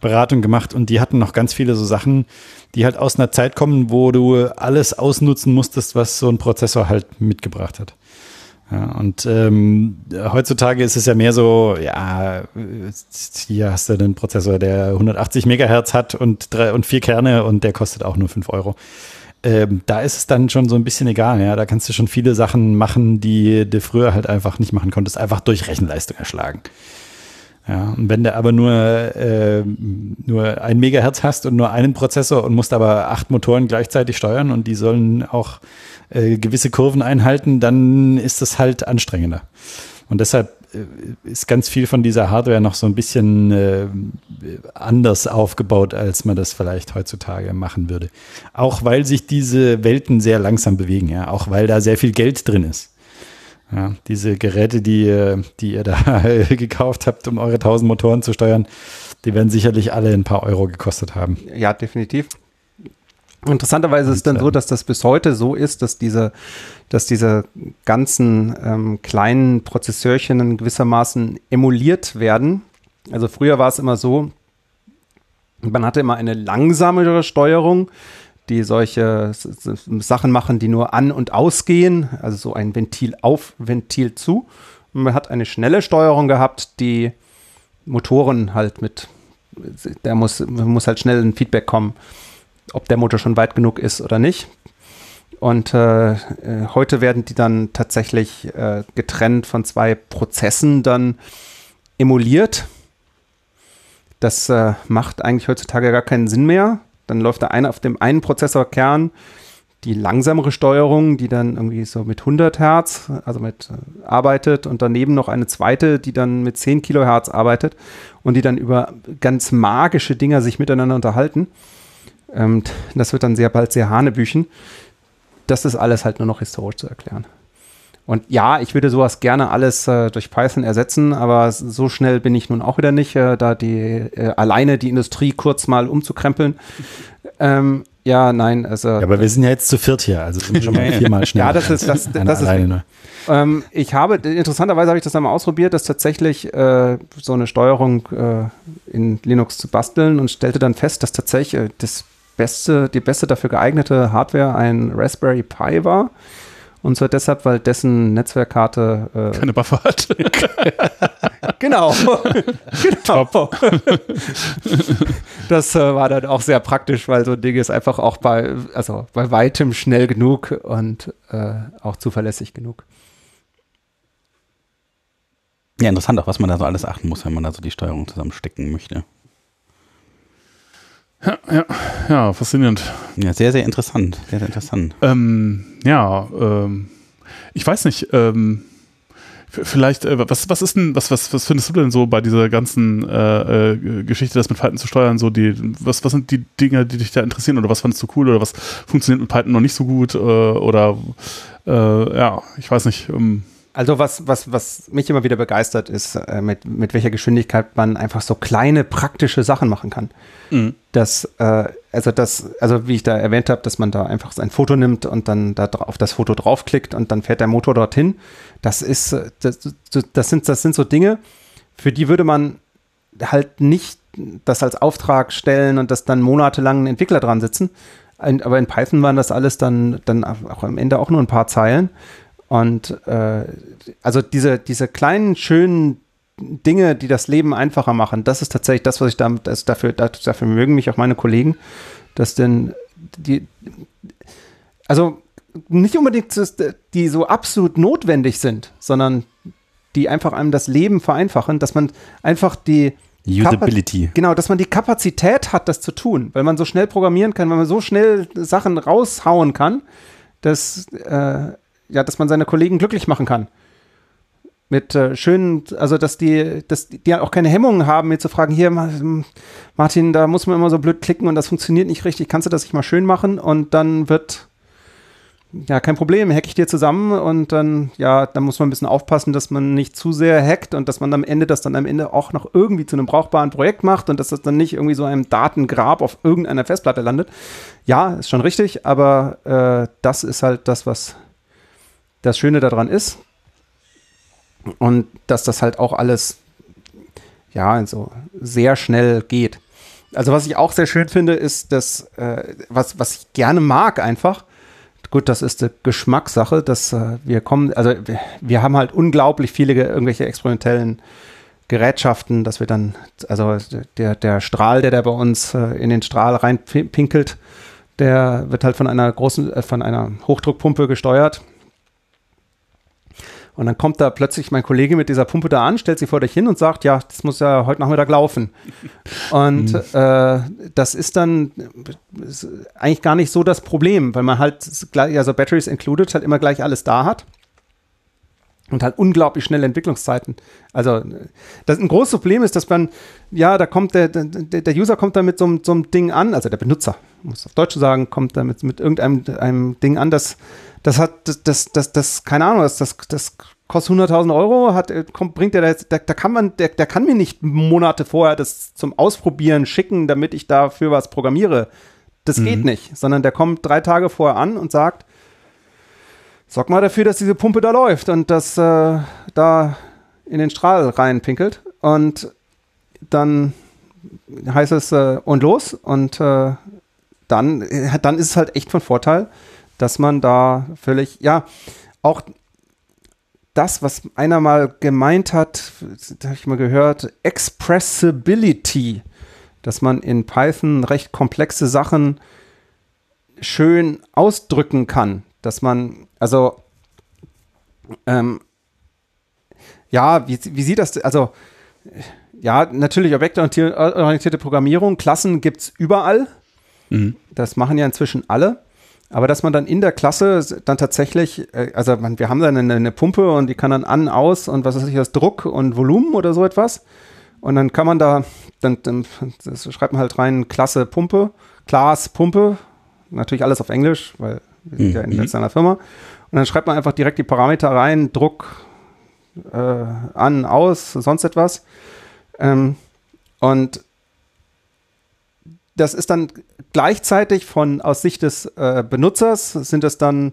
Beratung gemacht und die hatten noch ganz viele so Sachen, die halt aus einer Zeit kommen, wo du alles ausnutzen musstest, was so ein Prozessor halt mitgebracht hat. Ja, und ähm, heutzutage ist es ja mehr so, ja, hier hast du einen Prozessor, der 180 Megahertz hat und, drei, und vier Kerne und der kostet auch nur fünf Euro. Ähm, da ist es dann schon so ein bisschen egal, ja. Da kannst du schon viele Sachen machen, die du früher halt einfach nicht machen konntest, einfach durch Rechenleistung erschlagen. Ja, und wenn du aber nur, äh, nur ein Megahertz hast und nur einen Prozessor und musst aber acht Motoren gleichzeitig steuern und die sollen auch äh, gewisse Kurven einhalten, dann ist das halt anstrengender. Und deshalb ist ganz viel von dieser Hardware noch so ein bisschen äh, anders aufgebaut, als man das vielleicht heutzutage machen würde. Auch weil sich diese Welten sehr langsam bewegen, ja, auch weil da sehr viel Geld drin ist. Ja, diese Geräte, die, äh, die ihr da gekauft habt, um eure 1000 Motoren zu steuern, die werden sicherlich alle ein paar Euro gekostet haben. Ja, definitiv. Interessanterweise ist es dann so, dass das bis heute so ist, dass diese, dass diese ganzen ähm, kleinen Prozessorchen gewissermaßen emuliert werden. Also früher war es immer so, man hatte immer eine langsamere Steuerung, die solche Sachen machen, die nur an- und ausgehen, also so ein Ventil auf, Ventil zu. Und man hat eine schnelle Steuerung gehabt, die Motoren halt mit, da muss, muss halt schnell ein Feedback kommen, ob der Motor schon weit genug ist oder nicht. Und äh, äh, heute werden die dann tatsächlich äh, getrennt von zwei Prozessen dann emuliert. Das äh, macht eigentlich heutzutage gar keinen Sinn mehr. Dann läuft da eine auf dem einen Prozessorkern die langsamere Steuerung, die dann irgendwie so mit 100 Hertz, also mit äh, arbeitet und daneben noch eine zweite, die dann mit 10 Kilohertz arbeitet und die dann über ganz magische Dinger sich miteinander unterhalten. Ähm, das wird dann sehr bald sehr hanebüchen. Das ist alles halt nur noch historisch zu erklären. Und ja, ich würde sowas gerne alles äh, durch Python ersetzen, aber so schnell bin ich nun auch wieder nicht, äh, da die äh, alleine die Industrie kurz mal umzukrempeln. Ähm, ja, nein, also. Ja, aber wir sind ja jetzt zu viert hier, also sind wir schon mal viermal schnell. ja, das ist das, das ist. Ähm, ich habe interessanterweise habe ich das einmal ausprobiert, das tatsächlich äh, so eine Steuerung äh, in Linux zu basteln und stellte dann fest, dass tatsächlich äh, das beste, die beste dafür geeignete Hardware ein Raspberry Pi war und zwar deshalb, weil dessen Netzwerkkarte äh, keine Buffer hat. genau. genau. das äh, war dann auch sehr praktisch, weil so ein Ding ist einfach auch bei, also bei weitem schnell genug und äh, auch zuverlässig genug. Ja, interessant auch, was man da so alles achten muss, wenn man da so die Steuerung zusammenstecken möchte. Ja, ja, ja, faszinierend. Ja, sehr, sehr interessant. Sehr, sehr interessant. Ähm, ja, ähm, ich weiß nicht, ähm, vielleicht, äh, was, was ist denn, was, was, was findest du denn so bei dieser ganzen äh, äh, Geschichte, das mit Python zu steuern, so die, was, was sind die Dinge, die dich da interessieren oder was fandest du cool oder was funktioniert mit Python noch nicht so gut äh, oder äh, ja, ich weiß nicht, ähm, also was, was, was mich immer wieder begeistert, ist, äh, mit, mit welcher Geschwindigkeit man einfach so kleine praktische Sachen machen kann. Mhm. Das, äh, also das, also wie ich da erwähnt habe, dass man da einfach ein Foto nimmt und dann da auf das Foto draufklickt und dann fährt der Motor dorthin. Das ist, das, das sind, das sind so Dinge, für die würde man halt nicht das als Auftrag stellen und das dann monatelang ein Entwickler dran sitzen. Aber in Python waren das alles dann, dann auch am Ende auch nur ein paar Zeilen. Und äh, also diese, diese kleinen, schönen Dinge, die das Leben einfacher machen, das ist tatsächlich das, was ich damit, also dafür, dafür mögen mich auch meine Kollegen, dass denn die, also nicht unbedingt die so absolut notwendig sind, sondern die einfach einem das Leben vereinfachen, dass man einfach die Usability. Kapaz genau, dass man die Kapazität hat, das zu tun, weil man so schnell programmieren kann, weil man so schnell Sachen raushauen kann, dass äh, ja, dass man seine Kollegen glücklich machen kann. Mit äh, schönen, also dass die, dass die auch keine Hemmungen haben, mir zu fragen, hier, Martin, da muss man immer so blöd klicken und das funktioniert nicht richtig, kannst du das nicht mal schön machen? Und dann wird, ja, kein Problem, hack ich dir zusammen und dann, ja, dann muss man ein bisschen aufpassen, dass man nicht zu sehr hackt und dass man am Ende das dann am Ende auch noch irgendwie zu einem brauchbaren Projekt macht und dass das dann nicht irgendwie so einem Datengrab auf irgendeiner Festplatte landet. Ja, ist schon richtig, aber äh, das ist halt das, was das Schöne daran ist. Und dass das halt auch alles, ja, so sehr schnell geht. Also was ich auch sehr schön finde, ist, dass, äh, was, was ich gerne mag einfach, gut, das ist eine Geschmackssache, dass äh, wir kommen, also wir, wir, haben halt unglaublich viele irgendwelche experimentellen Gerätschaften, dass wir dann, also der, der Strahl, der da bei uns äh, in den Strahl reinpinkelt, der wird halt von einer großen, äh, von einer Hochdruckpumpe gesteuert und dann kommt da plötzlich mein Kollege mit dieser Pumpe da an, stellt sie vor dich hin und sagt, ja, das muss ja heute Nachmittag laufen. Und mhm. äh, das ist dann ist eigentlich gar nicht so das Problem, weil man halt, also Batteries included, halt immer gleich alles da hat. Und halt unglaublich schnelle Entwicklungszeiten. Also, das ein großes Problem ist, dass man, ja, da kommt der, der, der User kommt da mit so, so einem Ding an, also der Benutzer, muss auf Deutsch sagen, kommt da mit, mit irgendeinem einem Ding an, das das hat, das, das, das, das keine Ahnung, das, das, das kostet 100.000 Euro, hat, äh, kommt, bringt der, da, da kann man, der, der kann mir nicht Monate vorher das zum Ausprobieren schicken, damit ich dafür was programmiere. Das mhm. geht nicht, sondern der kommt drei Tage vorher an und sagt, sorg mal dafür, dass diese Pumpe da läuft und das äh, da in den Strahl reinpinkelt und dann heißt es äh, und los und äh, dann, äh, dann ist es halt echt von Vorteil, dass man da völlig, ja, auch das, was einer mal gemeint hat, habe ich mal gehört, Expressibility, dass man in Python recht komplexe Sachen schön ausdrücken kann, dass man, also, ähm, ja, wie, wie sieht das, also, ja, natürlich objektorientierte Programmierung, Klassen gibt es überall. Mhm. Das machen ja inzwischen alle. Aber dass man dann in der Klasse dann tatsächlich, äh, also man, wir haben dann eine, eine, Pumpe und die kann dann an, aus und was weiß ich, das Druck und Volumen oder so etwas. Und dann kann man da, dann, dann schreibt man halt rein Klasse Pumpe, Class Pumpe, natürlich alles auf Englisch, weil wir sind mhm. ja in mhm. einer Firma. Und dann schreibt man einfach direkt die Parameter rein, Druck äh, an, aus, sonst etwas. Ähm, und das ist dann gleichzeitig von aus Sicht des äh, Benutzers sind es dann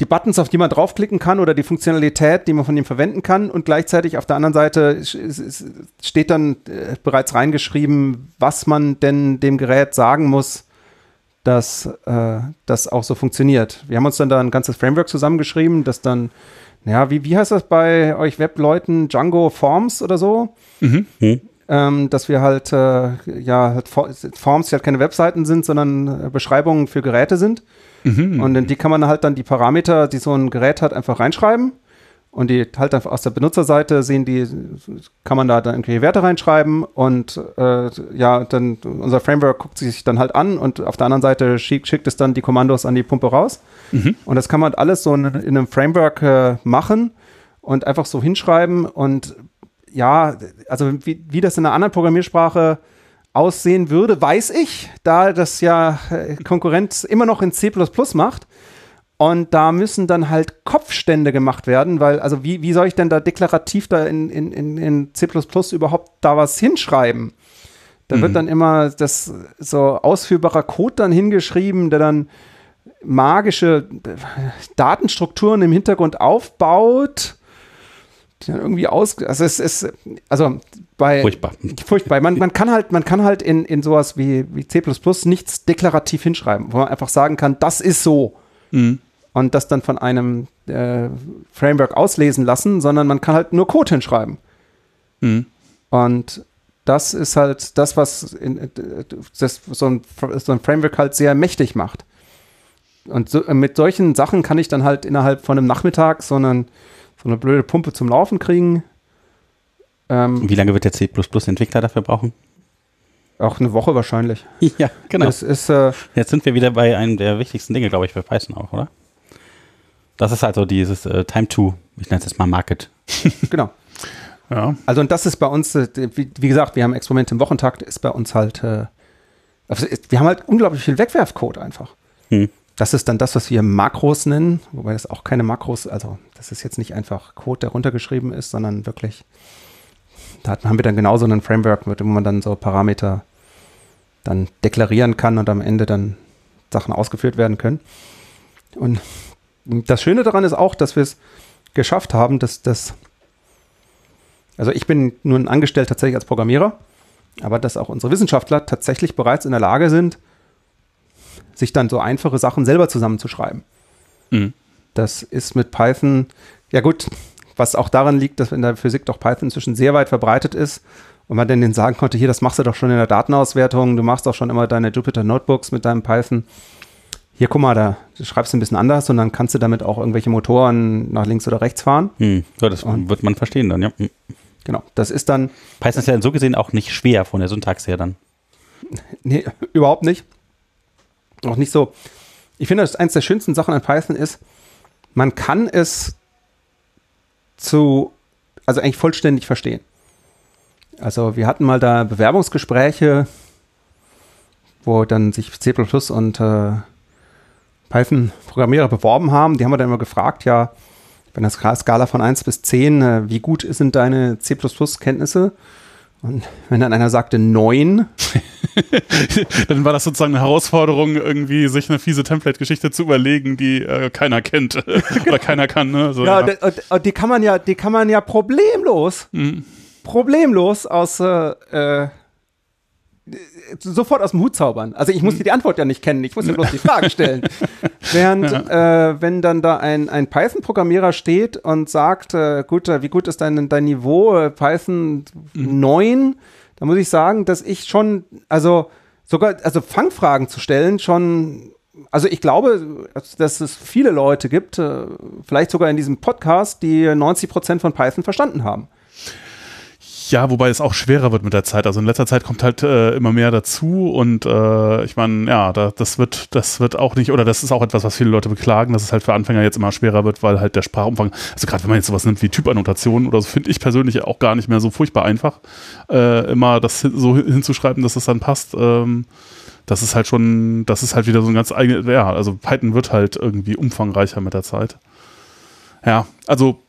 die Buttons, auf die man draufklicken kann oder die Funktionalität, die man von ihm verwenden kann. Und gleichzeitig auf der anderen Seite steht dann äh, bereits reingeschrieben, was man denn dem Gerät sagen muss, dass äh, das auch so funktioniert. Wir haben uns dann da ein ganzes Framework zusammengeschrieben, das dann, ja, wie, wie heißt das bei euch Webleuten? Django Forms oder so? Mhm. Hm ähm, dass wir halt, äh, ja, halt Forms, die halt keine Webseiten sind, sondern äh, Beschreibungen für Geräte sind. Mhm. Und in die kann man halt dann die Parameter, die so ein Gerät hat, einfach reinschreiben. und die halt einfach aus der Benutzerseite sehen die, kann man da dann irgendwelche Werte reinschreiben und äh, ja, dann unser Framework guckt sich dann halt an und auf der anderen Seite schickt, schickt es dann die Kommandos an die Pumpe raus. Mhm. Und das kann man alles so in, in einem Framework äh, machen und einfach so hinschreiben und ja, also wie, wie das in einer anderen Programmiersprache aussehen würde, weiß ich, da das ja äh, Konkurrenz immer noch in C++ macht. Und da müssen dann halt Kopfstände gemacht werden, weil, also wie, wie soll ich denn da deklarativ da in, in, in C überhaupt da was hinschreiben? Da mhm. wird dann immer das so ausführbarer Code dann hingeschrieben, der dann magische Datenstrukturen im Hintergrund aufbaut die dann irgendwie aus. Also es ist, also bei. Furchtbar. Furchtbar. Man, man kann halt, man kann halt in, in sowas wie, wie C nichts deklarativ hinschreiben, wo man einfach sagen kann, das ist so. Mhm. Und das dann von einem äh, Framework auslesen lassen, sondern man kann halt nur Code hinschreiben. Mhm. Und das ist halt das, was in, das so, ein, so ein Framework halt sehr mächtig macht. Und so, mit solchen Sachen kann ich dann halt innerhalb von einem Nachmittag so einen so eine blöde Pumpe zum Laufen kriegen. Ähm, Wie lange wird der C++-Entwickler dafür brauchen? Auch eine Woche wahrscheinlich. Ja, genau. Das ist, äh, Jetzt sind wir wieder bei einem der wichtigsten Dinge, glaube ich, für Python auch, oder? Das ist also dieses äh, Time to, ich nenne es jetzt mal Market. genau. Ja. Also und das ist bei uns, äh, wie, wie, gesagt, wir haben Experimente im Wochentakt, ist bei uns halt, äh, also wir haben halt unglaublich viel Wegwerfcode einfach. Hm. Das ist dann das, was wir Makros nennen, wobei das auch keine Makros, also das ist jetzt nicht einfach Code, der runtergeschrieben ist, sondern wirklich, da haben wir dann genauso einen Framework, wo man dann so Parameter dann deklarieren kann und am Ende dann Sachen ausgeführt werden können. Und das Schöne daran ist auch, dass wir es geschafft haben, dass das, also ich bin nun angestellt tatsächlich als Programmierer, aber dass auch unsere Wissenschaftler tatsächlich bereits in der Lage sind, sich dann so einfache Sachen selber zusammenzuschreiben. Mhm. Das ist mit Python, ja gut, was auch daran liegt, dass in der Physik doch Python inzwischen sehr weit verbreitet ist und man dann denen sagen konnte, hier, das machst du doch schon in der Datenauswertung, du machst doch schon immer deine Jupyter Notebooks mit deinem Python. Hier, guck mal, da schreibst du ein bisschen anders und dann kannst du damit auch irgendwelche Motoren nach links oder rechts fahren. Hm. Ja, das und wird man verstehen dann, ja. Hm. Genau, das ist dann. Python ist ja so gesehen auch nicht schwer von der Syntax her dann. Nee, überhaupt nicht auch nicht so. Ich finde, dass eines der schönsten Sachen an Python ist, man kann es zu, also eigentlich vollständig verstehen. Also wir hatten mal da Bewerbungsgespräche, wo dann sich C++ und äh, Python-Programmierer beworben haben. Die haben wir dann immer gefragt, ja, bei einer Skala von 1 bis 10, äh, wie gut sind deine C++-Kenntnisse? Und wenn dann einer sagte 9, dann war das sozusagen eine Herausforderung, irgendwie sich eine fiese Template-Geschichte zu überlegen, die äh, keiner kennt oder keiner kann. Ne? So, ja, ja. Die, die, kann man ja, die kann man ja problemlos, mhm. problemlos aus äh, äh sofort aus dem Hut zaubern. Also ich muss mhm. die Antwort ja nicht kennen, ich muss ja bloß die Frage stellen. Während, ja. äh, wenn dann da ein, ein Python-Programmierer steht und sagt, äh, gut, äh, wie gut ist dein, dein Niveau, äh, Python mhm. 9, da muss ich sagen, dass ich schon, also sogar, also Fangfragen zu stellen, schon, also ich glaube, dass es viele Leute gibt, äh, vielleicht sogar in diesem Podcast, die 90 Prozent von Python verstanden haben. Ja, wobei es auch schwerer wird mit der Zeit. Also in letzter Zeit kommt halt äh, immer mehr dazu und äh, ich meine, ja, da, das wird, das wird auch nicht, oder das ist auch etwas, was viele Leute beklagen, dass es halt für Anfänger jetzt immer schwerer wird, weil halt der Sprachumfang, also gerade wenn man jetzt sowas nimmt wie Typannotation oder so, finde ich persönlich auch gar nicht mehr so furchtbar einfach, äh, immer das so hinzuschreiben, dass es dann passt. Ähm, das ist halt schon, das ist halt wieder so ein ganz eigenes, ja, also Python wird halt irgendwie umfangreicher mit der Zeit. Ja, also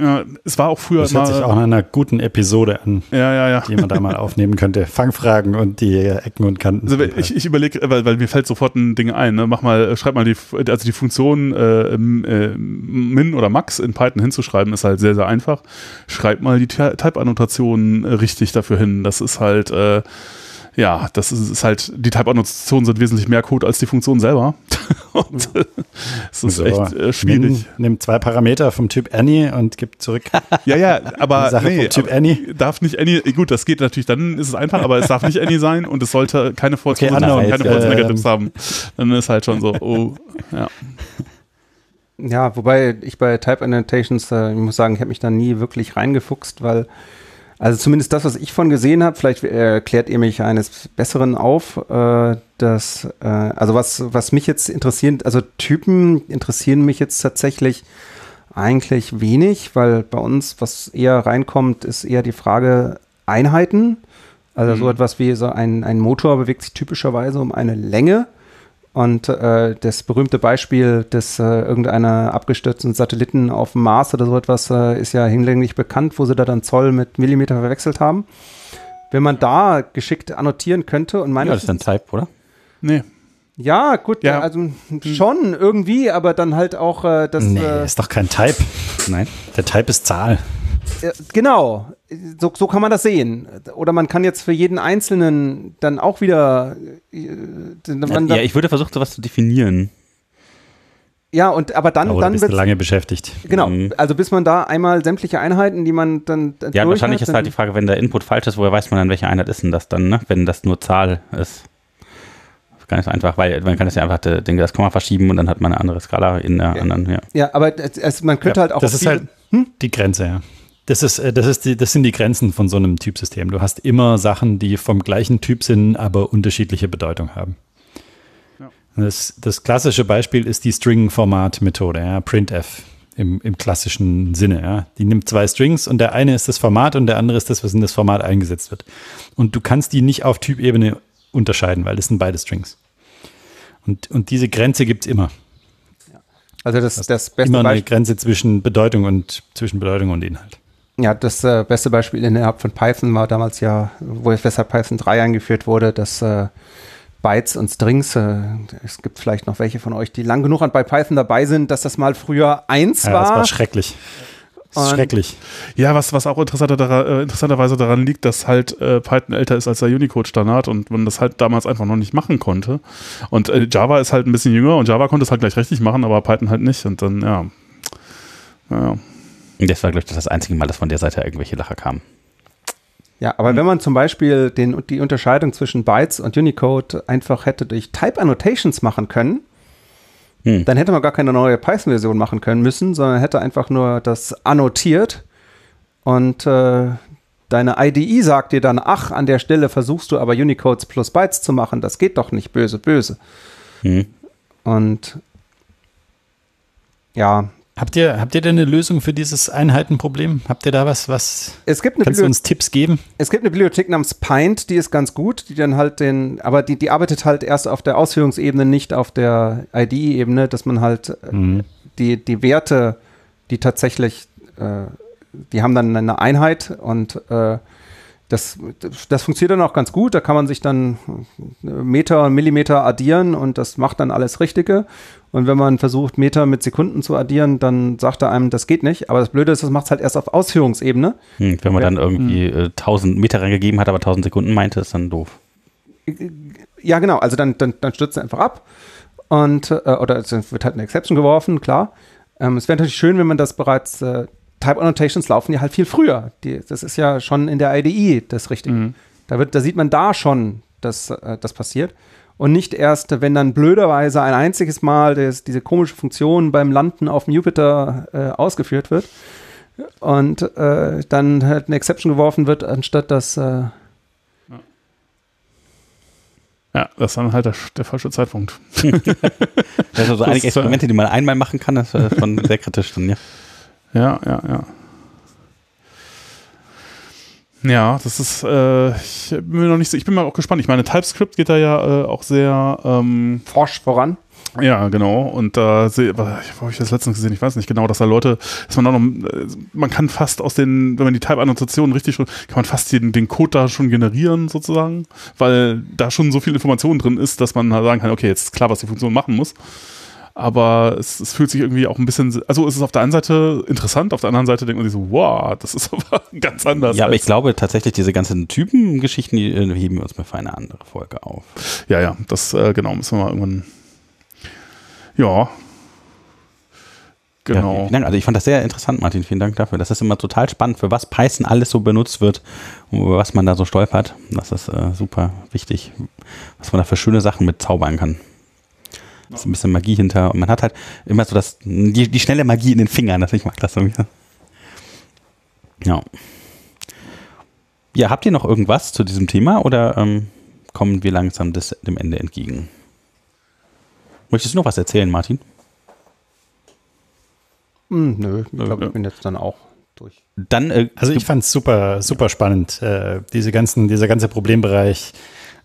ja, es war auch früher das hört sich auch nach einer guten Episode an, ja, ja, ja. die man da mal aufnehmen könnte. Fangfragen und die Ecken und Kanten. Also, ich ich überlege, weil, weil, mir fällt sofort ein Ding ein. Ne? Mach mal, schreib mal die, also die Funktion äh, äh, min oder max in Python hinzuschreiben, ist halt sehr, sehr einfach. Schreib mal die Type-Annotationen richtig dafür hin. Das ist halt äh, ja, das ist, ist halt, die Type-Annotationen sind wesentlich mehr Code als die Funktion selber. und äh, es ist so, echt äh, schwierig. Nimm, nimm, zwei Parameter vom Typ Annie und gib zurück. ja, ja, aber, nee, typ aber Annie. darf nicht Annie, gut, das geht natürlich, dann ist es einfach, aber es darf nicht Annie sein und es sollte keine False okay, und keine False Negatives ähm. haben. Dann ist halt schon so, oh, ja. Ja, wobei ich bei Type Annotations, äh, ich muss sagen, ich habe mich da nie wirklich reingefuchst, weil, also zumindest das, was ich von gesehen habe, vielleicht erklärt ihr mich eines Besseren auf, äh, dass, äh, also was, was mich jetzt interessiert, also Typen interessieren mich jetzt tatsächlich eigentlich wenig, weil bei uns, was eher reinkommt, ist eher die Frage Einheiten. Also mhm. so etwas wie so ein, ein Motor bewegt sich typischerweise um eine Länge. Und äh, das berühmte Beispiel des äh, irgendeiner abgestürzten Satelliten auf dem Mars oder so etwas äh, ist ja hinlänglich bekannt, wo sie da dann Zoll mit Millimeter verwechselt haben. Wenn man da geschickt annotieren könnte und meine. Ja, das ist ein Type, oder? Nee. Ja, gut, ja. also hm. schon irgendwie, aber dann halt auch äh, das. Nee, äh, ist doch kein Type. Nein. Der Type ist Zahl. Genau, so, so kann man das sehen. Oder man kann jetzt für jeden Einzelnen dann auch wieder. Äh, ja, ich würde versuchen, sowas zu definieren. Ja, und aber dann, oh, dann bist du lange beschäftigt. Genau, mhm. also bis man da einmal sämtliche Einheiten, die man dann. Ja, wahrscheinlich hat, ist halt die Frage, wenn der Input falsch ist, woher weiß man dann, welche Einheit ist denn das dann, ne? wenn das nur Zahl ist. Ganz einfach, weil man kann das ja einfach das Komma verschieben und dann hat man eine andere Skala in der ja. anderen, ja. Ja, aber es, man könnte ja, halt auch. Das ist halt hm? die Grenze, ja. Das, ist, äh, das, ist die, das sind die Grenzen von so einem Typsystem. Du hast immer Sachen, die vom gleichen Typ sind, aber unterschiedliche Bedeutung haben. Ja. Das, das, klassische Beispiel ist die String-Format-Methode, ja, printf im, im, klassischen Sinne. Ja. Die nimmt zwei Strings und der eine ist das Format und der andere ist das, was in das Format eingesetzt wird. Und du kannst die nicht auf Typebene unterscheiden, weil das sind beide Strings. Und, und diese Grenze gibt es immer. Also das, das, das beste immer eine Beispiel Grenze zwischen Bedeutung und zwischen Bedeutung und Inhalt. Ja, das äh, beste Beispiel innerhalb von Python war damals ja, wo weshalb Python 3 eingeführt wurde, dass äh, Bytes und Strings, äh, es gibt vielleicht noch welche von euch, die lang genug an bei Python dabei sind, dass das mal früher eins ja, war. Das war schrecklich. Das ist schrecklich. Ja, was, was auch interessanter äh, interessanterweise daran liegt, dass halt äh, Python älter ist als der Unicode-Standard und man das halt damals einfach noch nicht machen konnte. Und äh, Java ist halt ein bisschen jünger und Java konnte es halt gleich richtig machen, aber Python halt nicht. Und dann, ja. Naja. Das war, glaube ich, das einzige Mal, dass von der Seite irgendwelche Lacher kamen. Ja, aber hm. wenn man zum Beispiel den, die Unterscheidung zwischen Bytes und Unicode einfach hätte durch Type Annotations machen können, hm. dann hätte man gar keine neue Python-Version machen können müssen, sondern hätte einfach nur das annotiert und äh, deine IDE sagt dir dann, ach, an der Stelle versuchst du aber Unicodes plus Bytes zu machen, das geht doch nicht, böse, böse. Hm. Und ja, Habt ihr, habt ihr denn eine Lösung für dieses Einheitenproblem? Habt ihr da was, was es gibt eine kannst du uns Tipps geben? Es gibt eine Bibliothek namens Pint, die ist ganz gut, die dann halt den, aber die, die arbeitet halt erst auf der Ausführungsebene, nicht auf der ID-Ebene, dass man halt äh, mhm. die, die Werte, die tatsächlich, äh, die haben dann eine Einheit und äh, das, das funktioniert dann auch ganz gut. Da kann man sich dann Meter und Millimeter addieren und das macht dann alles Richtige. Und wenn man versucht, Meter mit Sekunden zu addieren, dann sagt er einem, das geht nicht. Aber das Blöde ist, das macht es halt erst auf Ausführungsebene. Hm, wenn man dann irgendwie hm. äh, 1000 Meter reingegeben hat, aber 1000 Sekunden meinte, ist dann doof. Ja, genau. Also dann, dann, dann stürzt er einfach ab. Und, äh, oder es wird halt eine Exception geworfen, klar. Ähm, es wäre natürlich schön, wenn man das bereits äh, Type Annotations laufen ja halt viel früher. Die, das ist ja schon in der IDE das Richtige. Mhm. Da, wird, da sieht man da schon, dass äh, das passiert. Und nicht erst, wenn dann blöderweise ein einziges Mal das, diese komische Funktion beim Landen auf dem Jupiter äh, ausgeführt wird und äh, dann halt eine Exception geworfen wird, anstatt dass. Äh ja, das ist dann halt der, der falsche Zeitpunkt. das sind also einige Experimente, die man einmal machen kann, das ist schon sehr kritisch dann, ja. Ja, ja, ja. Ja, das ist, äh, ich bin mir noch nicht so, ich bin mal auch gespannt. Ich meine, TypeScript geht da ja äh, auch sehr ähm, forsch voran. Ja, genau. Und da äh, wo habe ich das letztens gesehen? Ich weiß nicht genau, dass da Leute, dass man auch noch, äh, man kann fast aus den, wenn man die Type-Annotationen richtig schreibt, kann man fast den, den Code da schon generieren sozusagen, weil da schon so viel Information drin ist, dass man sagen kann, okay, jetzt ist klar, was die Funktion machen muss aber es, es, fühlt sich irgendwie auch ein bisschen, also es ist auf der einen Seite interessant, auf der anderen Seite denkt man sich so, wow, das ist aber ganz anders. Ja, aber ich glaube tatsächlich, diese ganzen Typengeschichten, die äh, heben wir uns mal für eine andere Folge auf. Ja, ja, das, äh, genau, müssen wir mal irgendwann, ja, Genau. Ja, vielen Dank. Also ich fand das sehr interessant, Martin. Vielen Dank dafür. Das ist immer total spannend, für was Python alles so benutzt wird und über was man da so stolpert. Das ist äh, super wichtig, was man da für schöne Sachen mit zaubern kann. Da ist ein bisschen Magie hinter. Und man hat halt immer so das, die, die schnelle Magie in den Fingern. Das ich mag das irgendwie. Ja. Ja, habt ihr noch irgendwas zu diesem Thema oder ähm, kommen wir langsam des, dem Ende entgegen? Möchtest du noch was erzählen, Martin? Hm, nö, ich glaube, ich bin jetzt dann auch durch. Dann, äh, also ich fand es super, super spannend. Äh, diese ganzen, dieser ganze Problembereich,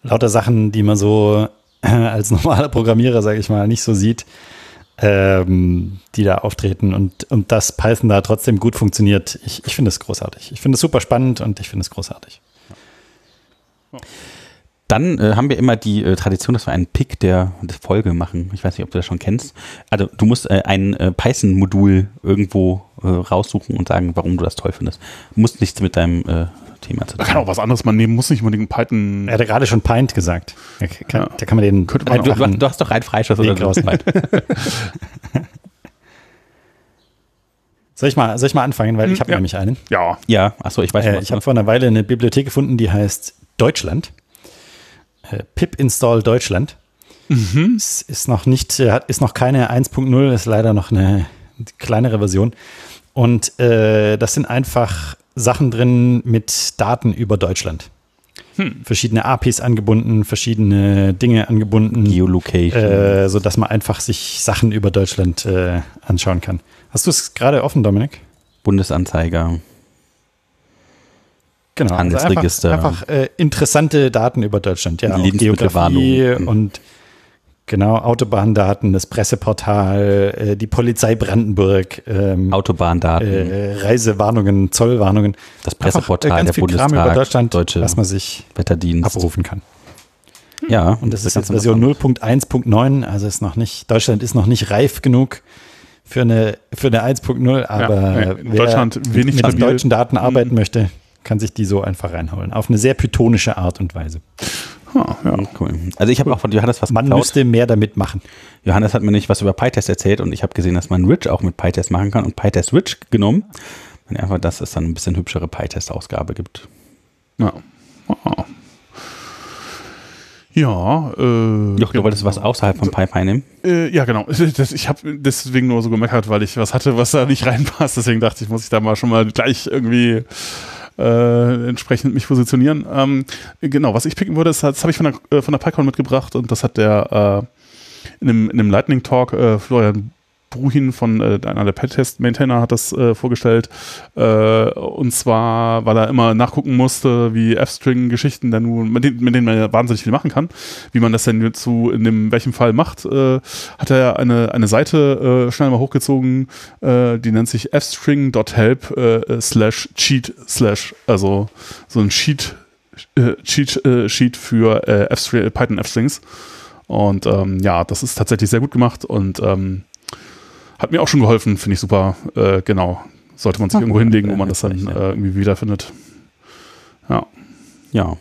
lauter Sachen, die man so als normaler Programmierer, sage ich mal, nicht so sieht, ähm, die da auftreten und, und dass Python da trotzdem gut funktioniert. Ich, ich finde es großartig. Ich finde es super spannend und ich finde es großartig. Ja. Dann äh, haben wir immer die äh, Tradition, dass wir einen Pick der, der, Folge machen. Ich weiß nicht, ob du das schon kennst. Also du musst äh, ein äh, Python-Modul irgendwo äh, raussuchen und sagen, warum du das toll findest. Muss nichts mit deinem äh, Thema zu tun. Man kann auch was anderes man nehmen, muss nicht unbedingt Python. Er hatte gerade schon Pint gesagt. Da kann, ja. da kann man den. Man du, du, du, hast doch einen Freischuss oder so. Soll ich mal, soll ich mal anfangen, weil ich habe ja. nämlich einen. Ja. Ja, achso, ich weiß äh, Ich habe vor einer Weile eine Bibliothek gefunden, die heißt Deutschland äh, pip install Deutschland. Mhm. Es ist noch nicht, äh, ist noch keine 1.0, ist leider noch eine kleinere Version. Und äh, das sind einfach Sachen drin mit Daten über Deutschland. Hm. Verschiedene APIs angebunden, verschiedene Dinge angebunden. Geolocation. Äh, sodass man einfach sich Sachen über Deutschland äh, anschauen kann. Hast du es gerade offen, Dominik? Bundesanzeiger. Genau, Handelsregister. Also einfach, einfach äh, interessante Daten über Deutschland, ja. Lebensmittelwarnung. Mhm. Und genau, Autobahndaten, das Presseportal, äh, die Polizei Brandenburg. Ähm, Autobahndaten. Äh, Reisewarnungen, Zollwarnungen. Das Presseportal einfach, äh, der Bundestag. Kram über Deutschland, Deutsche was man sich Wetterdienst. abrufen kann. Ja. Und das, das ist jetzt Version 0.1.9, also ist noch nicht, Deutschland ist noch nicht reif genug für eine, für eine 1.0, aber ja, nee, Deutschland wenig mit, mit deutschen Daten arbeiten möchte, kann sich die so einfach reinholen. Auf eine sehr pythonische Art und Weise. Ah, ja, cool. Also ich habe auch von Johannes was Man geklaut. müsste mehr damit machen. Johannes hat mir nicht was über PyTest erzählt und ich habe gesehen, dass man Rich auch mit PyTest machen kann und PyTest Rich genommen. Und einfach, dass es dann ein bisschen hübschere PyTest-Ausgabe gibt. Ja. Wow. Ja, äh. Joch, du wolltest was außerhalb von PyPy nehmen? Äh, ja, genau. Das, ich habe deswegen nur so gemeckert, weil ich was hatte, was da nicht reinpasst. Deswegen dachte ich, muss ich da mal schon mal gleich irgendwie äh, entsprechend mich positionieren. Ähm, genau, was ich picken würde, ist, das habe ich von der, äh, von der PyCon mitgebracht und das hat der äh, in, einem, in einem Lightning Talk äh, Florian Bruhin von äh, einer der Pet-Test-Maintainer hat das äh, vorgestellt. Äh, und zwar, weil er immer nachgucken musste, wie F-String-Geschichten dann nun, mit, denen, mit denen man ja wahnsinnig viel machen kann, wie man das denn zu in dem welchem Fall macht, äh, hat er eine, eine Seite äh, schnell mal hochgezogen, äh, die nennt sich fstring.help slash cheat slash, also so ein Sheet, Cheat Sheet für F Python F-Strings. Und ähm, ja, das ist tatsächlich sehr gut gemacht und ähm, hat mir auch schon geholfen, finde ich super. Äh, genau. Sollte man sich irgendwo hinlegen, wo man das dann äh, irgendwie wiederfindet. Ja. Ja.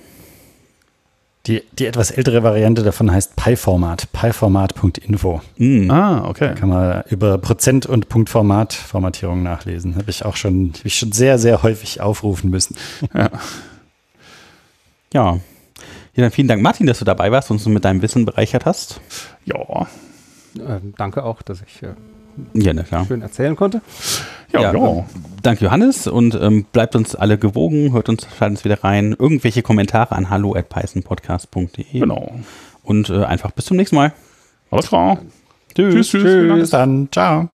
Die, die etwas ältere Variante davon heißt PyFormat, pyformat.info. Mm. Ah, okay. Da kann man über Prozent- und Punktformat Formatierung nachlesen. Habe ich auch schon, hab ich schon sehr, sehr häufig aufrufen müssen. Ja. ja. Ja, dann vielen Dank, Martin, dass du dabei warst und uns mit deinem Wissen bereichert hast. Ja. Ähm, danke auch, dass ich äh, ja, na klar. schön erzählen konnte. Ja, ja, ja. Danke, Johannes. Und ähm, bleibt uns alle gewogen, hört uns, schaltet uns wieder rein. Irgendwelche Kommentare an hallo at pythonpodcast.de. Genau. Und äh, einfach bis zum nächsten Mal. Alles klar. Tschüss. Tschüss. tschüss. Bis dann. Ciao.